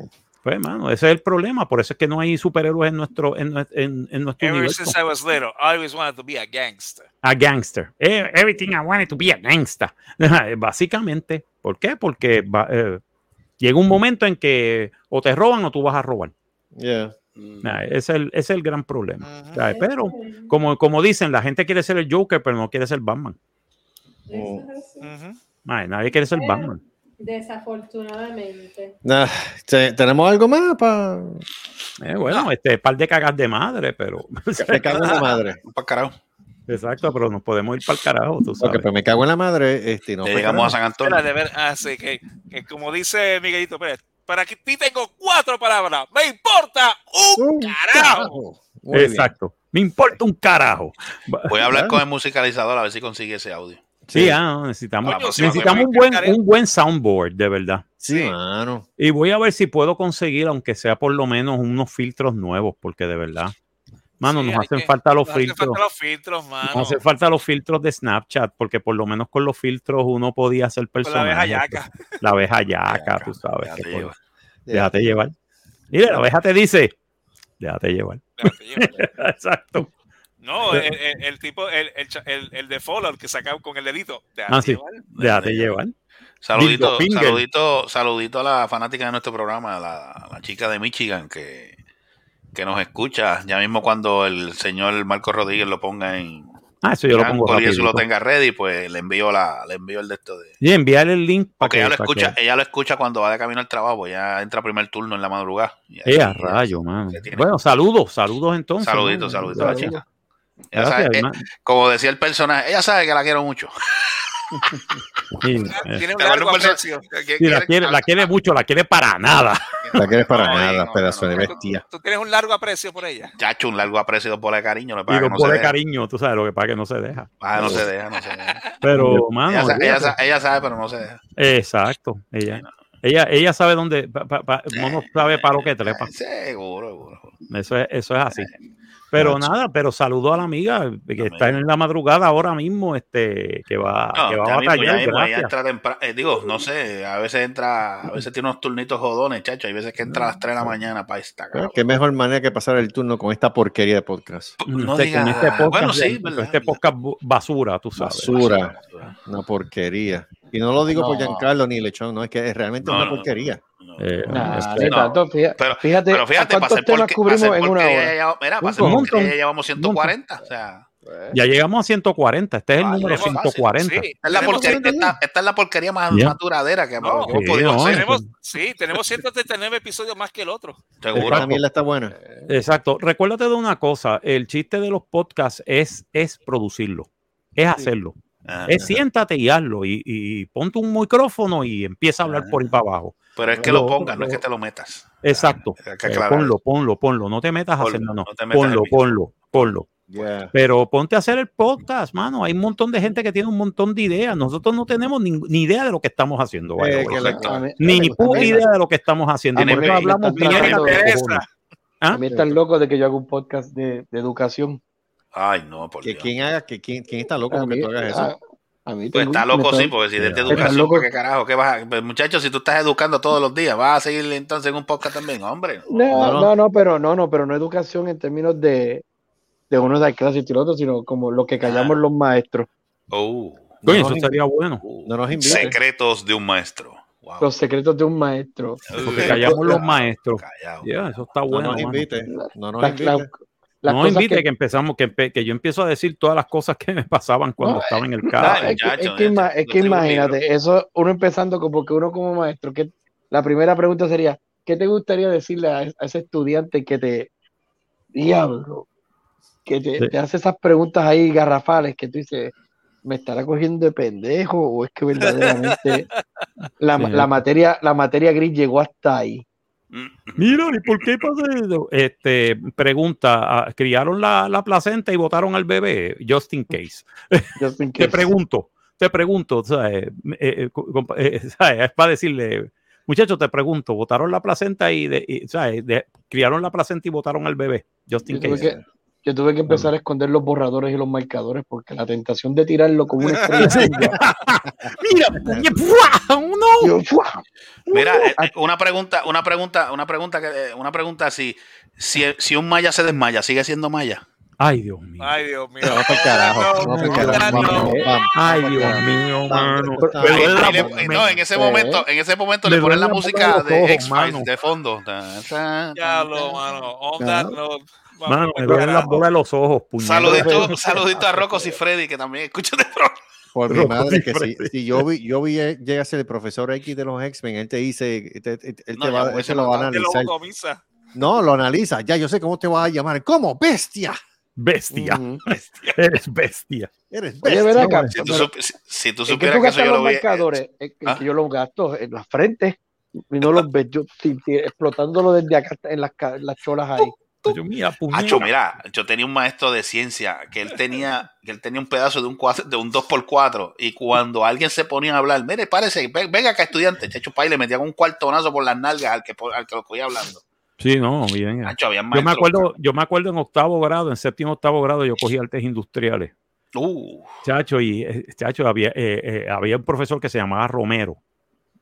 Pues, mano, ese es el problema. Por eso es que no hay superhéroes en nuestro, en, en- en nuestro Ever universo. since I was little, I always wanted to be a gangster. A gangster. Eh, everything I wanted to be a gangster. Básicamente. ¿Por qué? Porque eh, llega un momento en que o te roban o tú vas a robar. Yeah. Nah, ese, es el, ese es el gran problema. Pero, como, como dicen, la gente quiere ser el Joker, pero no quiere ser Batman. Nah, nadie quiere ser Batman. Desafortunadamente. Nah, ¿Tenemos algo más para Eh, bueno, este par de cagas de madre, pero. cago en la madre? Para carajo. Exacto, pero nos podemos ir para el carajo, tú Ok, sabes. pues me cago en la madre. Este, no llegamos a. San Antonio. Espera, de ver, ah, sí, que, que como dice Miguelito Pérez, para que ti tengo cuatro palabras. Me importa un Un carajo. Bien. Exacto. Me importa un carajo. Voy a hablar con el musicalizador a ver si consigue ese audio. Sí, ah, no, necesitamos, Coño, sí, necesitamos un buen, un buen soundboard, de verdad. Sí, Sí. mano. Y voy a ver si puedo conseguir, aunque sea por lo menos unos filtros nuevos, porque de verdad, mano, Sí, nos hacen que- falta los Nos hacen filtros. falta los filtros, mano. Nos hacen falta los filtros de Snapchat, porque por lo menos con los filtros uno podía hacer Con la abeja personajes. yaca. La abeja yaca, tú sabes. Déjate llevar. Déjate llevar. Mira, la abeja te dice, déjate llevar. Déjate llevar. Exacto. No, el, el- el tipo, el, el, cha- el, el de Fallout que sacaba con el dedito. Déjate Ah, sí. llevar. Déjate llevar. Saludito, saludito, saludito a la fanática de nuestro programa, la, la chica de Michigan que, que nos escucha. Ya mismo cuando el señor Marco Rodríguez lo ponga en Ah, eso yo lo pongo y eso lo tenga ready, pues le envío la, le envío el de esto de. Y enviarle el link para Porque que, ella lo escucha, que- ella lo escucha cuando va de camino al trabajo, ya entra primer turno en la madrugada. Ahí- Eh, rayo, mano. Bueno, saludos, saludos entonces. Saludito, ¿no? saludito a la chica. Gracias, sabe- eh, como decía el personaje, ella sabe que la quiero mucho. Sí, eh, Tiene un largo aprecio. sí, la quiere, la quiere mucho, la quiere para nada. La quieres para No, nada, no, pedazo no, de no. bestia. Tú tienes un largo aprecio por ella. Chacho, un largo aprecio bolas de cariño. Lo no se de deja. cariño, tú sabes, lo que pasa que no se deja. Ah, no se deja, no se deja. Pero, mano, ella, ella ella sabe, pero no se deja. exacto. Ella, ella, ella sabe dónde, pa- pa- pa- mono sabe para lo que trepa. Seguro, seguro. Eso es, eso es así. Pero nada, pero saludo a la amiga que está en la madrugada ahora mismo, este, que va, No, que va ya a mismo, ya batallar. mismo, entra temprano. eh, digo, no sé, a veces entra, a veces tiene unos turnitos jodones, chacho. Hay veces que entra a las 3 de la mañana para esta Pero Qué mejor manera que pasar el turno con esta porquería de podcast. No Este- diga- con este podcast, bueno, sí, con este podcast basura, tú sabes. Basura. Una porquería. Y no lo digo por No. Giancarlo ni Lechón, no, es que es realmente No, una no, porquería. Eh, Nah, tanto, fíjate, Pero, fíjate, pero fíjate, ¿a para cuántos ser temas porque, cubrimos para ser en una hora? ya- mira, para Un ser ya llevamos 140. O sea, Ya llegamos a 140. Este es el Ah, número tenemos- 140. Sí, esta es la porquería, ciento- esta, esta es la porquería más, duradera que hemos, No, sí, podido no, hacer. tenemos, sí, tenemos 139 episodios más que el otro. Seguro. Esta mierda está buena. Exacto. Recuérdate de una cosa: el chiste de los podcasts es, es producirlo, es hacerlo. Ajá. Es siéntate y hazlo y, y ponte un micrófono y empieza a hablar por ahí para abajo. Pero es que Lo- lo pongas, no es que te lo metas. Exacto. Que Eh, ponlo, ponlo, ponlo. No te metas a Ponlo, hacer, no, no. no te metas Ponlo, ponlo, ponlo. Yeah. Pero ponte a hacer el podcast, mano. Hay un montón de gente que tiene un montón de ideas. Nosotros no tenemos ni, ni idea de lo que estamos haciendo. Eh, que la-. A Ni a puta a mí- idea de lo que estamos haciendo. a mí hablamos de. ¿Ah? A mí están locos de que yo haga un podcast de, de educación. Ay, no, por Que Dios. quién haga, que quién, quién está loco porque tú hagas eso. a mí Pues está loco, sí, porque si desde Estás educación, loco. ¿para ¿qué carajo? ¿Qué vas a- pues, muchachos, si tú estás educando todos los días, vas a seguir entonces en un podcast también, hombre. No, No, no. no, no, pero no, no, pero no educación en términos de, de uno dar clases y el otro, sino como lo que callamos Ah. los maestros, Oh, Coño, No eso nos sería bueno. No nos inviten. secretos de un maestro. Wow. los secretos de un maestro. Porque callamos los maestros. Callado. Ya, eso está No bueno. nos mano. invite. No nos Las, invite. Las- no invite que, que- empezamos, que, empe- que yo empiezo a decir todas las cosas que me pasaban cuando No, estaba en el carro. es que, es ima- es imagínate, eso uno empezando como que uno como maestro, que la primera pregunta sería, ¿qué te gustaría decirle a, a ese estudiante que te, diablo, que te, Sí. te hace esas preguntas ahí garrafales que tú dices, ¿me estará cogiendo de pendejo o es que verdaderamente la, Sí. la materia, la materia gris llegó hasta ahí? Mira, ¿y por qué pasa eso? Este, pregunta, ah, ¿criaron la, la placenta y votaron al bebé? Just in case. Just in Te case. pregunto, te pregunto, ¿sabes? Eh, eh, eh, ¿sabes? Es para decirle, muchachos, te pregunto, ¿votaron la placenta y, de, y, ¿sabes? De- criaron la placenta y votaron al bebé? Just in Yo tuve, case. que, yo tuve que empezar a esconder los borradores y los marcadores porque la tentación de tirarlo como una estrella. Mira. ¡No! Mira, eh, eh, una pregunta, una pregunta, una pregunta que, eh, una pregunta si, si, si un maya se desmaya, ¿sigue siendo maya? Ay, Dios mío. Ay, Dios mío. Vamos pa'l carajo, vamos carajo, no, vamos, no. vamos, Ay, Dios mío, mano. no, en ese momento, en ese momento me le ponen la música de X-Files de fondo. Ya lo, mano. On that note, Mano, me duelen las bolas de los ojos. Saludito, saludito a Rocco y Freddy, que también escuchan de pro. Por mi madre, que si, si yo vi, yo vi, eh, llega a ser el profesor X de los X-Men, él te dice, te- te- él No, te, va, él ese te lo va a analizar. No, lo analiza. Ya, yo sé cómo te vas a llamar. ¿Cómo? ¡Bestia! Bestia. Ujú. Eres bestia. Eres Oye, bestia. ven acá, Si tú, pero- supi- si- si tú ¿En qué supieras tú que eso gastas yo los lo vi. marcadores? En- en ¿Ah? que yo los gasto en la frente y no los veo yo explotándolo desde acá en las, en las cholas ahí. Yo, mira. Hacho, mira, yo tenía un maestro de ciencia que él tenía, que él tenía un pedazo de un cuatro- de un 2x4 y cuando alguien se ponía a hablar, mire, párese, ven- venga acá estudiante, Checho Pay le metían un cuartonazo por las nalgas al que, al que lo cogía hablando. Sí, no, bien. Había Yo me acuerdo, yo me acuerdo en octavo grado, en séptimo octavo grado, yo cogí artes industriales. Uh, Chacho, y eh, chacho, había, eh, eh, había un profesor que se llamaba Romero.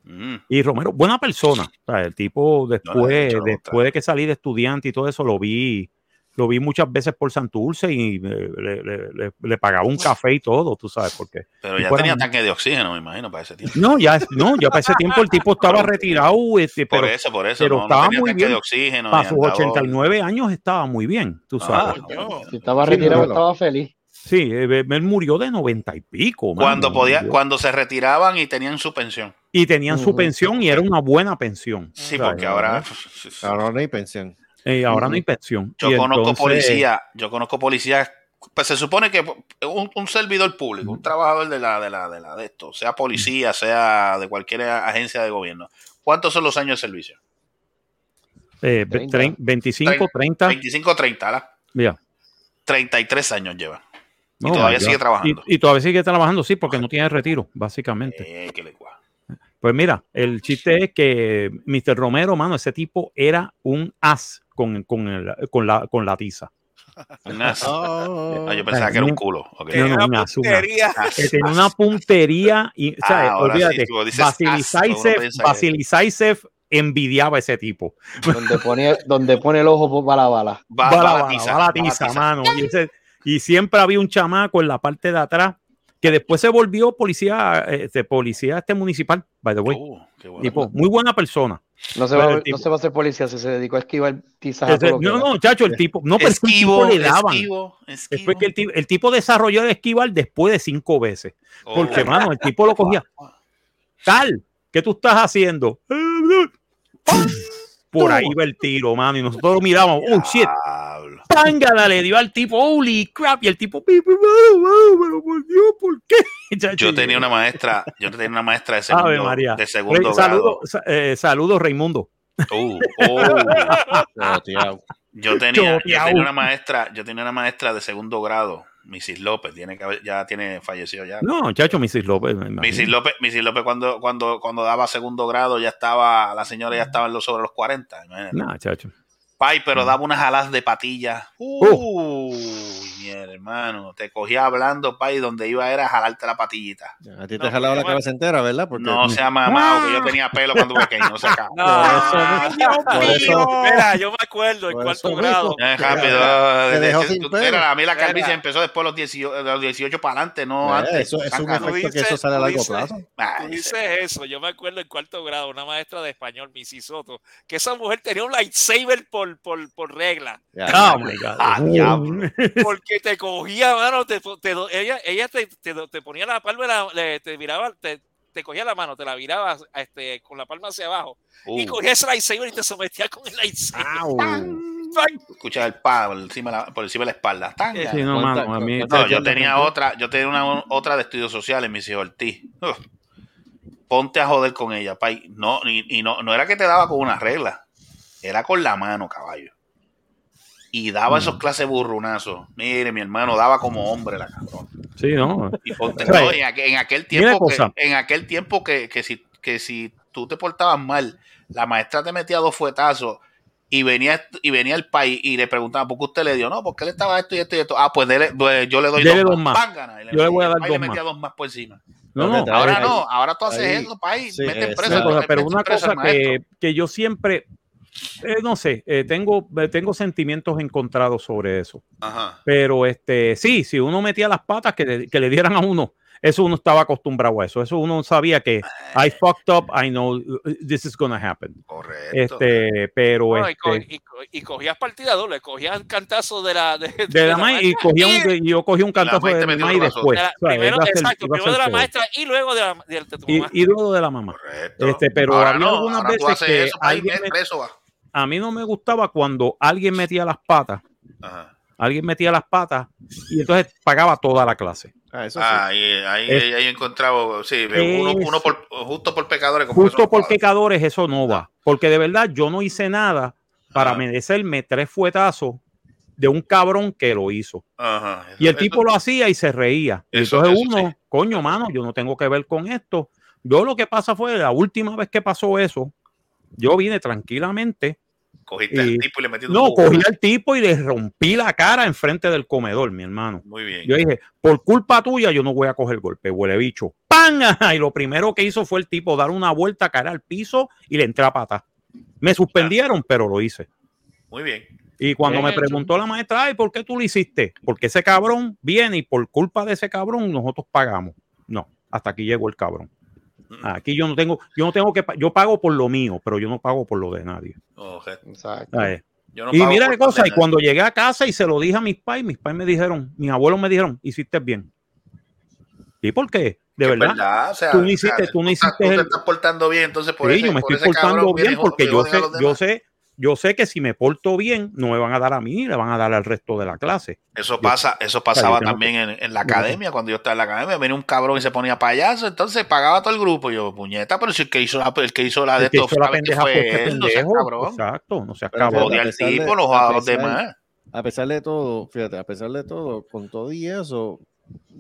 Mm, Y Romero, buena persona. O sea, el tipo después, después de que salí de estudiante y todo eso, lo vi, lo vi muchas veces por Santurce y eh, le, le- le- le pagaba un café y todo, tú sabes por qué. pero Y ya fuera- tenía tanque de oxígeno, me imagino, para ese tiempo. No, ya, no, ya para ese tiempo el tipo estaba retirado, este, Por pero, eso, por eso, pero estaba tenía muy bien. de oxígeno. para sus andaba- 89 años estaba muy bien, tú Ah, sabes. Si estaba Sí, retirado, estaba feliz. Sí, eh, él murió de 90 y pico. mano. Cuando podía, cuando se retiraban y tenían su pensión. Y tenían su pensión y era una buena pensión. Sí, porque ahora. Ahora no hay pensión. Eh, ahora no hay pensión. Yo Y conozco entonces- policía, yo conozco policías, pues se supone que un, un servidor público, un trabajador de la, de la, de la de esto, sea policía, sea de cualquier agencia de gobierno. ¿Cuántos son los años de servicio? eh, ve- 30. trein- 25, 30. 25 o 30, ¿verdad? ya. 33 años lleva. Y Oh, todavía sigue trabajando. Y, y todavía sigue trabajando, sí, porque no tiene retiro, básicamente. Eh, que le cua- Pues mira, el chiste es que Mr. Romero, mano, ese tipo era un as con, con, el- con la, con la tiza. un as. Oh. Ah, yo pensaba que era un culo. ok. No, no, Una un as, un as. puntería. Que tenía una puntería y, o sea, Ah, sí, olvídate, dices Vasily envidiaba a ese tipo. Donde pone, donde pone el ojo para la bala. Va, Va va la la bala, tiza, va la va la tiza, tiza. mano. Y, ese- y siempre había un chamaco en la parte de atrás que después se volvió policía, este, policía este municipal, by the way. Qué bueno. Tipo, muy buena persona. No se, va, el no se va a hacer policía si se dedicó a esquivar a que no, no, chacho, el tipo, no, pero el Esquivo, tipo le daban. esquivo, esquivo. Después que el tipo, el tipo desarrolló el esquivar después de cinco veces. Oh. Porque, mano, el tipo lo cogía. Tal, ¿qué tú estás haciendo? Por ahí va el tiro, mano. Y nosotros lo miramos. Oh, shit. Pángala le dio al tipo. Holy crap. Y el tipo. "Pi, pi, mano, mano, Pero por Dios, ¿por qué? Yo tenía una maestra, yo tenía una maestra de segundo, María. de segundo saludo- grado. eh, saludos, Raimundo. Uh, oh. Choteado. Yo tenía, yo tenía una maestra, yo tenía una maestra de segundo grado, Mrs. López, tiene que ya tiene fallecido ya. No, chacho, Mrs. López. Mrs. López, Mrs. López cuando, cuando, cuando daba segundo grado ya estaba, la señora ya estaba en los sobre los 40. imagínate. Nah, chacho. Pai, pero daba unas alas de patilla. Uy, mi hermano, te cogía hablando, pai, donde iba era a jalarte la patillita. A ti te No, jalaba la cabeza entera, ¿verdad? Porque No sea mamado, que yo tenía pelo cuando pequeño, no se acaba. Ay, Dios por eso- mío. Mira, yo me acuerdo en cuarto eso grado. mismo. Eh, rápido. Te de- dejó de- sin tú- pelo. mira, a mí la calvicie empezó después de los 18, de los 18 para adelante, no Eh, antes. eso es un efecto que eso sale a largo dices- plazo. Tú dices eso, yo me acuerdo en cuarto grado, una maestra de español, Missy Soto, que esa mujer tenía un lightsaber por, por, por regla, Ya, Oh, my God. Ah, diablo. porque te cogía, mano, te, te- ella, ella te, te, te ponía la palma, la- le- te miraba, te, te cogía la mano, te la viraba este, con la palma hacia abajo, y Uh, cogía ese lightsaber y te sometía con el lightsaber. Au. escucha el pa por encima, de la- por encima de la espalda. Sí, no, ¿Cuánta- mano, a mí. cuánta- No, yo tenía otra, yo tenía una otra de estudios sociales, mis hijos Ortiz. Uf. Ponte a joder con ella, pay. No, y, y no, no era que te daba con una regla, era con la mano, caballo. Y daba Mm. esos clases burrunazos. Mire, mi hermano, daba como hombre la cabrón. Sí, no. Y no, en, aquel, en aquel tiempo, que, en aquel tiempo que, que si, que si tú te portabas mal, la maestra te metía dos fuetazos y venía y venía el país y le preguntaba por qué usted le dio, no, porque él estaba esto y esto y esto. Ah, pues dele- pues yo le doy Dele dos, dos más. Y Yo le voy a dar país le dos metía más. dos más por encima. No, no. Ahora no, ahora tú haces ahí- eso, país. sí, exacto. preso, pero una cosa que, que yo siempre, eh, no sé, eh, tengo, eh, tengo sentimientos encontrados sobre eso. Ajá. Pero este, sí, si uno metía las patas que le, que le dieran a uno, eso uno estaba acostumbrado a eso. Eso uno sabía que I fucked up, I know uh, this is gonna happen. Correcto. Este, pero No, y, co- este, y co- y cogías partida doble, cogías cantazo de la de, de la ma- y cogía un, y yo cogí un cantazo de metió ma el y después. de la- o sea, primero, ser- exacto, primero de la todo. maestra y luego de, la, de, tu y, mamá. y luego de la mamá. Correcto. Este, pero ahora había no, algunas ahora tú veces haces que alguien me- preso va. A mí no me gustaba cuando alguien metía las patas, Ajá. alguien metía las patas y entonces pagaba toda la clase. Ah, eso sí. Ah, ahí, ahí, Es- sí, uno, Es- uno por, justo por pecadores. como Justo por pecadores eso no va, porque de verdad yo no hice nada para Ajá. merecerme tres fuetazos de un cabrón que lo hizo. Ajá. Y el Eso- tipo lo hacía y se reía. Y Eso- entonces eso uno, sí. coño, mano, yo no tengo que ver con esto. Yo lo que pasa fue la última vez que pasó eso, yo vine tranquilamente. Cogiste y- al tipo y le metiste un No, cogí al tipo y le rompí la cara enfrente del comedor, mi hermano. Muy bien. Yo dije, por culpa tuya yo no voy a coger golpe, huele bicho. ¡Pam! Y lo primero que hizo fue el tipo dar una vuelta, cara al piso y le entré a pata. Me suspendieron, pero lo hice. Muy bien. Y cuando Bien me hecho. preguntó la maestra, ay, ¿por qué tú lo hiciste? Porque ese cabrón viene y por culpa de ese cabrón nosotros pagamos. No, hasta aquí llegó el cabrón. Aquí yo no tengo, yo no tengo que, yo pago por lo mío, pero yo no pago por lo de nadie. Oje. Exacto. Ay. Yo no y pago mira qué cosa, y cuando llegué a casa y se lo dije a mis pais, mis pais me dijeron, mis abuelos me dijeron, hiciste bien. ¿Y por qué? De verdad. o sea, Tú no o sea, hiciste- tú no hiciste tú te el- estás portando bien, entonces por Sí, yo me por estoy portando bien porque yo sé, yo sé, yo sé que si me porto bien, no me van a dar a mí, le van a dar al resto de la clase. Eso pasa, eso pasaba o sea, también en, en la academia, cuando yo estaba en la academia, venía un cabrón y se ponía payaso, entonces pagaba todo el grupo. Y yo, puñeta, pero si el que hizo la, el que hizo la de estos fue él, no seas cabrón. Exacto, no seas Pero cabrón. Al pesar de- tipo, no a los demás. A pesar de todo, fíjate, a pesar de todo, con todo y eso,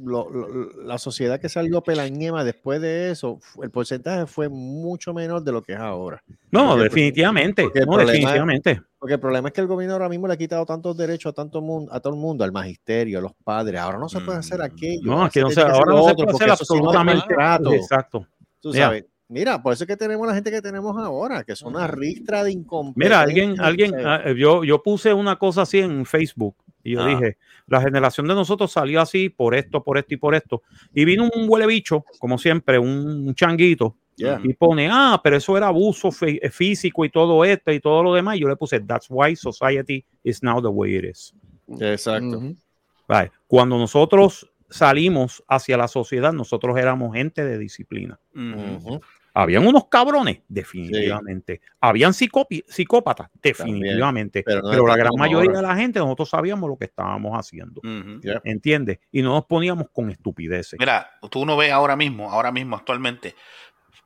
lo- lo- la sociedad que salió pelañema después de eso, el porcentaje fue mucho menor de lo que es ahora. No, Porque- definitivamente, porque no, problema- definitivamente. Porque el problema es que el gobierno ahora mismo le ha quitado tantos derechos a tanto mundo, a todo el mundo, al magisterio, a los padres. Ahora no se puede hacer aquello. No, aquí no se, ahora no se puede hacer absolutamente maltrato. Exacto. Tú Mira. sabes. Mira, por eso es que tenemos la gente que tenemos ahora, que son una ristra de incompetencia. Mira, alguien, alguien, ah, yo, yo puse una cosa así en Facebook y yo Ah. dije, la generación de nosotros salió así por esto, por esto y por esto. Y vino un huele bicho, como siempre, un changuito, Yeah. y pone, ah, pero eso era abuso fí- físico y todo esto y todo lo demás. Y yo le puse, that's why society is now the way it is. Exacto. Right. Cuando nosotros salimos hacia la sociedad, nosotros éramos gente de disciplina. Habían unos cabrones, definitivamente. Habían psicópi- psicópatas, definitivamente. pero pero no de la gran mayoría ahora. de la gente, nosotros sabíamos lo que estábamos haciendo. Yeah. ¿Entiendes? Y no nos poníamos con estupideces. Mira, tú no ves ahora mismo, ahora mismo actualmente,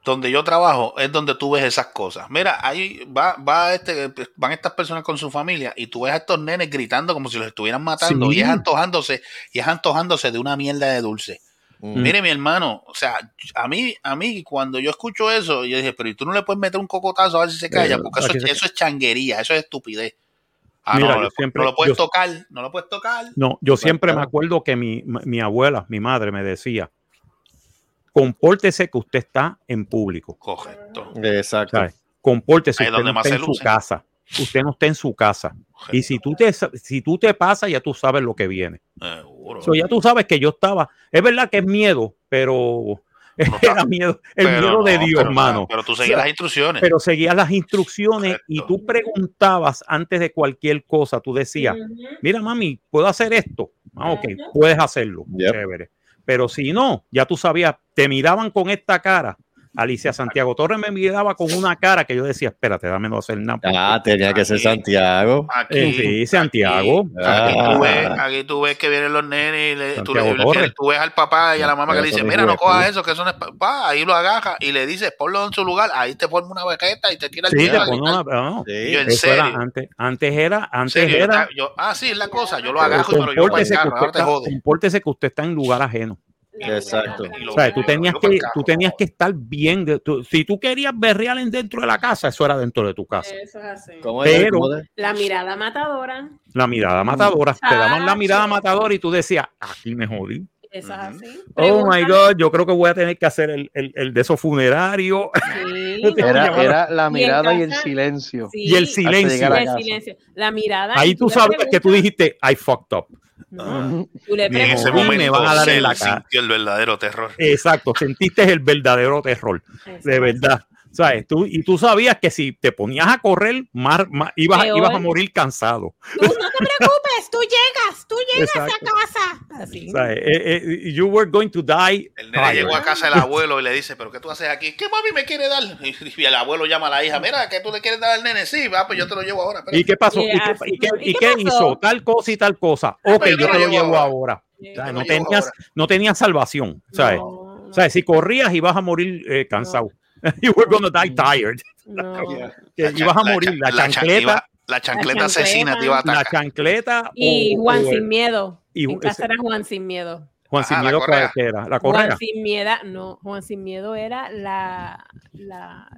donde yo trabajo es donde tú ves esas cosas. Mira, ahí va, va este, van estas personas con su familia y tú ves a estos nenes gritando como si los estuvieran matando Sí. y es antojándose, y es antojándose de una mierda de dulce. Mm. Mire, mi hermano, o sea, a mí, a mí, cuando yo escucho eso, yo dije, pero ¿y tú no le puedes meter un cocotazo a ver si se calla? Eh, Porque eso, se- eso es changuería, eso es estupidez. Ah, Mira, no, yo siempre- no lo puedes yo- tocar, no lo puedes tocar. No, yo siempre me acuerdo que mi, mi abuela, mi madre me decía, compórtese que usted está en público. Correcto. Exacto. ¿sabes? Compórtese, es usted donde no más está en su casa. Usted no está en su casa. Y si tú te, si tú te pasas, ya tú sabes lo que viene. Seguro. So, ya tú sabes que yo estaba. Es verdad que es miedo, pero era miedo, el Pero miedo de Dios, hermano. Pero tú seguías O sea, las instrucciones. Pero seguías las instrucciones y tú preguntabas antes de cualquier cosa. Tú decías, mira, mami, ¿puedo hacer esto? Ah, ok, puedes hacerlo. Yep. Chévere. Pero si no, ya tú sabías, te miraban con esta cara. Alicia Santiago Torres me miraba con una cara que yo decía, espérate, dame no hacer nada. Ah, tenía que ser. Santiago. Aquí, Eh, sí, Santiago. Ah. Aquí tú, ves, aquí tú ves que vienen los nenes y le- tú, le- le- tú ves al papá y a la mamá que le dice, mira, no cojas eso, que eso no es papá. Ahí lo agarra y le dices, ponlo en su lugar. Ahí te forma una baqueta y te tira el Sí, te pone una- no, Sí. Y yo, en eso era serio. antes, antes era, antes serio, era, yo- ah, sí, es la cosa. Yo lo agarro, pero yo para el carro, ahora te jode. compórtese que usted está en lugar ajeno. Exacto. Y O sea, tú tenías que, tú tenías que estar bien. de- tú- si tú querías berrear en dentro de la casa, eso era dentro de tu casa. Eso es así. Pero-. La mirada matadora. La mirada matadora, te daban la mirada matadora y tú decías, aquí me jodí. Eso es así. Oh my. God, yo creo que voy a tener que hacer el, el, el de esos funerarios. Sí. Era, era la Y mirada y el silencio. Sí, Y el silencio. a el silencio. La mirada. Ahí y tú sabes que tú dijiste, I fucked up. No, tú le Y en ese preguntas. me momento van a dar en Cell la cara. sintió el verdadero terror. Exacto, sentiste el verdadero terror, de verdad. ¿Sabes? Tú, y tú sabías que si te ponías a correr, más, más- ibas, ibas a morir cansado. Tú no te preocupes, tú llegas, tú llegas Exacto. a casa. Así. ¿Sabes? Eh, eh, you were going to die. El nene llegó a casa del abuelo y le dice, ¿pero qué tú haces aquí? ¿Qué mami me quiere dar? Y el abuelo llama a la hija, mira, ¿qué tú le quieres dar al nene? Sí, va, pues yo te lo llevo ahora. espérate". ¿Y qué pasó? ¿Y qué, así y qué- fue. y ¿Y qué qué pasó? hizo? Tal cosa y tal cosa. Ah, Ok, yo te lo llevo ahora. O sea, no, tenías, ahora. no tenías salvación. ¿sabes? No, O sea, si corrías ibas a morir eh, cansado. You were gonna die tired. no. Que La ibas a morir. La chan- chancleta, La chancleta La asesina te iba a la atacar. chancleta. Y Juan sin miedo. y- en casa era Juan sin miedo. Juan Ah, sin la miedo. ¿cuál que era? La correa. Juan sin miedo, no, Juan sin miedo era la, la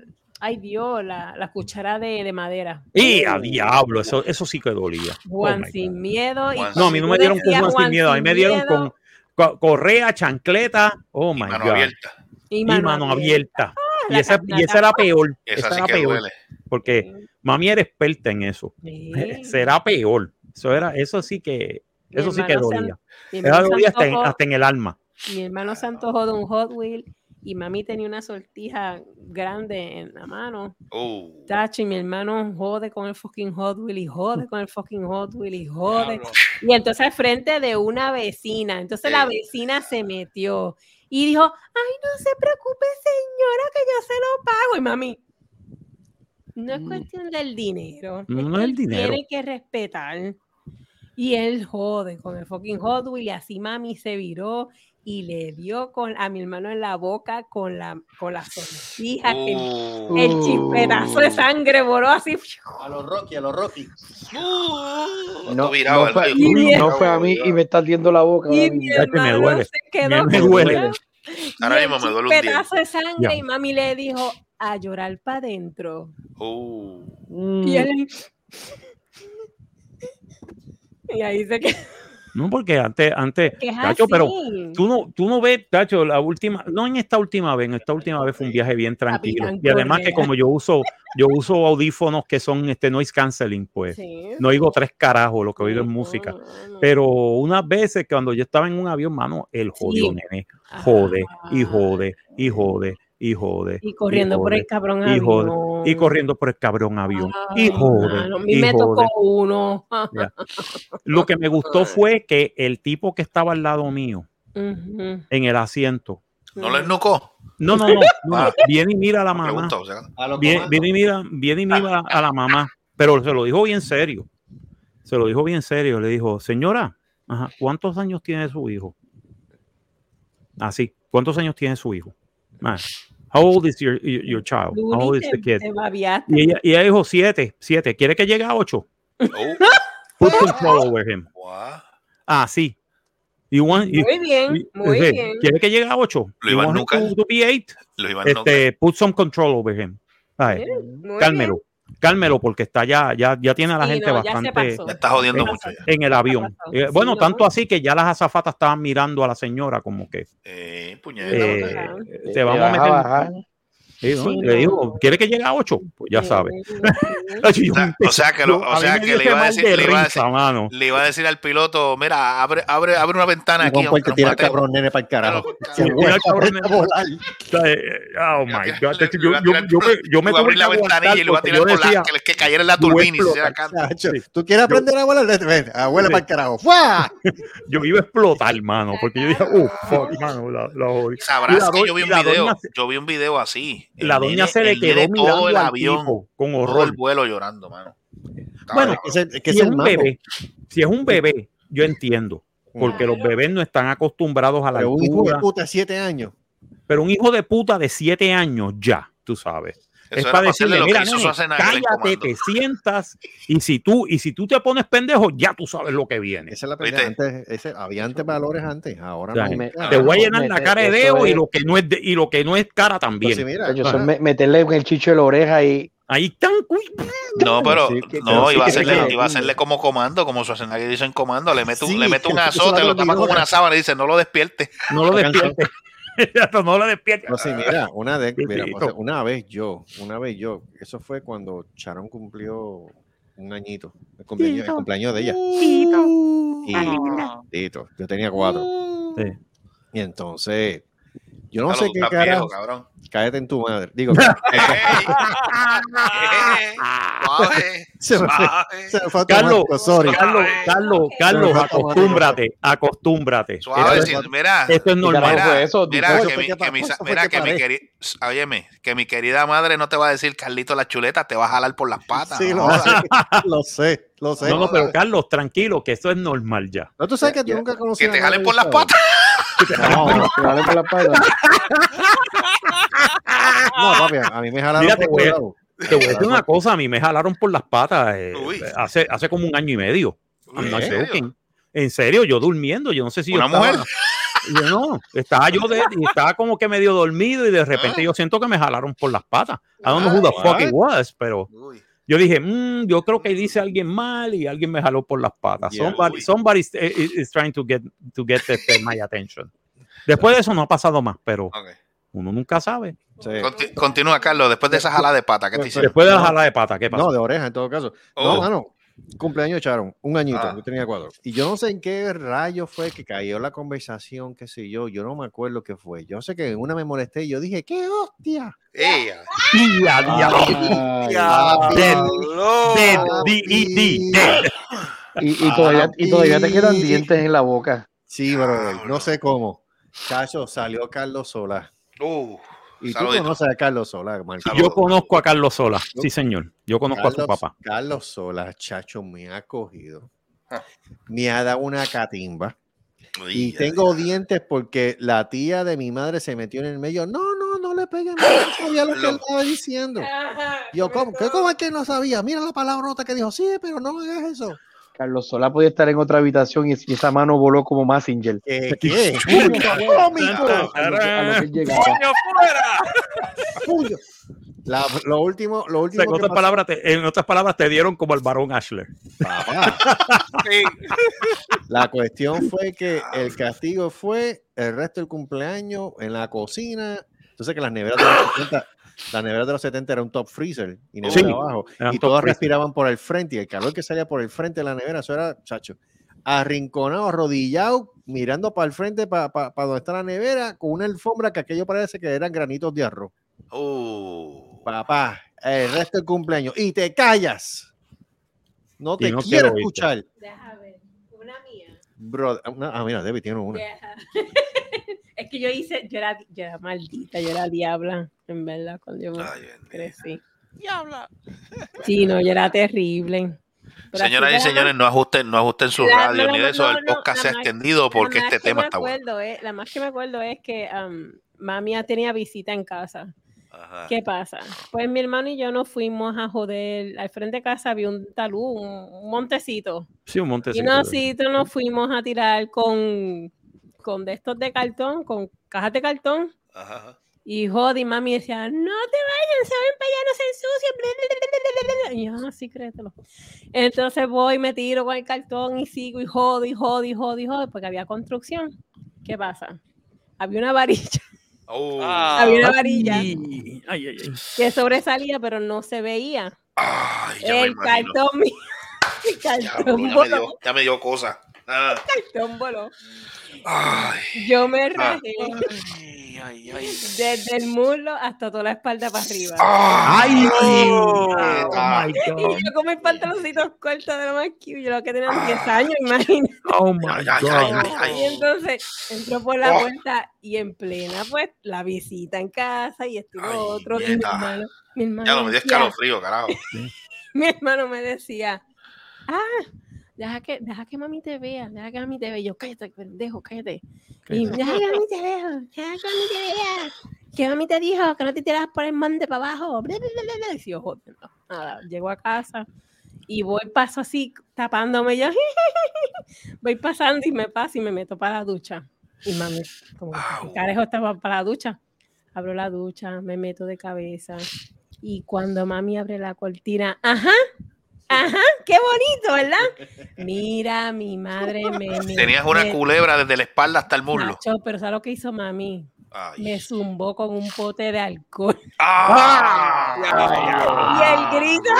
ay Dios, la, la cuchara de, de madera. Y a diablo, eso, eso sí que dolía. Oh Juan sin God. miedo. y Juan No, a mí no me dieron con Juan sin miedo, a mí me dieron miedo con co- correa, chancleta. Oh Y my mano God. abierta. y Y mano, mano abierta. abierta. Y, la esa, y esa era peor. Esa Esa sí era que peor. duele. Porque mami era experta en eso. Sí. Será peor. Eso era, eso sí que, Mi eso sí que dolía. an- mi Eso hermano se dolía hasta en, hasta en el alma. Mi hermano se antojó de un Hot Wheel y mami tenía una sortija grande en la mano. Tacho, y mi hermano jode con el fucking Hot Wheel y jode con el fucking Hot Wheel y jode. Diablo. Y entonces al frente de una vecina, entonces la Eh. vecina se metió y dijo, ay, no se preocupe señora que yo se lo pago. Y mami, no es Mm. cuestión del dinero. No es el dinero. Tiene que respetar. Y él jode con el fucking Hot Wheel y así mami se viró y le dio con, a mi hermano en la boca con la, con la sortija que el, uh, el chispetazo de sangre voló así. A los Rocky, a los Rocky. uh, No, todo virado no el- fue, no fue a mí y me está ardiendo la boca. Y mi que me hermano duele. se quedó Me con duele. Ahora mismo me duele un chispetazo de sangre y mami le dijo a llorar para adentro. uh. Y él. Y ahí se quedó. No, porque antes, antes, Tacho, pero tú no, tú no ves, Tacho, la última, no en esta última vez, en esta última vez fue un viaje bien tranquilo. Y además que como yo uso, yo uso audífonos que son este noise canceling, pues Sí. no oigo tres carajos lo que oigo es música. no, no. Pero unas veces cuando yo estaba en un avión, mano, el jodido Sí. nene, jode y Ah. jode y jode y jode. Y corriendo por el cabrón y jode, avión. y corriendo por el cabrón avión. Ay, y jode. mano, a mí y me jode. tocó uno. Ya. Lo que me gustó fue que el tipo que estaba al lado mío, en el asiento, ¿No le esnucó? no, no, no, no, Ah. viene y mira a la mamá. O sea, A los Viene, y mira, viene y mira a la mamá, pero se lo dijo bien serio. Se lo dijo bien serio. Le dijo, señora, ajá, ¿cuántos años tiene su hijo? Así, ¿cuántos años tiene su hijo? Ah, how old is your, your, your child? How old is the kid? Y ella, y ella dijo siete, siete. ¿Quiere que llegue a ocho? oh, Put control over him. Ah, sí. You want, you- Muy bien, you- muy sí, bien. ¿Quiere que llegue a ocho? Lo him nunca. to- to be eight? Lo iban a Este, put some control over him. Ay, cálmelo, cálmelo, porque está ya, ya, ya tiene a la Sí, gente no, bastante está jodiendo en, mucho ya. en el avión. Eh, Sí, bueno, no. tanto así que ya las azafatas estaban mirando a la señora como que Eh, puñeta. eh, te vamos a meter. Sí, ¿no? Sí, Le no. digo, ¿quiere que llegue a ocho? Pues ya Sí, sí. O sea- que lo- o sea que le iba decir- de le iba a risa, mano. Le iba a decir al piloto, mira, abre, abre, abre una ventana aquí. Aunque te nos tira cabrón nene para el carajo. Volar. Oh my God. le- Yo, le iba a yo, tirar yo, por- me, yo me iba a tuve abrir la ventanilla y le iba a tirar la que, que cayera en la turbina y se hiciera ¿Tú quieres aprender a volar? Ven, abuela para el carajo. ¡Fua! yo iba a explotar, mano, porque yo dije, fuck, mano, la, jodí. Sabrás que yo vi un video, yo vi un video así. El La doña nene- se le quedó mirando todo el al avión, tipo con todo horror. el vuelo llorando, mano. Bueno, Es el- que si es un bebé, si es un bebé, yo entiendo, porque los bebés no están acostumbrados a la Pero un hijo de puta, siete años. pero un hijo de puta de siete años ya, tú sabes. Es para decirle, mira, nene, cállate, Comando". te sientas y si tú y si tú te pones pendejo, ya tú sabes lo que viene. Esa es la pendeja. Antes, ese, había antes valores antes, ahora no. me- Te voy a llenar la Mete- cara de dedo y lo que no es de- y lo que no es cara también. Entonces, mira, Yo me- meterle en el chicho de la oreja y Ahí están. No, pero Sí, que- no, sí iba, a hacerle, iba a hacerle como comando, como Schwarzenegger dice en comando, le meto, un- Sí, le meto un azote, lo tapa con una sábana y dice, no lo despierte. No lo despierte. no lo despierte. No, sí, mira, una, de, mira, o sea, una vez yo, una vez yo, eso fue cuando Sharon cumplió un añito, el cumpleaños, el Tito. cumpleaños de ella. Y, Ah. Tito, yo tenía cuatro. Sí. Y entonces, yo no Ya sé qué estás cara, viejo, cabrón. cállate en tu madre. Digo, Carlos. Carlos, Carlos, Carlos, acostúmbrate, acostúmbrate. suave, Esto, sí, mira, esto es ¿Qué normal. carajo Mira, eso? mira, que mi, que que mi, mira, que que mi querida, óyeme, que mi querida madre no te va a decir Carlito la chuleta, te va a jalar por las patas. Sí, no lo, sé, lo sé, lo sé. No, no, pero Carlos, tranquilo, que esto es normal ya. ¿No tú sabes que tú nunca que conociste te jalen por las patas. No, vale por la espalda. no, papi, a mí me jalaron Mira, te por voy a- un lado. Te voy a decir una cosa, a mí me jalaron por las patas eh, Uy. hace, hace como un año y medio. I'm ¿En not serio? joking. En serio, yo durmiendo, yo no sé si yo ¿Una estaba- mujer? Yo no, estaba yo de, y estaba como que medio dormido y de repente Ah. yo siento que me jalaron por las patas. I don't know who the Ah, fuck it was, pero Uy. Yo dije, "Mm, yo creo que dice alguien mal y alguien me jaló por las patas. Yeah. somebody, Uy. somebody is, trying to get, to get este, my attention. Después de eso no ha pasado más, pero uno nunca sabe. Sí. Conti- Continúa, Carlos, después de esa jala de pata, ¿qué te hicieron? Después de la jala de pata, ¿qué pasa? No, de oreja en todo caso. Oh. No, mano. Cumpleaños echaron, un añito, Ah. yo tenía cuatro. Y yo no sé en qué rayo fue que cayó la conversación, qué sé yo, yo no me acuerdo qué fue. Yo sé que en una me molesté y yo dije, ¡qué hostia! Ella. Dead. Y, todavía, y todavía te quedan dientes en la boca. Sí, bro, no sé cómo. Chacho, salió Carlos Sola. Uh, Y tú saludito. conoces a Carlos Sola, Marco. Yo conozco a Carlos Sola, sí señor. Yo conozco a su Carlos- papá. Carlos Sola, chacho, me ha cogido. Me ha dado una catimba. Uy, Y ya, tengo dientes porque la tía de mi madre se metió en el medio. No, no, no le peguen. No sabía lo que él estaba diciendo. Yo, ¿cómo? ¿Qué, ¿Cómo es que no sabía? Mira la palabrota que dijo. Sí, pero no hagas eso. Carlos Solá podía estar en otra habitación y, esa mano voló como Massinger. ¿Qué? ¿Qué? ¡Coño, fuera! Puño. La- lo último, lo O último sea, en, otras pasó- palabras, te, en otras palabras, te dieron como el varón Ashler. Papá, Sí. La cuestión fue que el castigo fue el resto del cumpleaños en la cocina. Entonces que las neveras de los 70, las neveras de los 70 era un top freezer y nevera Sí, abajo. Y top todas freezer. respiraban por el frente y el calor que salía por el frente de la nevera, eso era, chacho, arrinconado, arrodillado, mirando para el frente, para donde está la nevera, con una alfombra que aquello parece que eran granitos de arroz. Uh, Papá, el resto del cumpleaños. Y te callas. No te no quiero escuchar. Deja ver, una mía. Bro, una- ah, mira, Debbie tiene una. Deja. Es que yo hice, yo era, yo era maldita, yo era diabla, en verdad, cuando yo me ay, crecí. Diabla. Sí, no, yo era terrible. Pero Señoras y señores, no ajusten, no ajusten su La- radio no, ni de eso. no, el podcast se ha extendido porque este tema está bueno. es- la más que me acuerdo es que am, mami tenía visita en casa. Ajá. ¿Qué pasa? Pues mi hermano y yo nos fuimos a joder. Al frente de casa había un talú, un, montecito. Sí, un Y montecito. nosotros nos fuimos a tirar con, con de estos de cartón, con cajas de cartón. Ajá, ajá. Y jodi, mami decía, no te vayan, se ven para allá, no se ensucian. bla, bla, bla, bla, bla, bla". Y yo, ah, sí, créetelo. Entonces voy, me tiro con el cartón y sigo y jodo y jodo y jodo y jodo, porque había construcción. ¿Qué pasa? Había una varilla, Uh, Ah. había una varilla Ay, ay, ay. que sobresalía, pero no se veía. me El cartón mío, el cartón ya, me voló, dio, ya me dio cosa. Ah, el cartón voló. Ay, Yo me Ah. rajé Ay, ay, ay. desde el muslo hasta toda la espalda para arriba. ay, Oh ah, my Y God. yo con mis pantaloncitos cortos de lo más cute, yo lo que tenía 10 años, imagínate. Oh my God. ay, ay, ay. Y entonces entró por la Oh. puerta y en plena, pues, la visita en casa y y Ay, otro. Y mi hermano, mi hermano, Ya no me dio escalofrío, carajo. mi hermano me decía, ah, deja que, deja que mami te vea, deja que mami te vea. Y yo, cállate, pendejo, cállate. Y deja que mami te vea, deja que mami te vea. Que mami te dijo que no te tiras por el mande para abajo. Y yo, jodiendo. Nada, llego a casa y voy, paso así, tapándome yo. voy pasando y me paso y me meto para la ducha. Y mami, como el carejo estaba para la ducha. Abro la ducha, me meto de cabeza. Y cuando mami abre la cortina, ajá, ajá, qué bonito, ¿verdad? Mira, mi madre me. me- Tenías una me- culebra desde la espalda hasta el muslo. Nacho, pero ¿sabes lo que hizo mami? Ay. Me zumbó con un pote de alcohol. ¡Ah! Y el grito.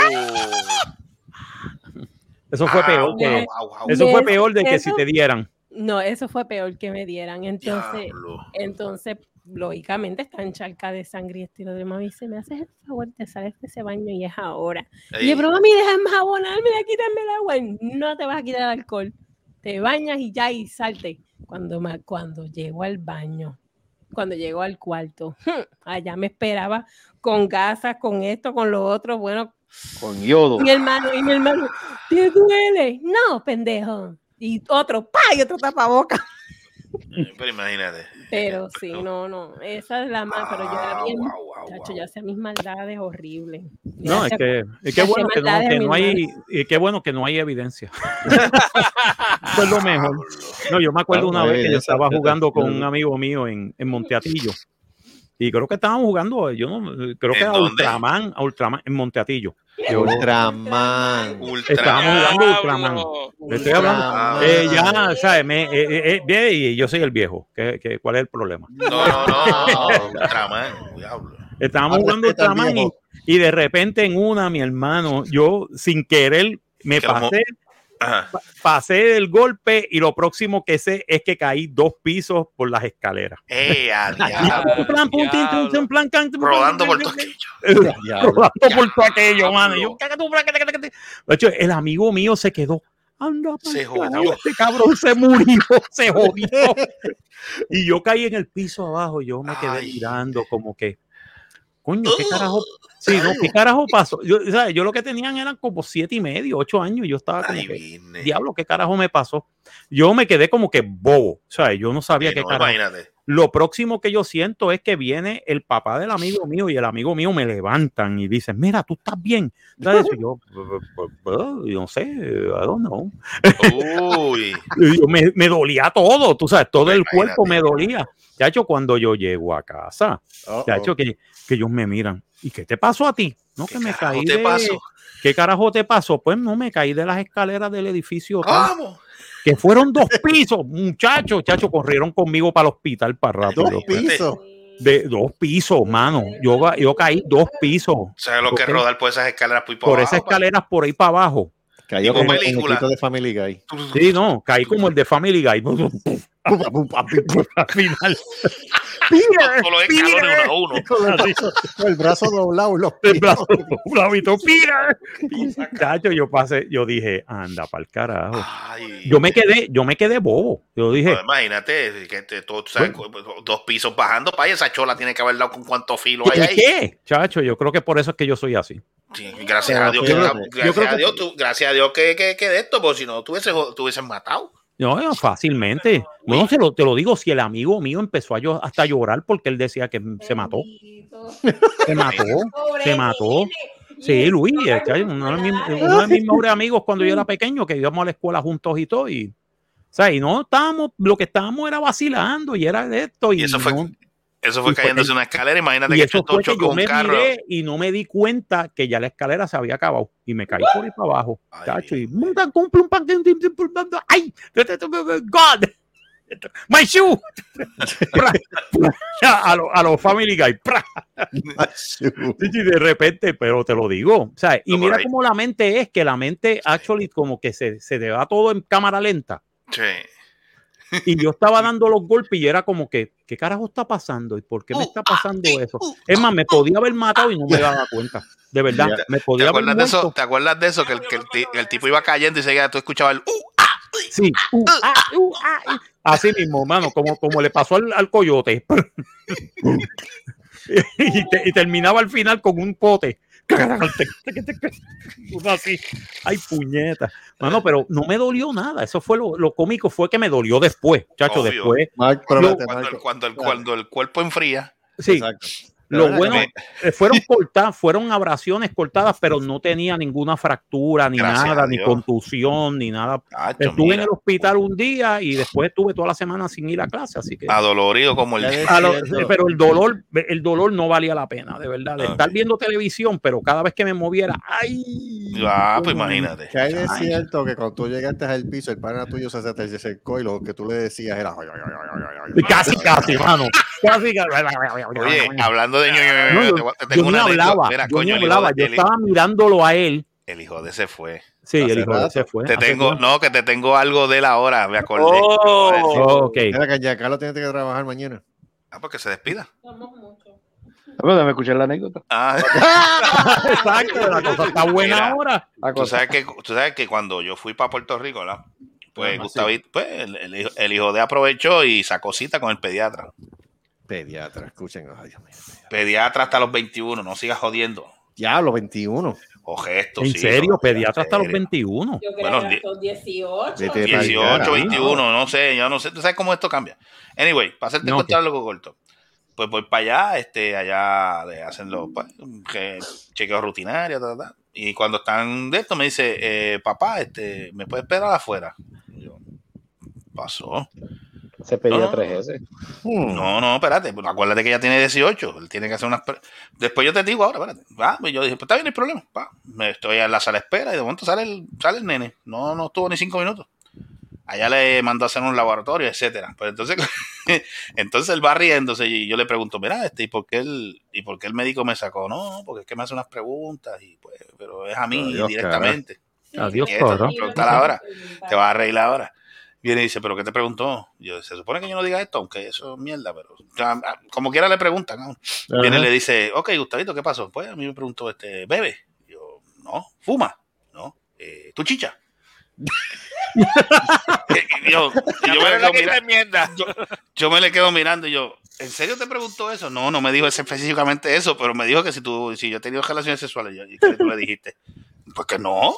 Eso fue peor que, me- eso fue peor de que si te dieran. No, eso fue peor que me dieran. Entonces, Diablo. entonces, lógicamente está en charca de sangre y estilo de mami. Se me haces el favor, te sales de ese baño y es ahora. Y Ey. yo, pero mami, déjame jabonarme, quítame el agua. No te vas a quitar el alcohol. Te bañas y ya, y salte. Cuando, me, cuando llego al baño, cuando llego al cuarto, allá me esperaba con gasas, con esto, con lo otro. Bueno, Con yodo. mi hermano, y mi hermano, ¿te duele? No, pendejo. Y otro, pa, y otro tapaboca. Pero imagínate. Pero sí, no, no, esa es la más, pero yo era Ah, bien, wow, wow, chacho, wow. yo hacía mis maldades horribles. Yo No, es que, es que bueno que no, que no hay, y qué bueno que no hay evidencia. Eso es lo mejor. No, yo me acuerdo Ah, una vez que yo estaba jugando con un amigo mío en, en Monteatillo. Y creo que estábamos jugando, yo no, creo que ¿En a? Ultraman, a Ultraman en Monteatillo. Yo- Ultraman. Estábamos jugando Ultraman. Estoy hablando. Ultraman. Eh, ya, ¿sabes? Me, eh, eh, eh, ve, y yo soy el viejo. ¿Qué, qué, cuál es el problema? No, no, no, no, Ultraman, diablo. Estábamos jugando Ultraman y, y de repente en una, mi hermano, yo sin querer me pasé, Ajá. pasé del golpe y lo próximo que sé es que caí dos pisos por las escaleras. ¡Eh, a Y diablo! un plan, pum, tin, tin, tin, plan, can, tum, Rodando plan, por todo aquello. Rodando por todo aquello, mano. De hecho, el amigo mío se quedó. Anda, Se jodió. Este cabrón se murió, se jodió. Y yo caí en el piso abajo y yo me quedé Ay. mirando como que, coño, ¿qué carajo? Sí, no, ¿qué carajo pasó? Yo, ¿sabes? yo lo que tenían eran como siete y medio, ocho años. y Yo estaba como que, diablo, ¿qué carajo me pasó? Yo me quedé como que bobo. O sea, yo no sabía Sí, qué no, carajo. imagínate. Lo próximo que yo siento es que viene el papá del amigo mío y el amigo mío me levantan y dicen, mira, tú estás bien. ¿Sabes? Y yo, "Pues, pues, yo no sé, I don't know. Uy. Yo, me, me dolía todo, tú sabes, todo el cuerpo me dolía. Chacho, cuando yo llego a casa, Uh-oh. chacho, que, que ellos me miran, ¿y qué te pasó a ti? No, ¿Qué que me carajo caí te de... pasó? ¿Qué carajo te pasó? Pues no, me caí de las escaleras del edificio. ¿Cómo? Que fueron dos pisos, muchachos, chacho, corrieron conmigo para el hospital para rápido. Dos pues. pisos. De dos pisos, mano. Yo, yo caí dos pisos. ¿Sabes lo que rodar por esas escaleras por, ahí Por abajo, esas escaleras por ahí para abajo. Cayó como en el de Family Guy. Sí, no, caí como el de Family Guy. Al final. Con todos los escalones uno a uno. El brazo, con el brazo doblado. Los El brazo doblado, Peter. Chacho, yo pasé, yo dije, anda para el carajo. Ay. Yo me quedé, yo me quedé bobo. Yo dije, No, imagínate, que te- tú sabes, dos pisos bajando para esa chola tiene que haber dado con cuánto filo hay ¿y ahí. qué? Chacho, yo creo que por eso es que yo soy así. Sí, gracias a Dios, que, gracias yo creo a que- Dios, tú- gracias a Dios que, que, que de esto, porque si no, tú hubieses, tú hubieses matado. No, fácilmente. No, se lo, te lo digo, si el amigo mío empezó a llo- hasta a llorar porque él decía que se mató. Se mató, se mató. Sí, Luis, eh, chacho, uno de mis, uno de mis mejores amigos cuando yo era pequeño, que íbamos a la escuela juntos y todo, y, o sea, y no estábamos, lo que estábamos era vacilando y era de esto. Y, Y eso fue, no- eso fue y fue- cayéndose una escalera. Imagínate y que eso tú fue que yo un me carro. miré y no me di cuenta que ya la escalera se había acabado y me caí por ahí para abajo. Ay, chacho, y Dios. cumple un pan- ¡Ay! ¡God! ¡My shoe! A los a los Family Guy. sí, de repente, pero te lo digo. O sea, y No, mira cómo la mente es, que la mente, actually, como que se, se te va todo en cámara lenta. Sí. Y yo estaba dando los golpes y era como que, ¿qué carajo está pasando? ¿Y por qué me está pasando eso? Es más, me podía haber matado y no me daba cuenta. De verdad, Ya. me ¿Te podía haber acuerdas de eso? ¿Te acuerdas de eso? Que el, que el, ti- el tipo iba cayendo y seguía, tú escuchabas el uh, ah, Sí, uh, ah, uh, ah, uh. así mismo, mano, como, como le pasó al, al coyote. y, te- y terminaba al final con un pote. Uno así. Ay, puñeta. Mano, pero no me dolió nada. Eso fue lo, lo cómico, fue que me dolió después, chacho, Obvio. después. Mark, Yo- cuando, el, cuando, el, cuando el cuerpo enfría. Sí, Exacto. Lo bueno, que eh, fueron cortadas, fueron abrasiones cortadas, pero no tenía ninguna fractura, ni Gracias nada, ni contusión, ni nada. Estuve mira, en el hospital un día y después estuve toda la semana sin ir a clase, así que. adolorido como el. Lo- pero el dolor, el dolor no valía la pena, de verdad. De estar viendo televisión, pero cada vez que me moviera, ¡ay! Ah, pues imagínate. Que hay de cierto que cuando tú llegaste al piso, el pana tuyo se te acercó y lo que tú le decías era. Casi, casi, mano. Casi, Oye, hablando de ñoño, te yo, ni hablaba, Mira, yo ni hablaba, de- estaba mirándolo a él. el hijo de ese fue. Sí, el hijo de se fue. Te tengo, no, que te tengo algo de él ahora, me acordé. Oh. Oh, ok. Mira que ya Carlos tiene que trabajar mañana. Ah, porque se despida. Bueno, déjame escuchar la anécdota. Ah, Exacto, la cosa está buena Mira. ahora. Tú sabes que, tú sabes que cuando yo fui para Puerto Rico, ¿verdad? Pues Gustavito, pues el, el hijo, el hijo de aprovechó y sacó cita con el pediatra. Pediatra, escuchen. Ay, Dios mío. Pediatra hasta los 21, no sigas jodiendo. Diablo, 21. O gestos. En sí, serio, pediatra hasta los serio. 21. Yo Bueno, creo que di- hasta los 18. Vete pa'l 18, carajo. 21, no sé, yo no sé, tú sabes cómo esto cambia. Anyway, para hacerte No, contar algo corto. Pues voy para allá, este, allá le hacen los pues, que- chequeos rutinarios, ta, ta, ta. y cuando están de esto me dice, eh, papá, este, ¿me puedes esperar afuera? Y yo, pasó. Se pedía No, no, tres no. veces. Hmm. No, no, espérate, pues, acuérdate que ella tiene 18, él tiene que hacer unas... Después yo te digo ahora, espérate. Ah, pues yo dije, pues está bien, no hay problema. Va, me estoy en la sala de espera y de momento sale el, sale el nene. No, no estuvo ni cinco minutos. Allá le mandó a hacer un laboratorio, etcétera. Pues entonces, entonces él va riéndose y yo le pregunto, mira, este, ¿y por qué el, y por qué el médico me sacó? No, porque es que me hace unas preguntas y pues, pero es a mí Adiós, directamente. Adiós, preguntar ahora. Te vas a reír ahora. Viene y dice, ¿pero qué te preguntó? Yo, se supone que yo no diga esto, aunque eso es mierda, pero como quiera le preguntan. ¿no? Viene y le dice, ok, Gustavito, ¿qué pasó? Pues a mí me preguntó, este, ¿bebe? Yo, no, fuma, no, eh, ¿tú chicha? Yo, yo me Ahora le la quedo que mira- te enmienda. yo me le quedo mirando y yo, ¿en serio te preguntó eso? No, no me dijo específicamente eso, pero me dijo que si tú, si yo he tenido relaciones sexuales, yo, ¿y qué tú le dijiste? Pues que no.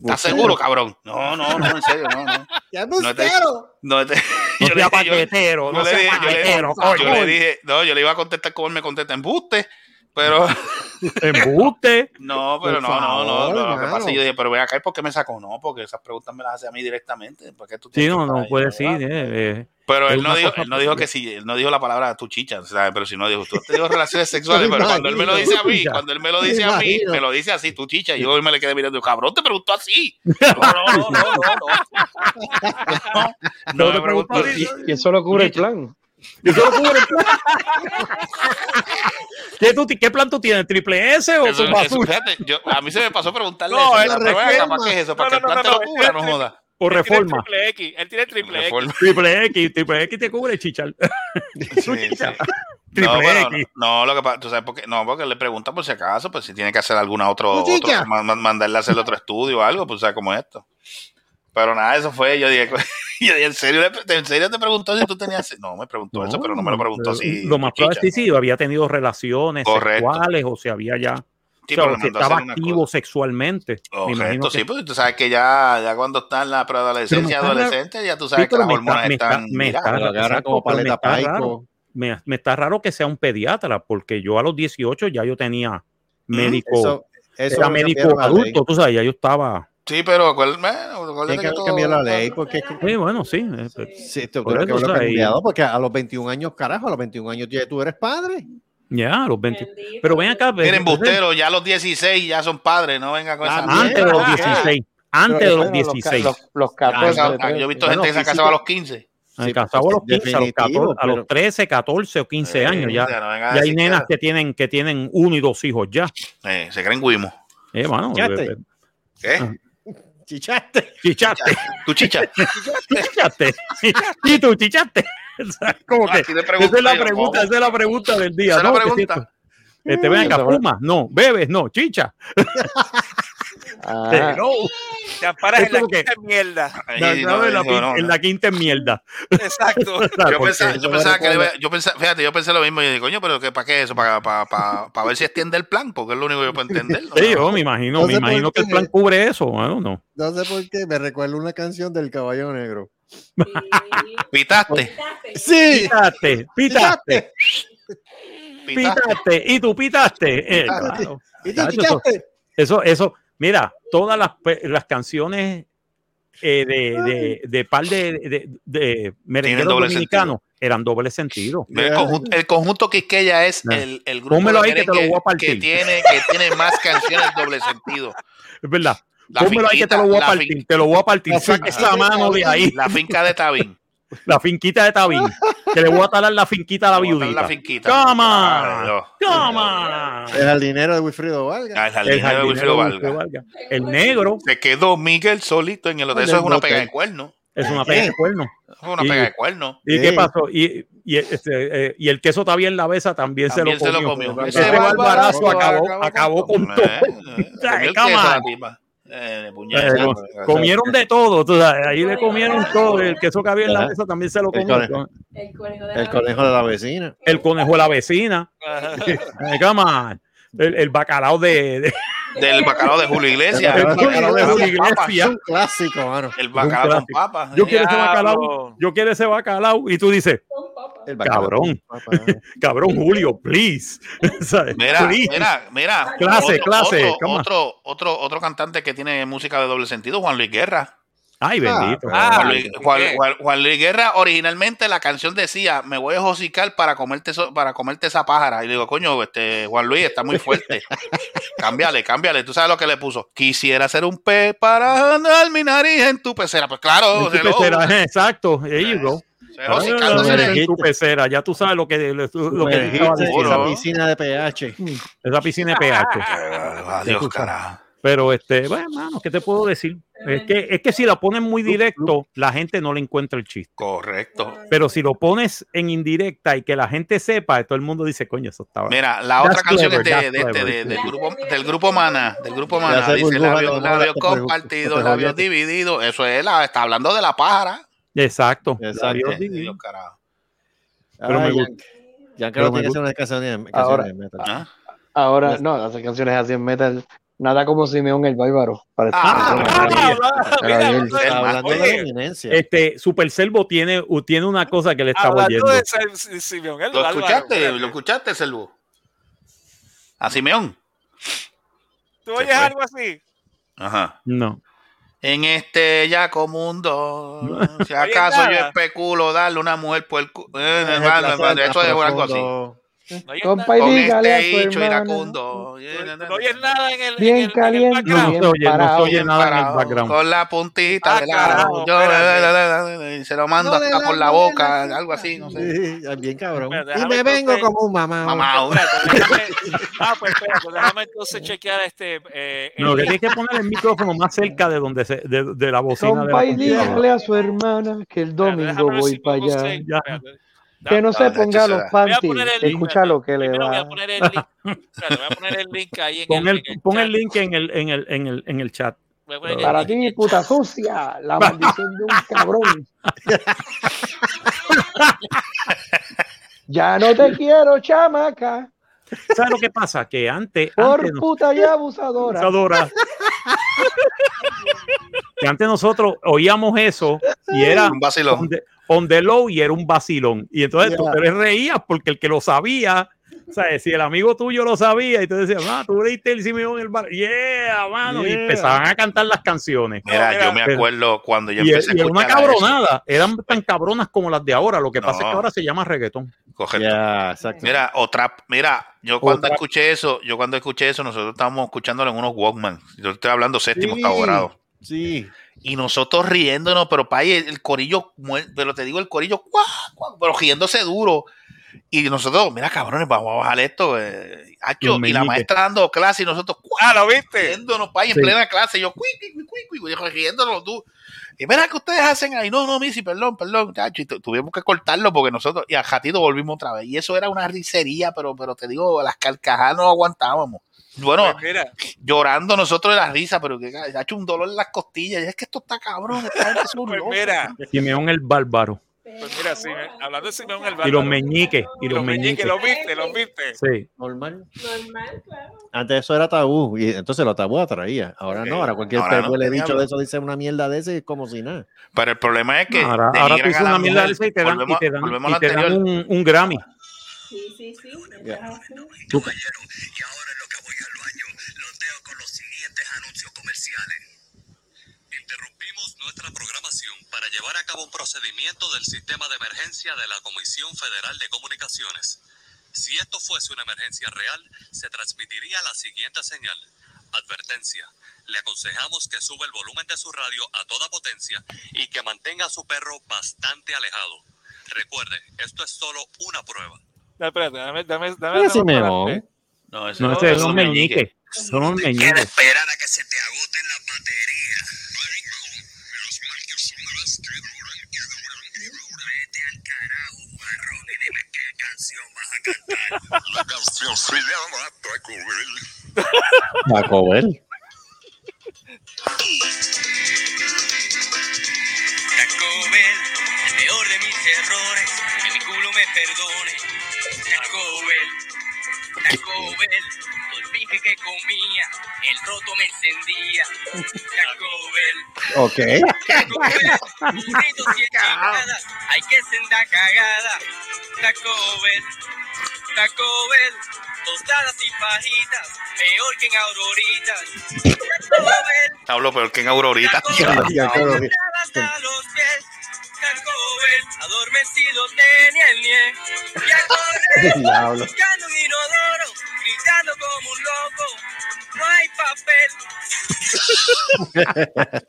¿Estás seguro, cabrón? No, no, no, en serio, no, no. ¡Ya No te- no te- No yo le- sea yo- paquetero, yo no le dije- yo yo le dije, no, yo le iba a contestar como él me contesta, embuste, pero Embuste. no, pero no, no, no, no, lo que pasa es que yo dije, pero ven acá, ¿y por qué me sacó? No, porque esas preguntas me las hace a mí directamente, ¿por qué tú Sí, no, no puede decir. eh, eh. Pero él no, dijo, él no dijo que sí, él no dijo la palabra tu chicha, ¿sabes? Pero si no dijo, tú has tenido relaciones sexuales, pero cuando él me lo dice a mí, cuando él me lo dice a mí, me lo dice así, tu chicha, y yo hoy me le quedé mirando, cabrón, te preguntó así. No, no, no, no, no, no. No, me preguntó así. Y eso lo cubre el plan. ¿Y eso lo cubre el plan? ¿Qué, tú ¿Qué plan tú tienes? ¿Triple S o Eso, con eso, basura? fíjate, yo, a mí se me pasó preguntarle No, eso. reforma. ¿Para qué es eso? ¿Para No, que no, el plan no, te no, lo cubra? No joda. ¿O Él tiene reforma? triple X. Él tiene triple X. Reforma. Triple X, Triple X te cubre chichar. Sí, sí. Triple No, bueno, X. no, lo que pasa, tú sabes por qué, no, porque le preguntan por si acaso, pues si tiene que hacer alguna otro, otro ma- ma- mandarle a hacer otro estudio o algo, pues o sea, como esto. Pero nada, eso fue, yo dije, yo dije, ¿en serio, ¿en serio te preguntó si tú tenías? No, me preguntó eso, pero no me lo preguntó así. Lo más probable es que sí, había tenido relaciones Correcto. sexuales o si había ya. Sí, o sea, si estaba activo cosa. sexualmente. me Correcto, que- sí, pues tú sabes que ya, ya cuando está en la preadolescencia, me está adolescente, ya tú sabes Sí, que las me hormonas está- me está- están me está-. Lo agarran exacto, como pero me paleta está raro. Me, me está raro que sea un pediatra, porque yo a los 18 ya yo tenía médico, Eso, eso era médico adulto, tú sabes, ya yo estaba. Sí, pero acuérdate Tienen que que todo- cambiar la ley porque Sí, bueno, sí. eh, sí, esto Por tiene que eso, haberlo o sea, y- cambiado porque a los 21 años, carajo, a los 21 años ya tú eres padre. Ya, a los 20. Pero ven acá. Miren, busteros, ya a los 16 ya son padres, no venga con esa Ah, Antes de los Ah, 16. Antes de los bueno, los ca- 16. Los, los Ah, 14. esa- de- yo he visto Bueno, gente que se ha casado a los 15. Al Sí, casado a los pues, 15, a los, 14, definitivo, a los pero- 13, 14 o 15 años ya. O sea, no Ya hay nenas que- que tienen, que tienen uno y dos hijos ya. Eh, se creen guimos. Eh, Chichaste. eh, eh, ¿Qué? Ah. Chichaste. chichaste, Tu chicha. chichaste. Y tú chichaste. Como que, Así le esa es la pregunta, esa es la pregunta del día. Esa es la. Que pregunta. esto- Este, ven acá, fue- fuma, no, bebes, no, chicha. Ah, no, Te amparas Es en la que- quinta mierda. Ahí, no, no, en, la, no, en la quinta mierda. Exacto. Yo pensaba, yo que le iba- yo pensaba, fíjate, yo pensé lo mismo. Yo dije, coño, pero ¿para qué eso? Para, para, para, para ver si extiende el plan, porque es lo único que yo puedo entender. ¿no? Sí, yo me imagino, No me imagino que el plan cubre eso. Bueno, no. No sé por qué, me recuerda una canción del Caballo Negro. Pitaste. Sí, Pítate, pítate. Pitaste, y tú pitaste. Eh, Pitaste. claro. ¿Y tú chichaste? eso, eso, mira, todas las, pe- las canciones eh, de, de, de par de, de, de merengueros dominicanos eran doble sentido. El conjunto, el conjunto Quisqueya es Ah. el, el grupo Pónmelo ahí que te lo voy a partir. que tiene, que tiene más canciones doble sentido. Es verdad. La Pónmelo ahí que te finquita, lo voy a la partir. Te lo voy a partir. La Saca finquita esa de mano de ahí. La finca de Tabín. La finquita de Tabín. Que le voy a talar la finquita a la viudita. la finquita. No. Come on. El jardinero de Wilfrido Vargas. Ah, el jardinero de jardinero Wilfrido. Wilfrido Vargas. El negro Se quedó Miguel solito en el hotel. En Eso es una pega de cuerno. es una pega de cuerno. Es una Y- pega de cuerno. ¿Y qué pasó? Y, y, este, eh, y el queso está bien la besa también, También se se lo lo comió. comió. Ese barbarazo acabó, acabó con todo. Eh, eh, Eh, de Eh, comieron de todo, tú sabes, ahí le comieron todo, el queso que había en la mesa también se lo El conejo. El conejo de El la conejo de la vecina. El conejo de la vecina, el, el bacalao de, de- Del bacalao de Julio Iglesias. El bacalao de Julio. Iglesias. Es un clásico, mano. El bacalao con papas. yo quiero ese bacalao, yo quiero ese bacalao y tú dices, El. Cabrón. Cabrón Julio, please. Mira, Please. mira, mira. Clase, otro, clase, Otro, otro, otro, otro cantante que tiene música de doble sentido, Juan Luis Guerra. Ay, bendito. Ah, Juan, Luis, Juan- ¿qué? Juan- Juan Luis Guerra, originalmente la canción decía, me voy a josicar para comerte, eso- para comerte esa pájara. Y le digo, coño, este, Juan Luis está muy fuerte. cámbiale, cámbiale. Tú sabes lo que le puso. Quisiera ser un pez para andar mi nariz en tu pecera. Pues claro, En tu pecera, exacto, there you go. En tu pecera, ya tú sabes lo que, lo que dijiste esa piscina de pH. Esa piscina de pH. Adiós, carajo. Pero este, bueno, hermano, ¿qué te puedo decir? Es que, es que si la pones muy directo, la gente no le encuentra el chiste. Correcto. Pero si lo pones en indirecta y que la gente sepa, todo el mundo dice, coño, eso estaba. Mira, la That's otra canción clever, es de, de este, de- del, grupo, del grupo Mana, del grupo Mana, dice labios, como labios te perju- compartidos, labios divididos. Eso es, la, está hablando de la pájara. Exacto. Exacto. Dios, carajo. Pero me Ay, gusta. Ya creo que me tiene que gusta. ser una canción de, canción Ahora- de metal. ¿Ah? Ahora, no, hacer canciones así en metal. Nada como Simeón el Bárbaro. Para Ah. Este, Super Servo tiene, tiene una cosa que le está hablando oyendo. de Sil- Simeón, el ¿Lo bárbaro, escuchaste? espérate. ¿Lo escuchaste, Selvo? A Simeón. ¿Tú oyes algo así? Ajá. No. En este yaco mundo, si acaso yo especulo darle una mujer por el cu- eh, Es eso es algo así. ¿No oyes, Compa, nada? y Con dígale a este hicho hermana. iracundo. ¿No oyes nada en el, Bien caliente. en el No, background? no se oye, no se oye nada en el background. Con la puntita Ah, de carajo, la yo, espérate. y se lo mando No hasta la- por la no boca, la- algo así, no sé. Bien cabrón. Espérate, Y me vengo entonces- como un mamá. Mamá, ah, pues espérate, déjame entonces chequear este. Eh, el No, que tienes que poner el micrófono más cerca de donde se, de, de la bocina Compa, y dígale a su hermana que el domingo voy para allá. Que no se ponga los Voy a panties. poner el link. Escucha lo que le voy va. a poner el link. Espérate, voy a poner el link ahí en Pon el, pon link en el, en el, en el, en el chat. Voy Para ti, puta sucia, la maldición de un cabrón. Ya no te quiero, chamaca, ¿Sabes lo que pasa? Que antes, por antes, nos- puta y abusadora. abusadora. que antes nosotros oíamos eso y era Un vacilón. On the low y era un vacilón. Y entonces tú te reías porque el que lo sabía, o sea, si el amigo tuyo lo sabía y tú decías, ah, tú leíste el Simeón el bar, yeah, mano, y Yeah. empezaban a cantar las canciones. Mira, yo me acuerdo cuando yo Y, empecé a y era una escuchar a eso. cabronada, eran tan cabronas como las de ahora. Lo que pasa es que ahora se llama reggaetón. Correcto. Exacto. Mira, otra, mira, yo cuando Otra- escuché eso, yo cuando escuché eso, nosotros estábamos escuchándolo en unos Walkman. Yo estoy hablando séptimo, Sí. Sí. Y nosotros riéndonos, pero pa' ahí el, el corillo, pero te digo, el corillo, ¡cuá! cuá, pero riéndose duro. Y nosotros, mira, cabrones, vamos a bajar esto. Eh, hacho, Los y la maestra dando clase y nosotros, ¡cuá! Ah, ¿lo viste? riéndonos, pa' ahí en Sí. plena clase. Y yo, cuí, cuí, cuí, cuí, y riéndonos tú. Y mira, ¿qué ustedes hacen ahí? No, no, Missy, perdón, perdón, chacho. Y tu- tuvimos que cortarlo porque nosotros, y al ratito volvimos otra vez. Y eso era una risería, pero, pero te digo, las carcajadas no aguantábamos. Bueno, Pues mira, llorando nosotros de la risa, pero que ha hecho un dolor en las costillas. Y es que esto está cabrón, esta gente es un pues loco. mira, Simeón el bárbaro. pues mira, sí, hablando de Simeón el Y bárbaro. los meñiques. Y los meñiques. los viste, los viste. Sí. Normal. Normal, claro. Antes eso era tabú. Y entonces lo tabú atraía. Ahora no. Ahora cualquier Ahora no, peluele ¿qué bicho diablo? de eso dice una mierda de ese y es como si nada. Pero el problema es que. ahora, ahora tú dices una mierda de esa y te dan, y Volvemos- te dan, volvemos y te dan un, un Grammy. Sí, sí, sí. Así. Caballero, y ahora comerciales. Interrumpimos nuestra programación para llevar a cabo un procedimiento del sistema de emergencia de la Comisión Federal de Comunicaciones. Si esto fuese una emergencia real, se transmitiría la siguiente señal. Advertencia. Le aconsejamos que suba el volumen de su radio a toda potencia y que mantenga a su perro bastante alejado. Recuerde, esto es solo una prueba. No, espérate, dame, dame, dame. Ese dame- meón. No, ese No, no, ese es un meñique. Son meñiques. esperar a que se te agoten las baterías. Menos mal que son las que duran y duran y duran. Vete al carajo, marrón, y dime qué canción vas a cantar. La canción se llama Taco Bell. Taco Bell. Taco Bell, el peor de mis errores, que mi culo me perdone. Taco Bell, Taco Bell, bife que comía, el roto me encendía. Taco Bell, Ok. Taco Bell, hay que senda cagada. Taco Bell, Taco Bell, tostadas y fajitas, peor que en auroritas. Taco Bell. Hablo peor que en Aurorita. Los pies. Taco Bell, adormecido tenía el nie. Y a correr, Diablo. buscando un inodoro, gritando como un loco. No hay papel.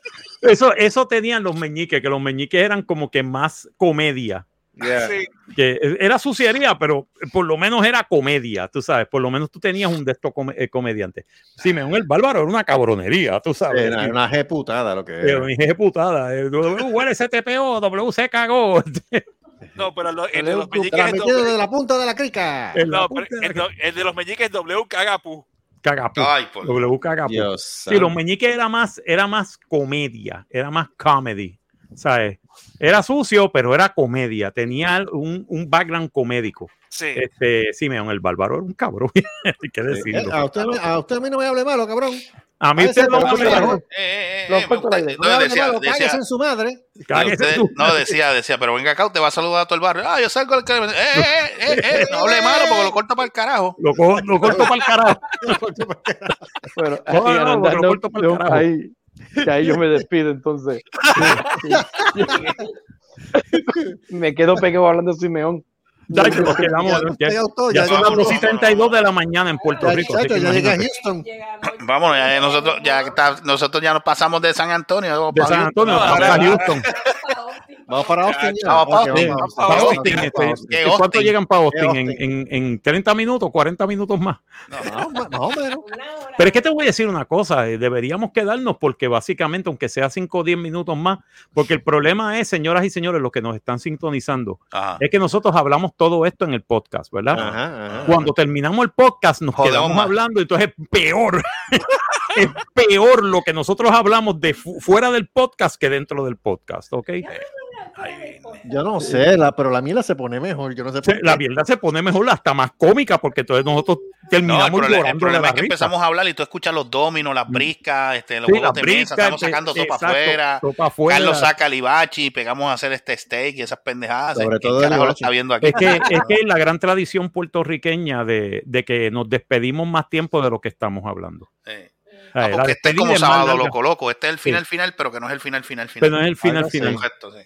Eso, eso tenían los meñiques, que los meñiques eran como que más comedia. Yeah. Sí. Que era suciería, pero por lo menos era comedia, tú sabes. Por lo menos tú tenías un de estos come- eh, comediantes. Simeón el Bárbaro era una cabronería, tú sabes. Era una G putada lo que Pero era. mi jefe putada. eh, W, huele STPO, W se cagó. No, pero lo- el de los meñiques es doble- desde la punta de la crica. En la No, pero de el, do- el de los meñiques es W cagapu. Cagapu. Ay, por W cagapu. Dios Sí, los meñiques era más, era más comedia, era más comedy, ¿sabes? Era sucio, pero era comedia, tenía un, un background comédico. Sí. Este, Simeón el Bárbaro era un cabrón, hay que Eh, decirlo. A usted, a usted a mí no me hable malo, cabrón. A mí usted no me no hable, Eh, eh, eh, eh, corto no, No decía- malo, decía- cállese en su madre. Usted- tú. no, decía, decía, pero venga acá, usted va a saludar a todo el barrio. Ah, yo salgo del. Eh, eh, eh, eh, no hable malo porque lo corta para el carajo. Lo, co- lo corto para el carajo. Bueno, No, no, no, lo corto pa'l yo- carajo. ahí, que ahí yo me despido entonces. me quedo pegado hablando de Simeón. Ya, que nos quedamos, ya, ya ya- son las vámonos, 2 y 32 de la mañana en Puerto Ya, Rico. que ya llegué a imagínate. Houston. Vámonos, ya nosotros, ya está, nosotros ya nos pasamos de San Antonio. De San. Antonio para Houston. Vamos para Austin ya. Vamos para Ok, Austin, vamos. vamos Para Austin, Austin, vamos este, para Austin. ¿Qué ¿Cuánto llegan para ¿Qué Austin? En, en, en 30 minutos, 40 minutos más. No, más más o menos. Pero es que te voy a decir una cosa, eh, deberíamos quedarnos porque básicamente, aunque sea 5 o 10 minutos más, porque el problema es, señoras y señores, los que nos están sintonizando, Ajá. es que nosotros hablamos todo esto en el podcast, ¿verdad? Ajá, ajá. Cuando terminamos el podcast nos Jodemos quedamos más. hablando, entonces es peor. es peor lo que nosotros hablamos de fu- fuera del podcast que dentro del podcast, ¿ok? Yo no sé, la, pero la mierda se pone mejor. Yo no sé por La verdad se pone mejor, hasta más cómica, porque entonces nosotros No, el terminamos problema, el problema la es que risa. empezamos a hablar y tú escuchas los dominos, las briscas, este, los Sí, juegos las de mesa, briscas, estamos sacando todo para exacto, afuera. todo pa' afuera. Carlos saca el ibachi, pegamos a hacer este steak y esas pendejadas. Sobre ¿Quién todo lo está viendo aquí? Es que, es que la gran tradición puertorriqueña de, de que nos despedimos más tiempo de lo que estamos hablando. Sí. Ah, porque este es como sábado loco loco. Este es el final Sí. final, pero que no es el final final final. Pero no es el final final. Correcto, sí.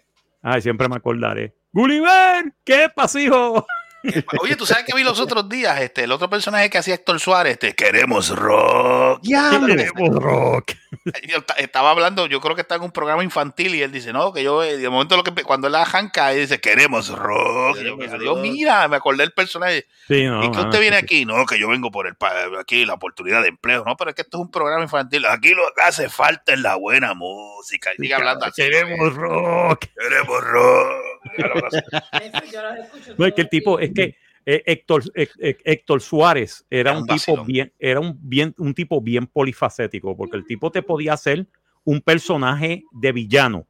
Ay, siempre me acordaré. Gulliver, ¿qué pasa, hijo? Oye, tú sabes que vi los otros días, este, el otro personaje que hacía Héctor Suárez, este, queremos rock. Diablo. Queremos rock. Estaba hablando, yo creo que está en un programa infantil y él dice, no, que yo, eh, de momento lo que cuando él la janca, él dice, queremos rock. Y yo, Queremos rock. mira, me acordé del personaje. Sí, no, ¿Y que usted viene sí, aquí? No, que yo vengo por el aquí la oportunidad de empleo. No, pero es que esto es un programa infantil. Aquí lo que hace falta es la buena música. Y sigue hablando así. Queremos rock. Queremos rock. No, es que el tipo, es que eh, Héctor, eh, eh, Héctor Suárez era Era un un tipo bien, era un bien, un tipo bien polifacético, porque el tipo te podía hacer un personaje de villano.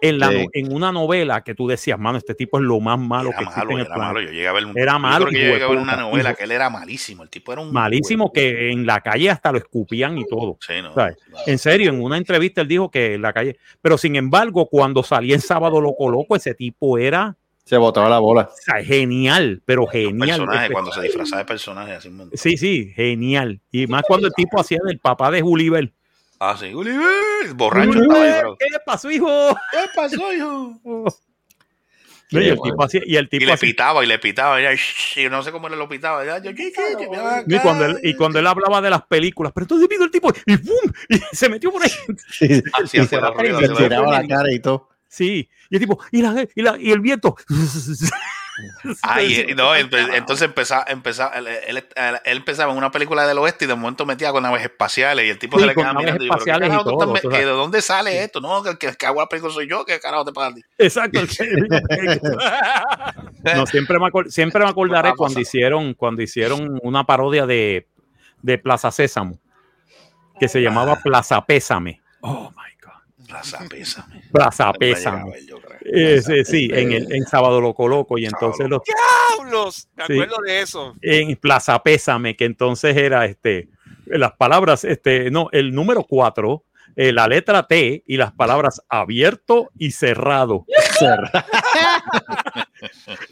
En, la, Sí. en una novela que tú decías, mano, este tipo es lo más malo Era que existe malo, en el era planeta". malo. Yo llegué a ver un, Era yo malo, creo que yo llegué a ver una novela que él era malísimo. El tipo era un Malísimo que en la calle hasta lo escupían y todo. Sí, no. ¿sabes? En serio, en una entrevista él dijo que en la calle, pero sin embargo, cuando salía en sábado loco loco, ese tipo era Se botaba la bola. O sea, genial, pero genial. Personaje, cuando se disfrazaba de personaje, así. Sí, sí, genial. Y más cuando el tipo hacía del papá de Gulliver. Ah, sí, Oliver, borracho. Gulliver, yo. ¿Qué pasó, hijo? ¿Qué pasó, hijo? Y el tipo hacía, y el Y tipo le hacía- pitaba, y le pitaba. Y, ya, shh, y no sé cómo le lo pitaba. Yo, ¿qué, qué, qué, me va y cuando él, y cuando él hablaba de las películas, pero entonces vino el tipo y ¡pum! y se metió por ahí. Sí, Así y hacía se le tiraba la cara y todo. Sí, y el tipo, y, la, y, la- y el viento. Ay, eh, no, empe- entonces empezaba, empezaba él, él- él- empezaba en una película del oeste y de momento metía con naves espaciales y el tipo Sí, se le quedaba mirando y yo, ¿pero qué espaciales y carajo tú estás todo, me- tú sabes. eh, ¿De dónde sale esto? No, que el que, que hago la película soy yo, ¿qué carajo te ti? Exacto. que- no, siempre me, siempre me acordaré cuando hicieron, cuando hicieron una parodia de, de Plaza Sésamo, que se llamaba Plaza Pésame. Oh my God. Plaza Pésame. Plaza Pésame. Eh, sí, sí, en, el, en Sábado Loco Loco. Y entonces los, ¡Diablos! Me Sí. acuerdo de eso. en Plaza Pésame, que entonces era este, las palabras, este, no, el número 4, la letra T y las palabras abierto y cerrado.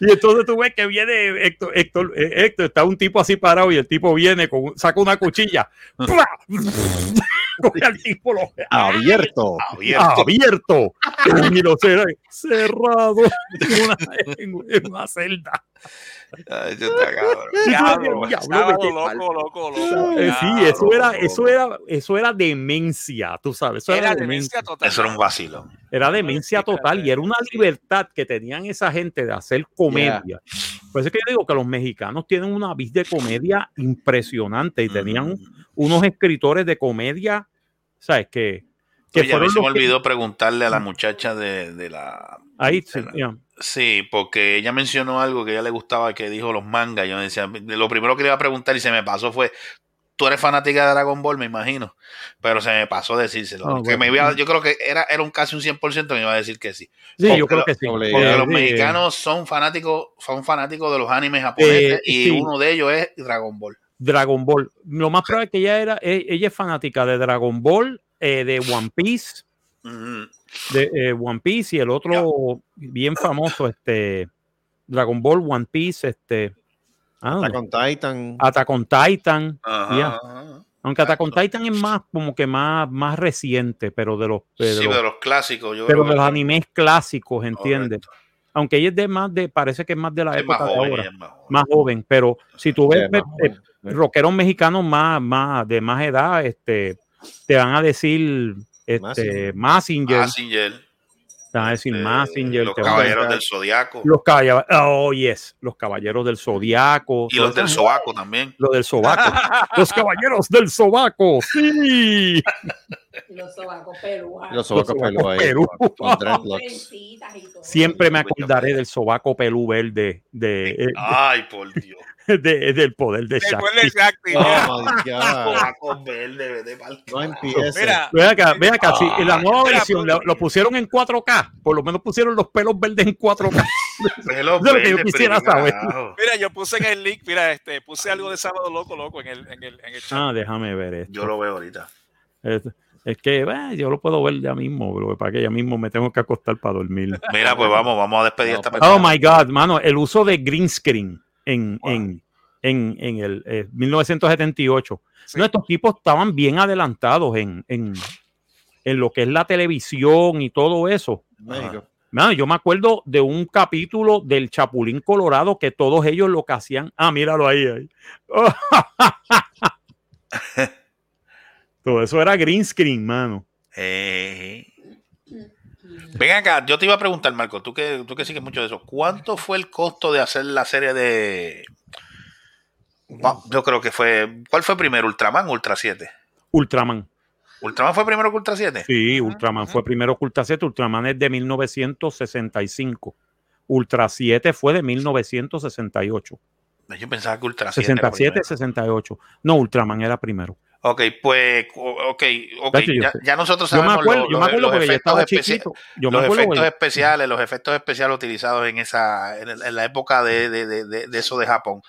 Y entonces tú ves que viene Héctor, Héctor, eh, Héctor, está un tipo así parado y el tipo viene, con, saca una cuchilla, al tipo, lo Abierto. Abierto. abierto y lo cerra- cerrado en una, en- una celda. Ay, yo te cabrón. Diablo, "Diablo, pa'l-". loco, loco, loco. Eh, sí, eso era, loco. eso era, eso era demencia, tú sabes. Eso era, Era demencia. demencia total. Eso era un vacilo. Era demencia total y era una libertad que tenían esa gente de hacer comedia. Por eso es que yo digo que los mexicanos tienen una vis de comedia impresionante y tenían Mm. unos escritores de comedia, ¿sabes? Que, que Oye, a mí se me que- olvidó preguntarle a la muchacha de, de la... Ahí, de la-. Sí, porque ella mencionó algo que a ella le gustaba, que dijo los mangas. Yo decía, lo primero que le iba a preguntar y se me pasó fue, tú eres fanática de Dragon Ball, me imagino. Pero se me pasó decírselo. Que bueno. me iba- yo creo que era, era un casi un 100% que me iba a decir que sí. Sí, Porque yo creo que sí. Porque los sí. mexicanos son fanáticos, son fanáticos de los animes japoneses Eh, y sí. uno de ellos es Dragon Ball. Dragon Ball. Lo más probable es que ella era, e- ella es fanática de Dragon Ball, eh, de One Piece, de eh, One Piece y el otro bien famoso, este Dragon Ball, One Piece, este ah, con Titan. Attack on Titan. Ajá, ya. ajá. Aunque Attack on Titan es más como que más, más reciente, pero de los, de Sí, los- de los clásicos. Yo pero creo de que los animes clásicos, ¿entiendes? Aunque ella es de más de, parece que es más de la es más época de ahora, es más joven. más joven, pero si tú ves eh, rockeros mexicanos más, más, de más edad, este, te van a decir este, Massinger, Mazinger, te van a decir eh, Massinger, los caballeros del Zodiaco los caballeros, oh yes, los caballeros del Zodiaco, y los del Sobaco también. Los del Sobaco, los caballeros del Sobaco, sí. Los sobacos peludos. Los sobacos. Perú. Siempre me acordaré del Sobaco Pelú Verde de, eh, Ay, por Dios. de- del poder de Después Shakti. de Shakti, mira. Oh. Mira, Ve acá, ve acá, sí, en la nueva Mira, versión pero- lo, lo pusieron en 4K, por lo menos pusieron los pelos verdes en 4K. Pelos Eso es lo que yo verdes, quisiera saber. mira, yo puse en el link, mira, este, puse algo de sábado loco, loco en el, en el, en el chat. Ah, déjame ver esto. Yo lo veo ahorita. Es, es que eh, yo lo puedo ver ya mismo, pero para que ya mismo me tengo que acostar para dormir. Mira, pues vamos, vamos a despedir No, esta pues, Oh persona. my God, mano, el uso de green screen en, en, en, en el eh, 1978. Sí. No, estos tipos estaban bien adelantados en, en, en lo que es la televisión y todo eso. Mano, yo me acuerdo de un capítulo del Chapulín Colorado que todos ellos lo que hacían. Ah, míralo ahí. ahí. Todo eso era green screen, mano. Eh, Ven acá, yo te iba a preguntar, Marco, tú que, tú que sigues mucho de eso. ¿Cuánto fue el costo de hacer la serie de. Va- Yo creo que fue. ¿Cuál fue primero, Ultraman o Ultra 7? Ultraman. ¿Ultraman fue primero que Ultra 7? Sí, Ultraman fue primero que Ultra 7. Ultraman es de 1965. Ultra 7 fue de 1968. Yo pensaba que Ultra 7. era 67, primero. 68. No, Ultraman era primero. Ok, pues, ok, ok. Tacho, yo Ya, nosotros sabemos los efectos especiales, los efectos especiales utilizados en esa, en, la época de, de- de- de- de eso de Japón.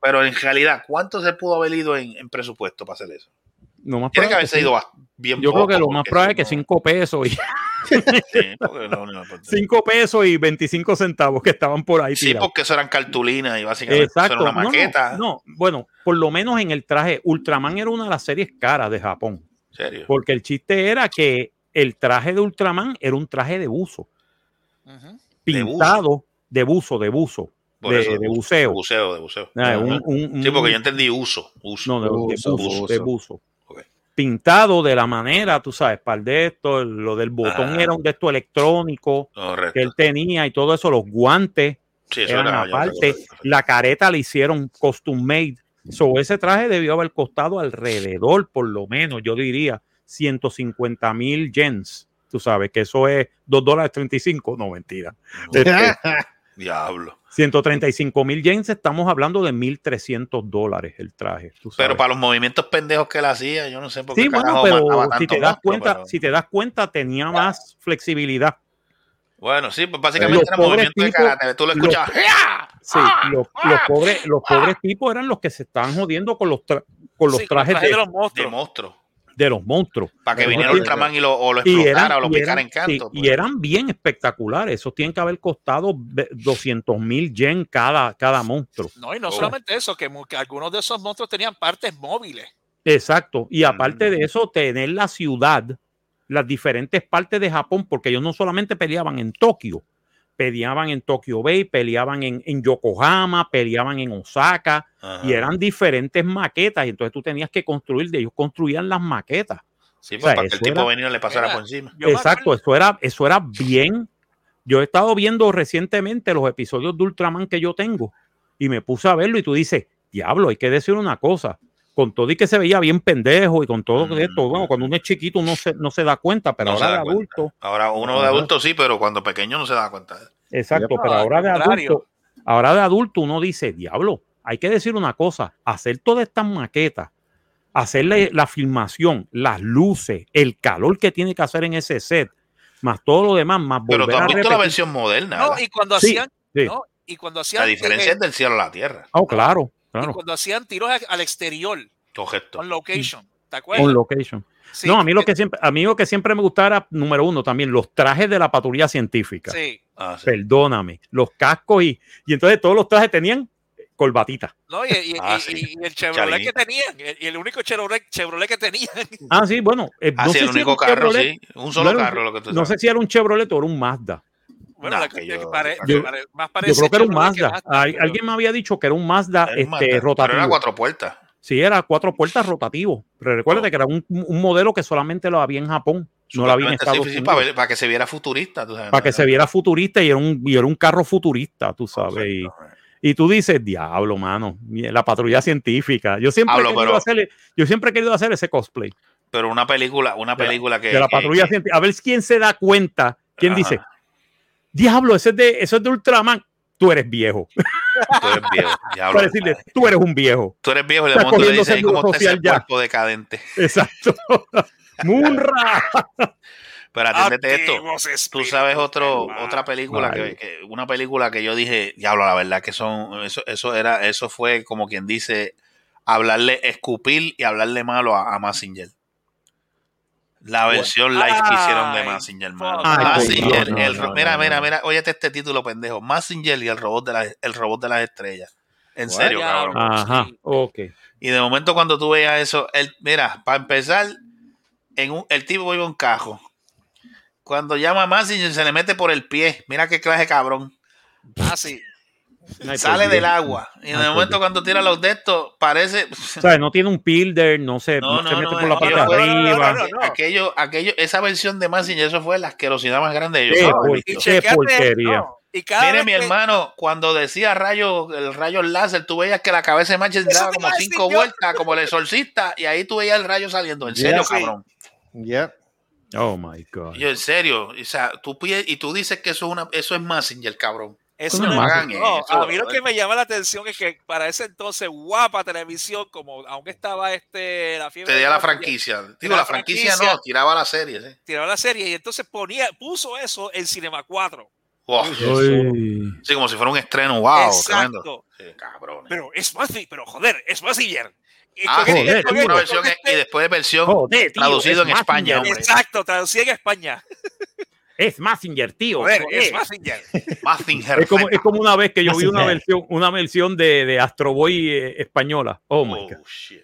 Pero en realidad, ¿cuánto se pudo haber ido en, en presupuesto para hacer eso? No más Tiene que haberse sí. ido. Bien Yo creo que lo más probable es que no- 5 pesos y Sí, porque no, no, pues, 5 pesos y 25 centavos que estaban por ahí sí, tirados. porque eso eran cartulinas y básicamente eso Exacto. era una No, no, maqueta. No, bueno, por lo menos en el traje, Ultraman era una de las series caras de Japón. Porque el chiste era que el traje de Ultraman era un traje de buzo, pintado de buzo, de buzo, de, eso, de buceo. Buceo, de buceo. Ah, Ajá. un- un- sí, porque yo entendí uso. uso. No, de, de Buzo, buzo, buzo. de buzo. Pintado de la manera, tú sabes, para el de esto, lo del botón Ah. era un de esto electrónico Correcto. que él tenía y todo eso, los guantes Sí, eso eran era- aparte, la careta le hicieron custom made. So, ese traje debió haber costado alrededor, por lo menos, yo diría, 150 mil yens. Tú sabes que eso es 2 dólares 35. No, mentira. Este, Diablo. 135 mil yens, estamos hablando de 1.300 dólares el traje. tú sabes. Pero para los movimientos pendejos que él hacía, yo no sé por qué Sí, bueno, pero si te das cuenta, pero- si te das cuenta, tenía más flexibilidad. Bueno, sí, pues básicamente Los era pobres movimiento de tipos- karate. Tú lo los- escuchabas. ¡Ja! Sí, los, los pobres, los pobres tipos eran los que se estaban jodiendo con los, tra- con los Sí, con trajes de, de los monstruos. De monstruo. De los monstruos. Para que viniera Ultraman y lo, o lo y explotara eran, o lo y picara en canto. sí, pues. y eran bien espectaculares. Esos tienen que haber costado ve- 200 mil yen cada, cada monstruo. No, y no Oh. solamente eso, que algunos de esos monstruos tenían partes móviles. Exacto. Y Mm. aparte de eso, tener la ciudad, las diferentes partes de Japón, porque ellos no solamente peleaban en Tokio, peleaban en Tokyo Bay, peleaban en, en Yokohama, peleaban en Osaka, Ajá. y eran diferentes maquetas. Y entonces tú tenías que construir, de ellos construían las maquetas. Sí, pues, O sea, para que el tipo y le pasara por encima. Exacto, eso era, eso era bien. Yo he estado viendo recientemente los episodios de Ultraman que yo tengo y me puse a verlo y tú dices, diablo, hay que decir una cosa. Con todo y que se veía bien pendejo y con todo Mm, esto, bueno, cuando uno es chiquito uno se, no se da cuenta, pero No ahora de cuenta. adulto, Ahora uno de adulto sí, pero cuando pequeño no se da cuenta. exacto, pero ahora de adulto, ahora de adulto uno dice, diablo, hay que decir una cosa, hacer todas estas maquetas, hacerle la filmación, las luces, el calor que tiene que hacer en ese set, más todo lo demás, más Pero tú has a visto la versión moderna. No, y cuando Sí, hacían, sí. no, y cuando hacían, La diferencia eh, es del cielo a la tierra. Oh, claro, y cuando hacían tiros al exterior, Correcto. on location, ¿te acuerdas? On location. Sí, no, a mí lo que siempre, a mí lo que siempre me gustaba era, número uno, también los trajes de la patrulla científica. Sí, Ah, sí. Perdóname. Los cascos y, y entonces todos los trajes tenían corbatita. no, y, y- Ah, y- sí. y el Chevrolet que tenían, y el único Chevrolet, Chevrolet que tenían. Ah, sí, bueno. eh, Ah, no sí, sé el único un carro, sí. Un solo no era un- carro, lo que tú No sé si era un Chevrolet o era un Mazda. Bueno, Nah, la que que yo- pare- yo- pare- más Yo parece creo que era un Mazda. Mazda, Ay, pero- alguien me había dicho que era un Mazda Era un este, Pero rotativo. era cuatro puertas. Sí, era cuatro puertas rotativo. Pero recuérdate Oh. que era un, un modelo que solamente lo había en Japón. No lo había en Estados Unidos. para, ver- para que se viera futurista. tú sabes, para que se viera futurista y era un, y era un carro futurista, tú sabes. Y, y tú dices, diablo, mano, la patrulla científica. Yo siempre, Hablo, he querido pero- hacer, yo siempre he querido hacer ese cosplay Pero una película, una De la- película que. de la que- patrulla que- científica. A ver quién se da cuenta, quién Ajá. dice, diablo, ese es de, eso es de Ultraman. Tú eres viejo. Tú eres viejo. diablo. Para decirle, tú eres un viejo. Tú eres viejo y de momento le dices, "¿Y ¿cómo está ese social ya". cuerpo decadente? Exacto. Munra. Pero atiéndete esto. Tú sabes otro, otra película que- una película que yo dije, diablo, la verdad que son, eso, eso era, eso fue como quien dice, hablarle, escupir y hablarle malo a, a Massinger. La versión live que hicieron de Massinger, mano. No, no, el- no, mira, no, mira, no. mira, óyete este título pendejo. Massinger y el robot de, la- el robot de las estrellas. En serio, cabrón. Ajá, Sí. ok. Y de momento cuando tú veas eso, el, mira, para empezar, en un, el tipo iba a un cajo. Cuando llama a Massinger se le mete por el pie. Mira qué clase de cabrón. Ah, sí. Ay, Sale del agua. Y Ay, de momento Dios. cuando tira los de estos, parece... O sea, no tiene un pilder, no se, No, no, se no, mete no, por la parte de arriba. no, no, no. Aquello, aquello, esa versión de Massinger, eso fue la asquerosidad más grande de Qué ellos. por- Y Qué porquería. no, y cada Mire, mi que- hermano, cuando decía rayo, el rayo láser, tú veías que la cabeza de Massinger daba como cinco yo. vueltas, como el exorcista, y ahí tú veías el rayo saliendo. En serio, Yeah. cabrón. Yeah. Oh my God. Yo, en serio, o sea, tú y tú dices que eso es una, eso es Massinger, cabrón. Eso No no, hagan no, eso, a mí lo que me llama la atención es que para ese entonces guapa televisión como aunque estaba este la fiebre Te de di a la franquicia. Digo, la la franquicia, franquicia. no, tiraba la serie. ¿sí? tiraba la serie y entonces ponía puso eso en Cinema 4 Wow. Uy. Sí, como si fuera un estreno, wow, Exacto. tremendo. Sí, cabrón. Pero es fácil, pero joder, es. Y Ah, joder, una versión y después versión Joder, tío, traducido es en España, hombre. Exacto, traducido en España. Es Massinger, tío. Joder, joder. es Mazinger. Mazinger Es como, es como una vez que yo vi una versión, una versión de, de Astro Boy eh, española. Oh my Oh, God. shit.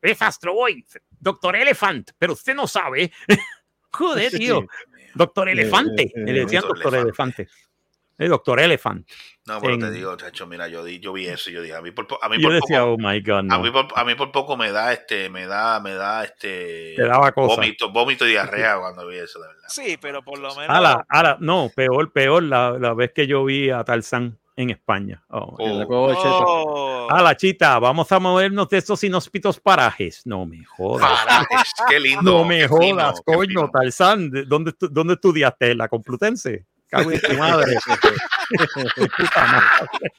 Es Astro Boy, Doctor Elephant, pero usted no sabe. Joder, tío. Doctor Elefante. eh, Le decían Doctor Doctor Elefante. El Doctor Elephant. No, pero En- te digo, chacho, mira, yo, di- yo vi eso y yo dije, a mí por, po- a mí Y por yo decía, poco, oh my God, a mí por, a mí por poco me da este, me da, me da este Te daba cosa. vómito, vómito y diarrea cuando vi eso, de verdad. Sí, pero por lo menos. Ala, ala, no, peor, peor la, la vez que yo vi a Tarzán en España. Oh, Oh. Cheta. Oh. Ala, chita, vamos a movernos de estos inhóspitos parajes. No me jodas. Parajes, qué lindo. No me jodas, fino, coño. Tarzán. ¿de- ¿Dónde, ¿Dónde estudiaste? ¿En la Complutense? Cago en tu madre. Puta madre.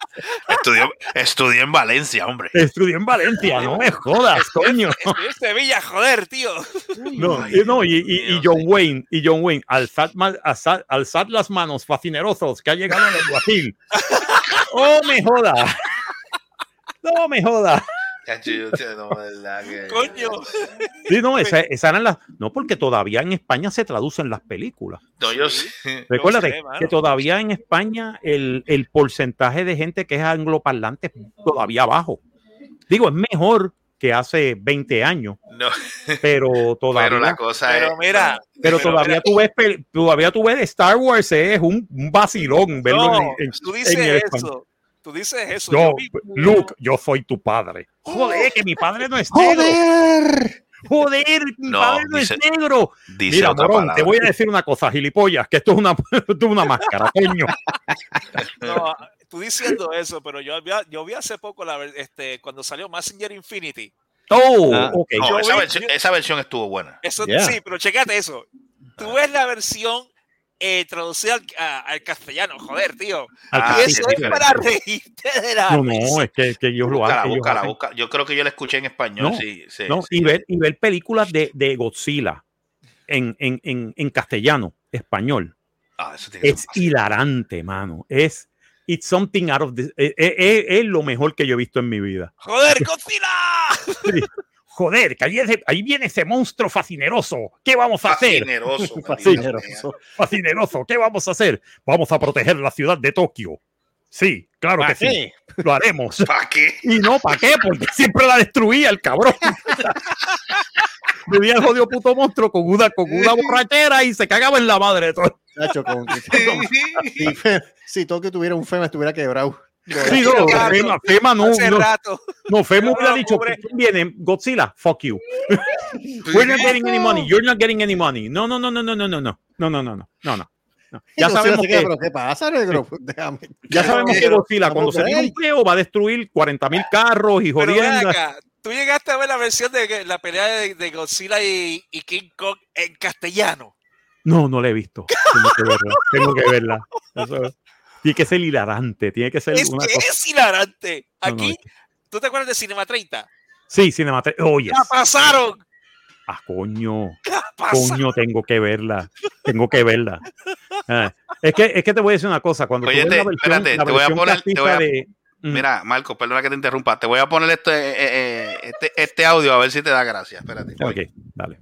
Estudió, estudié en Valencia, hombre. Estudié en Valencia, no me jodas, coño. Estoy en Sevilla, joder, tío. No, Ay, y, no, y, y- John. Wayne, y John Wayne, alzad, alzad, alzad las manos, fascinerosos, que ha llegado el alguacil. ¡Oh, me joda! No me joda. Coño. Sí, no, esa, esa eran las. No, porque todavía en España se traducen las películas. No, yo sé. Recuérdate sé, que todavía en España el, el porcentaje de gente que es angloparlante es todavía bajo. Digo, es mejor que hace 20 años, No, pero todavía. pero la cosa es. Pero mira, pero pero todavía mira- tú ves todavía tú ves Star Wars es un, un vacilón verlo no, en, en- tú en el dices eso. Tú dices eso. Yo, Luke, yo soy tu padre. Joder, que mi padre no es negro. ¡Joder! Joder, mi No, padre no dice- es negro. Dice Mira, otra morón, palabra. te voy a decir una cosa, gilipollas, que esto es una, esto es una máscara, coño. No, tú diciendo eso, pero yo, había- yo vi hace poco la, este, cuando salió Messenger Infinity. Oh, Ah, ok. No, esa, vi- versión, yo- esa versión estuvo buena. Eso Yeah. sí, pero checate eso. Tú ves la versión eh, traducida al, a- al castellano, joder, tío. Ah, y sí, eso es es para reírte de la No, no, es que, que ellos lo Búscala, hacen. ellos búscala, hacen- búscala. Yo creo que yo la escuché en español. No, sí, sí, No, sí. y, ver, y ver películas de, de Godzilla en, en, en, en castellano, español, Ah, eso tiene es hilarante, mano. Es it's something out of this. Es, es- es- es lo mejor que yo he visto en mi vida. ¡Joder, Godzilla! Joder, que ahí, viene ese monstruo fascineroso. ¿Qué vamos a hacer? Fascineroso, Fascineroso. Fascineroso. ¿Qué vamos a hacer? Vamos a proteger la ciudad de Tokio. Sí, claro que ¿Para sí. Lo haremos. ¿Para qué? Y no, ¿para qué? Porque siempre la destruía el cabrón. Vivía el jodido puto monstruo con una, con una borrachera y se cagaba en la madre de todo. Chacho, con- si, si Tokio tuviera un FEMA, estuviera quebrado. Sí, no. Fema, Fema no, Hace no, rato. no, Fema No, hubiera no, dicho, pobre. ¿quién viene? Godzilla, fuck you. We're not getting any money, you're not getting any money. No, no, no, no, no, no, no, no, no, no, no, no, no, no. Ya sabemos que, ¿Pero qué pasa, negro? Déjame. ya sabemos que Godzilla cuando se Vamos a tire ver. un peo va a destruir 40 mil carros y jodiendas. acá, tú llegaste a ver la versión de la pelea de, de Godzilla y, y King Kong en castellano. No, no la he visto. Tengo que verla. Tengo que verla. Eso- tiene que ser hilarante. Tiene que ser Es una que cosa. es hilarante. No, no, Aquí, ¿tú te acuerdas de Cinema 30? Sí, Cinemate. Oye. ¡La pasaron! Ah, coño. ¡La pasaron! Coño, tengo que verla. Tengo que verla. Ah, es, que, es que te voy a decir una cosa. Cuando Oye, tú ves te- la versión, espérate, la te voy a poner- te voy a- de. Mm. Mira, Marco, perdona que te interrumpa. Te voy a poner este, eh, eh, este, este audio a ver si te da gracia. Espérate. Ok, dale.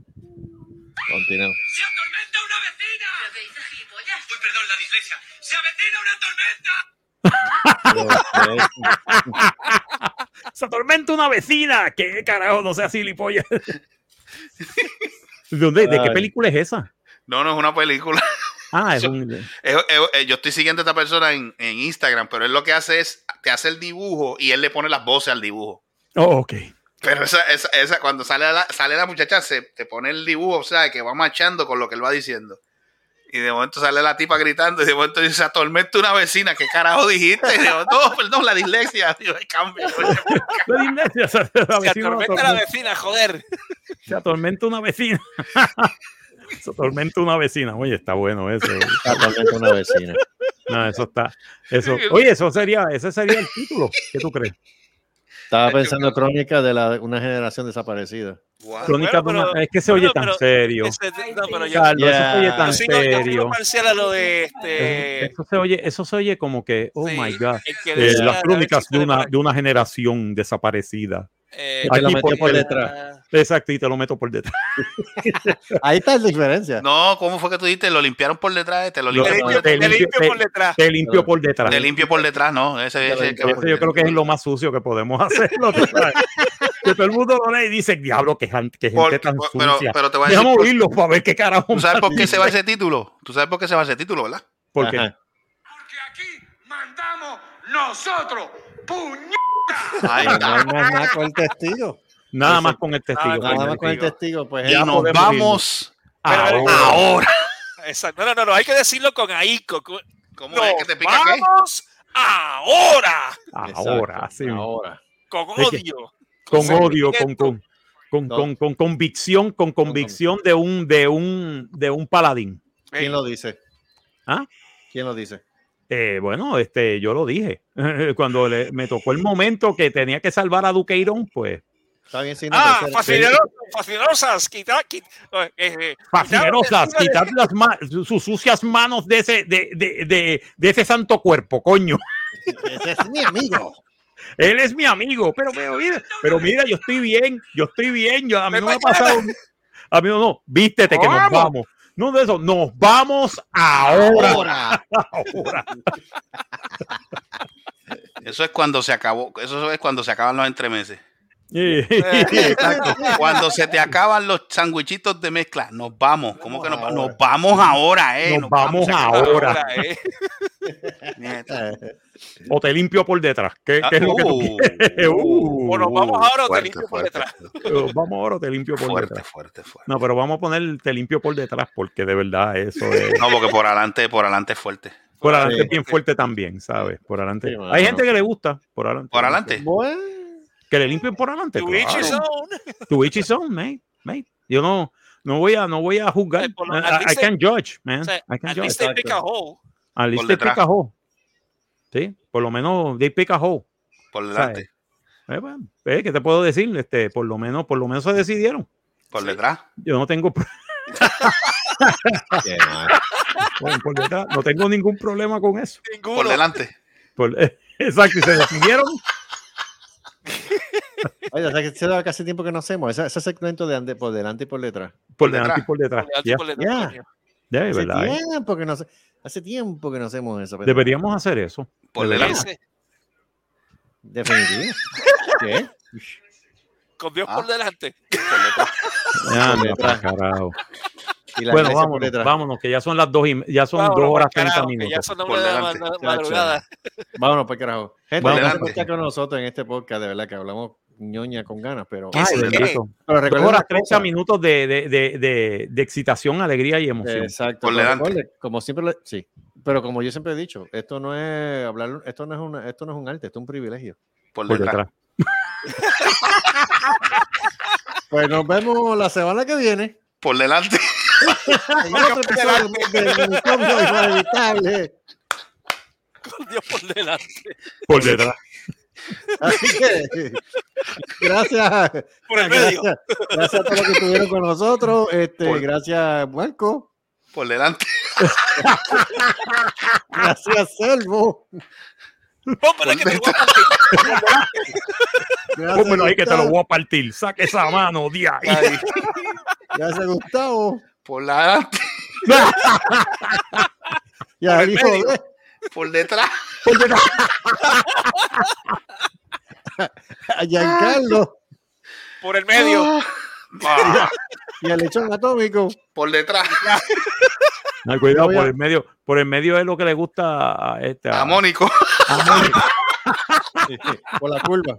Continúa. ¡Se atormenta una vecina! ¿Pero qué dices, gilipollas? Uy, perdón, la dislexia. ¡Se avecina una tormenta! Se atormenta una vecina. ¿Qué carajo? No sea gilipollas. ¿De, dónde, ¿De qué película es esa? No, no es una película. Ah, es un. Eh, eh, eh, yo estoy siguiendo a esta persona en, en Instagram, pero él lo que hace es, te hace el dibujo y él le pone las voces al dibujo. Oh, ok. Pero esa, esa, esa- cuando sale la, sale la muchacha, se te pone el dibujo, o sea, que va marchando con lo que él va diciendo. Y de momento sale la tipa gritando, y de momento dice, atormenta una vecina, ¿qué carajo dijiste? Y digo, no, perdón, la dislexia. Digo, "Ay, cambia. La dislexia, se, la Se atormenta la atormenta. vecina, joder. Se atormenta una vecina. Se atormenta una vecina. Oye, está bueno eso. Totalmente una vecina. No, eso está. Eso. Oye, eso sería, ese sería el título. ¿Qué tú crees? Estaba pensando crónica de la, una generación desaparecida. Crónica Bueno, pero- es que se oye bueno, tan serio. ese- no, pero yo- Carlos, eso se oye tan yo sigo- yo sigo serio. parcial a lo de este. Eso se oye, eso se oye como que, oh Sí, my God, eh, las crónicas de una, de una generación desaparecida. Eh, te lo metió por- por detrás. Exacto, y te lo meto por detrás. Ahí está la diferencia. No, ¿cómo fue que tú dijiste? Lo limpiaron por detrás, te lo Lo- te por limpio, te te limpio- limpio por detrás. Te limpio por detrás. Te limpio por detrás, no. Ese, ese, que- Eso yo creo que es lo más sucio que podemos sabes. que todo el mundo lo lee y dice, diablo, que, gente Por- tan por- sucia. pero, pero te voy a decir. Déjame por- oírlo para ver qué carajo. ¿Tú sabes por qué se va ese título? ¿Tú sabes por qué se va ese título, verdad? Porque Ajá. Porque aquí mandamos nosotros, puñeta. Pero no hay más nada con el testigo. nada más con el testigo. Nada más con el testigo. pues Ya él- nos vamos Ahora. ahora. Exacto. No, no, no, no, hay que decirlo con ahínco. con- ¿Cómo Nos es que te pica qué? vamos ahora. Ahora, Exacto, sí. Ahora. Con Es que- odio. Con odio, con, con, con, con, con convicción, con convicción de un, de un, de un paladín. ¿Quién lo dice? ¿Ah? ¿Quién lo dice? Eh, bueno, este, yo lo dije. Cuando le- me tocó el momento que tenía que salvar a Duqueirón, pues Está bien, Ah, fascinerosas, fascinerosas, quita, eh, eh, fascinerosas, quitar las sus sucias manos de ese, de, de, de, de ese santo cuerpo, coño. ese es mi amigo. Él es mi amigo, pero, pero mira, pero mira, yo estoy bien, yo estoy bien, yo, a mí no me ha pasado. A mí no, no, vístete que nos Vamos. No de eso, nos vamos ahora. Ahora. ahora. Eso es cuando se acabó. Eso es cuando se acaban los entremeses. Exacto. Cuando se te acaban los sandwichitos de mezcla, nos vamos. ¿Cómo que nos, va- ahora. nos vamos ahora, eh? Nos vamos ahora. eh. O te limpio por detrás. ¿Qué, qué es lo que tú uh, quieres? Uh, O nos vamos ahora o te fuerte, limpio por detrás. uh, vamos ahora o te limpio por Fuerte, detrás. fuerte, fuerte. No, pero vamos a poner te limpio por detrás porque de verdad eso es. No, porque por adelante, por adelante es fuerte. Por adelante Sí. es bien fuerte también, ¿sabes? Por adelante. Sí. Hay gente que le gusta por adelante. Por adelante. Bueno, Que le limpien por adelante. To each his claro. own. To each his own, mate. mate. Yo no, no voy a, no voy a juzgar. Lo- I, I least can judge, man. O sea, I can at judge. least they pick a hole. At least they pick a hole. Sí, por lo menos they pick a hole. Por delante. Eh, bueno, eh, ¿Qué te puedo decir? Este, por lo menos, por lo menos se decidieron. Por detrás. Yo no tengo, bueno, por detrás, no tengo ningún problema con eso. Ninguno. Por delante. Por- eh, exacto, y se decidieron. Oye, o sea, que hace- hace tiempo que no hacemos ese, ese segmento de ande por delante y por detrás. Por delante y por detrás. Por delante, Ya, por detrás, Ya. coño. ya, es Hace eh. tiempo que no se- hace tiempo que no hacemos eso. Deberíamos hacer eso. Por delante. Definitivo. ¿Qué? Con Dios Ah. por delante. Por detrás. Carajo. Y Bueno, vámonos, detrás. vámonos, que ya son las dos y ya son Vámonos, dos horas treinta que Ya minutos. son Por delante. ma- madrugada. Vámonos, por carajo. Gente, gracias por estar con nosotros en este podcast. De verdad que hablamos ñoña con ganas, pero. Ay, bendito. Pero una 30 cosa. minutos de, de, de, de, de excitación, alegría y emoción. Exacto. Delante. recuerden, como siempre, le- sí. Pero como yo siempre he dicho, esto no es hablar, esto no es una, esto no es un arte, esto es un privilegio. Por por detrás. Pues nos vemos la semana que viene. Por delante. En otro episodio de Unicomio Inevitable. Con Dios por delante. Por detrás. Así que, gracias. Por el medio. Gracias, gracias a todos los que estuvieron con nosotros. Este, Por- Gracias, Marco. Por delante. Gracias, Selvo. Póngale que te voy a partir. Gracias, Pónmelo ahí que te lo voy a partir. Saque esa mano de ahí. Gracias, Gustavo. Por adelante. Y al el hijo medio. de Por detrás. Por detrás. a Giancarlo Por el medio. Ah, y al lechón atómico. por detrás. Cuidado, por el medio, por el medio es lo que le gusta a este, a- A Mónico. Por la curva.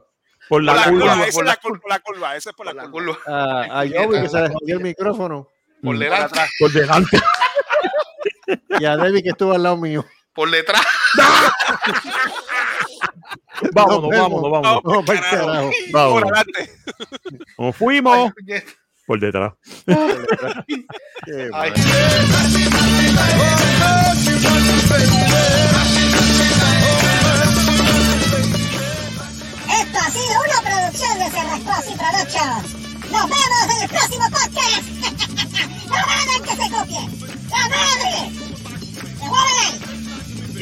por la, Por la curva. curva. Esa es por la curva. La curva. Esa es por la Por la curva. curva. A, a Joey que se le jodió el micrófono. Por Mm. delante. Por delante. Y a David que estuvo al lado mío. Por detrás. Vámonos, vámonos, vámonos. Vamos para el carajo. carajo. Por Vámonos. adelante. Nos fuimos. Ay. Por detrás. Ay. Esto ha sido una Unidos. Nos vemos en el próximo podcast. ¡No hagan que se copie! ¡La madre! ¡Se jodan!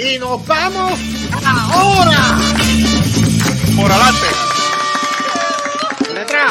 Y nos vamos ahora. Por adelante. Letra.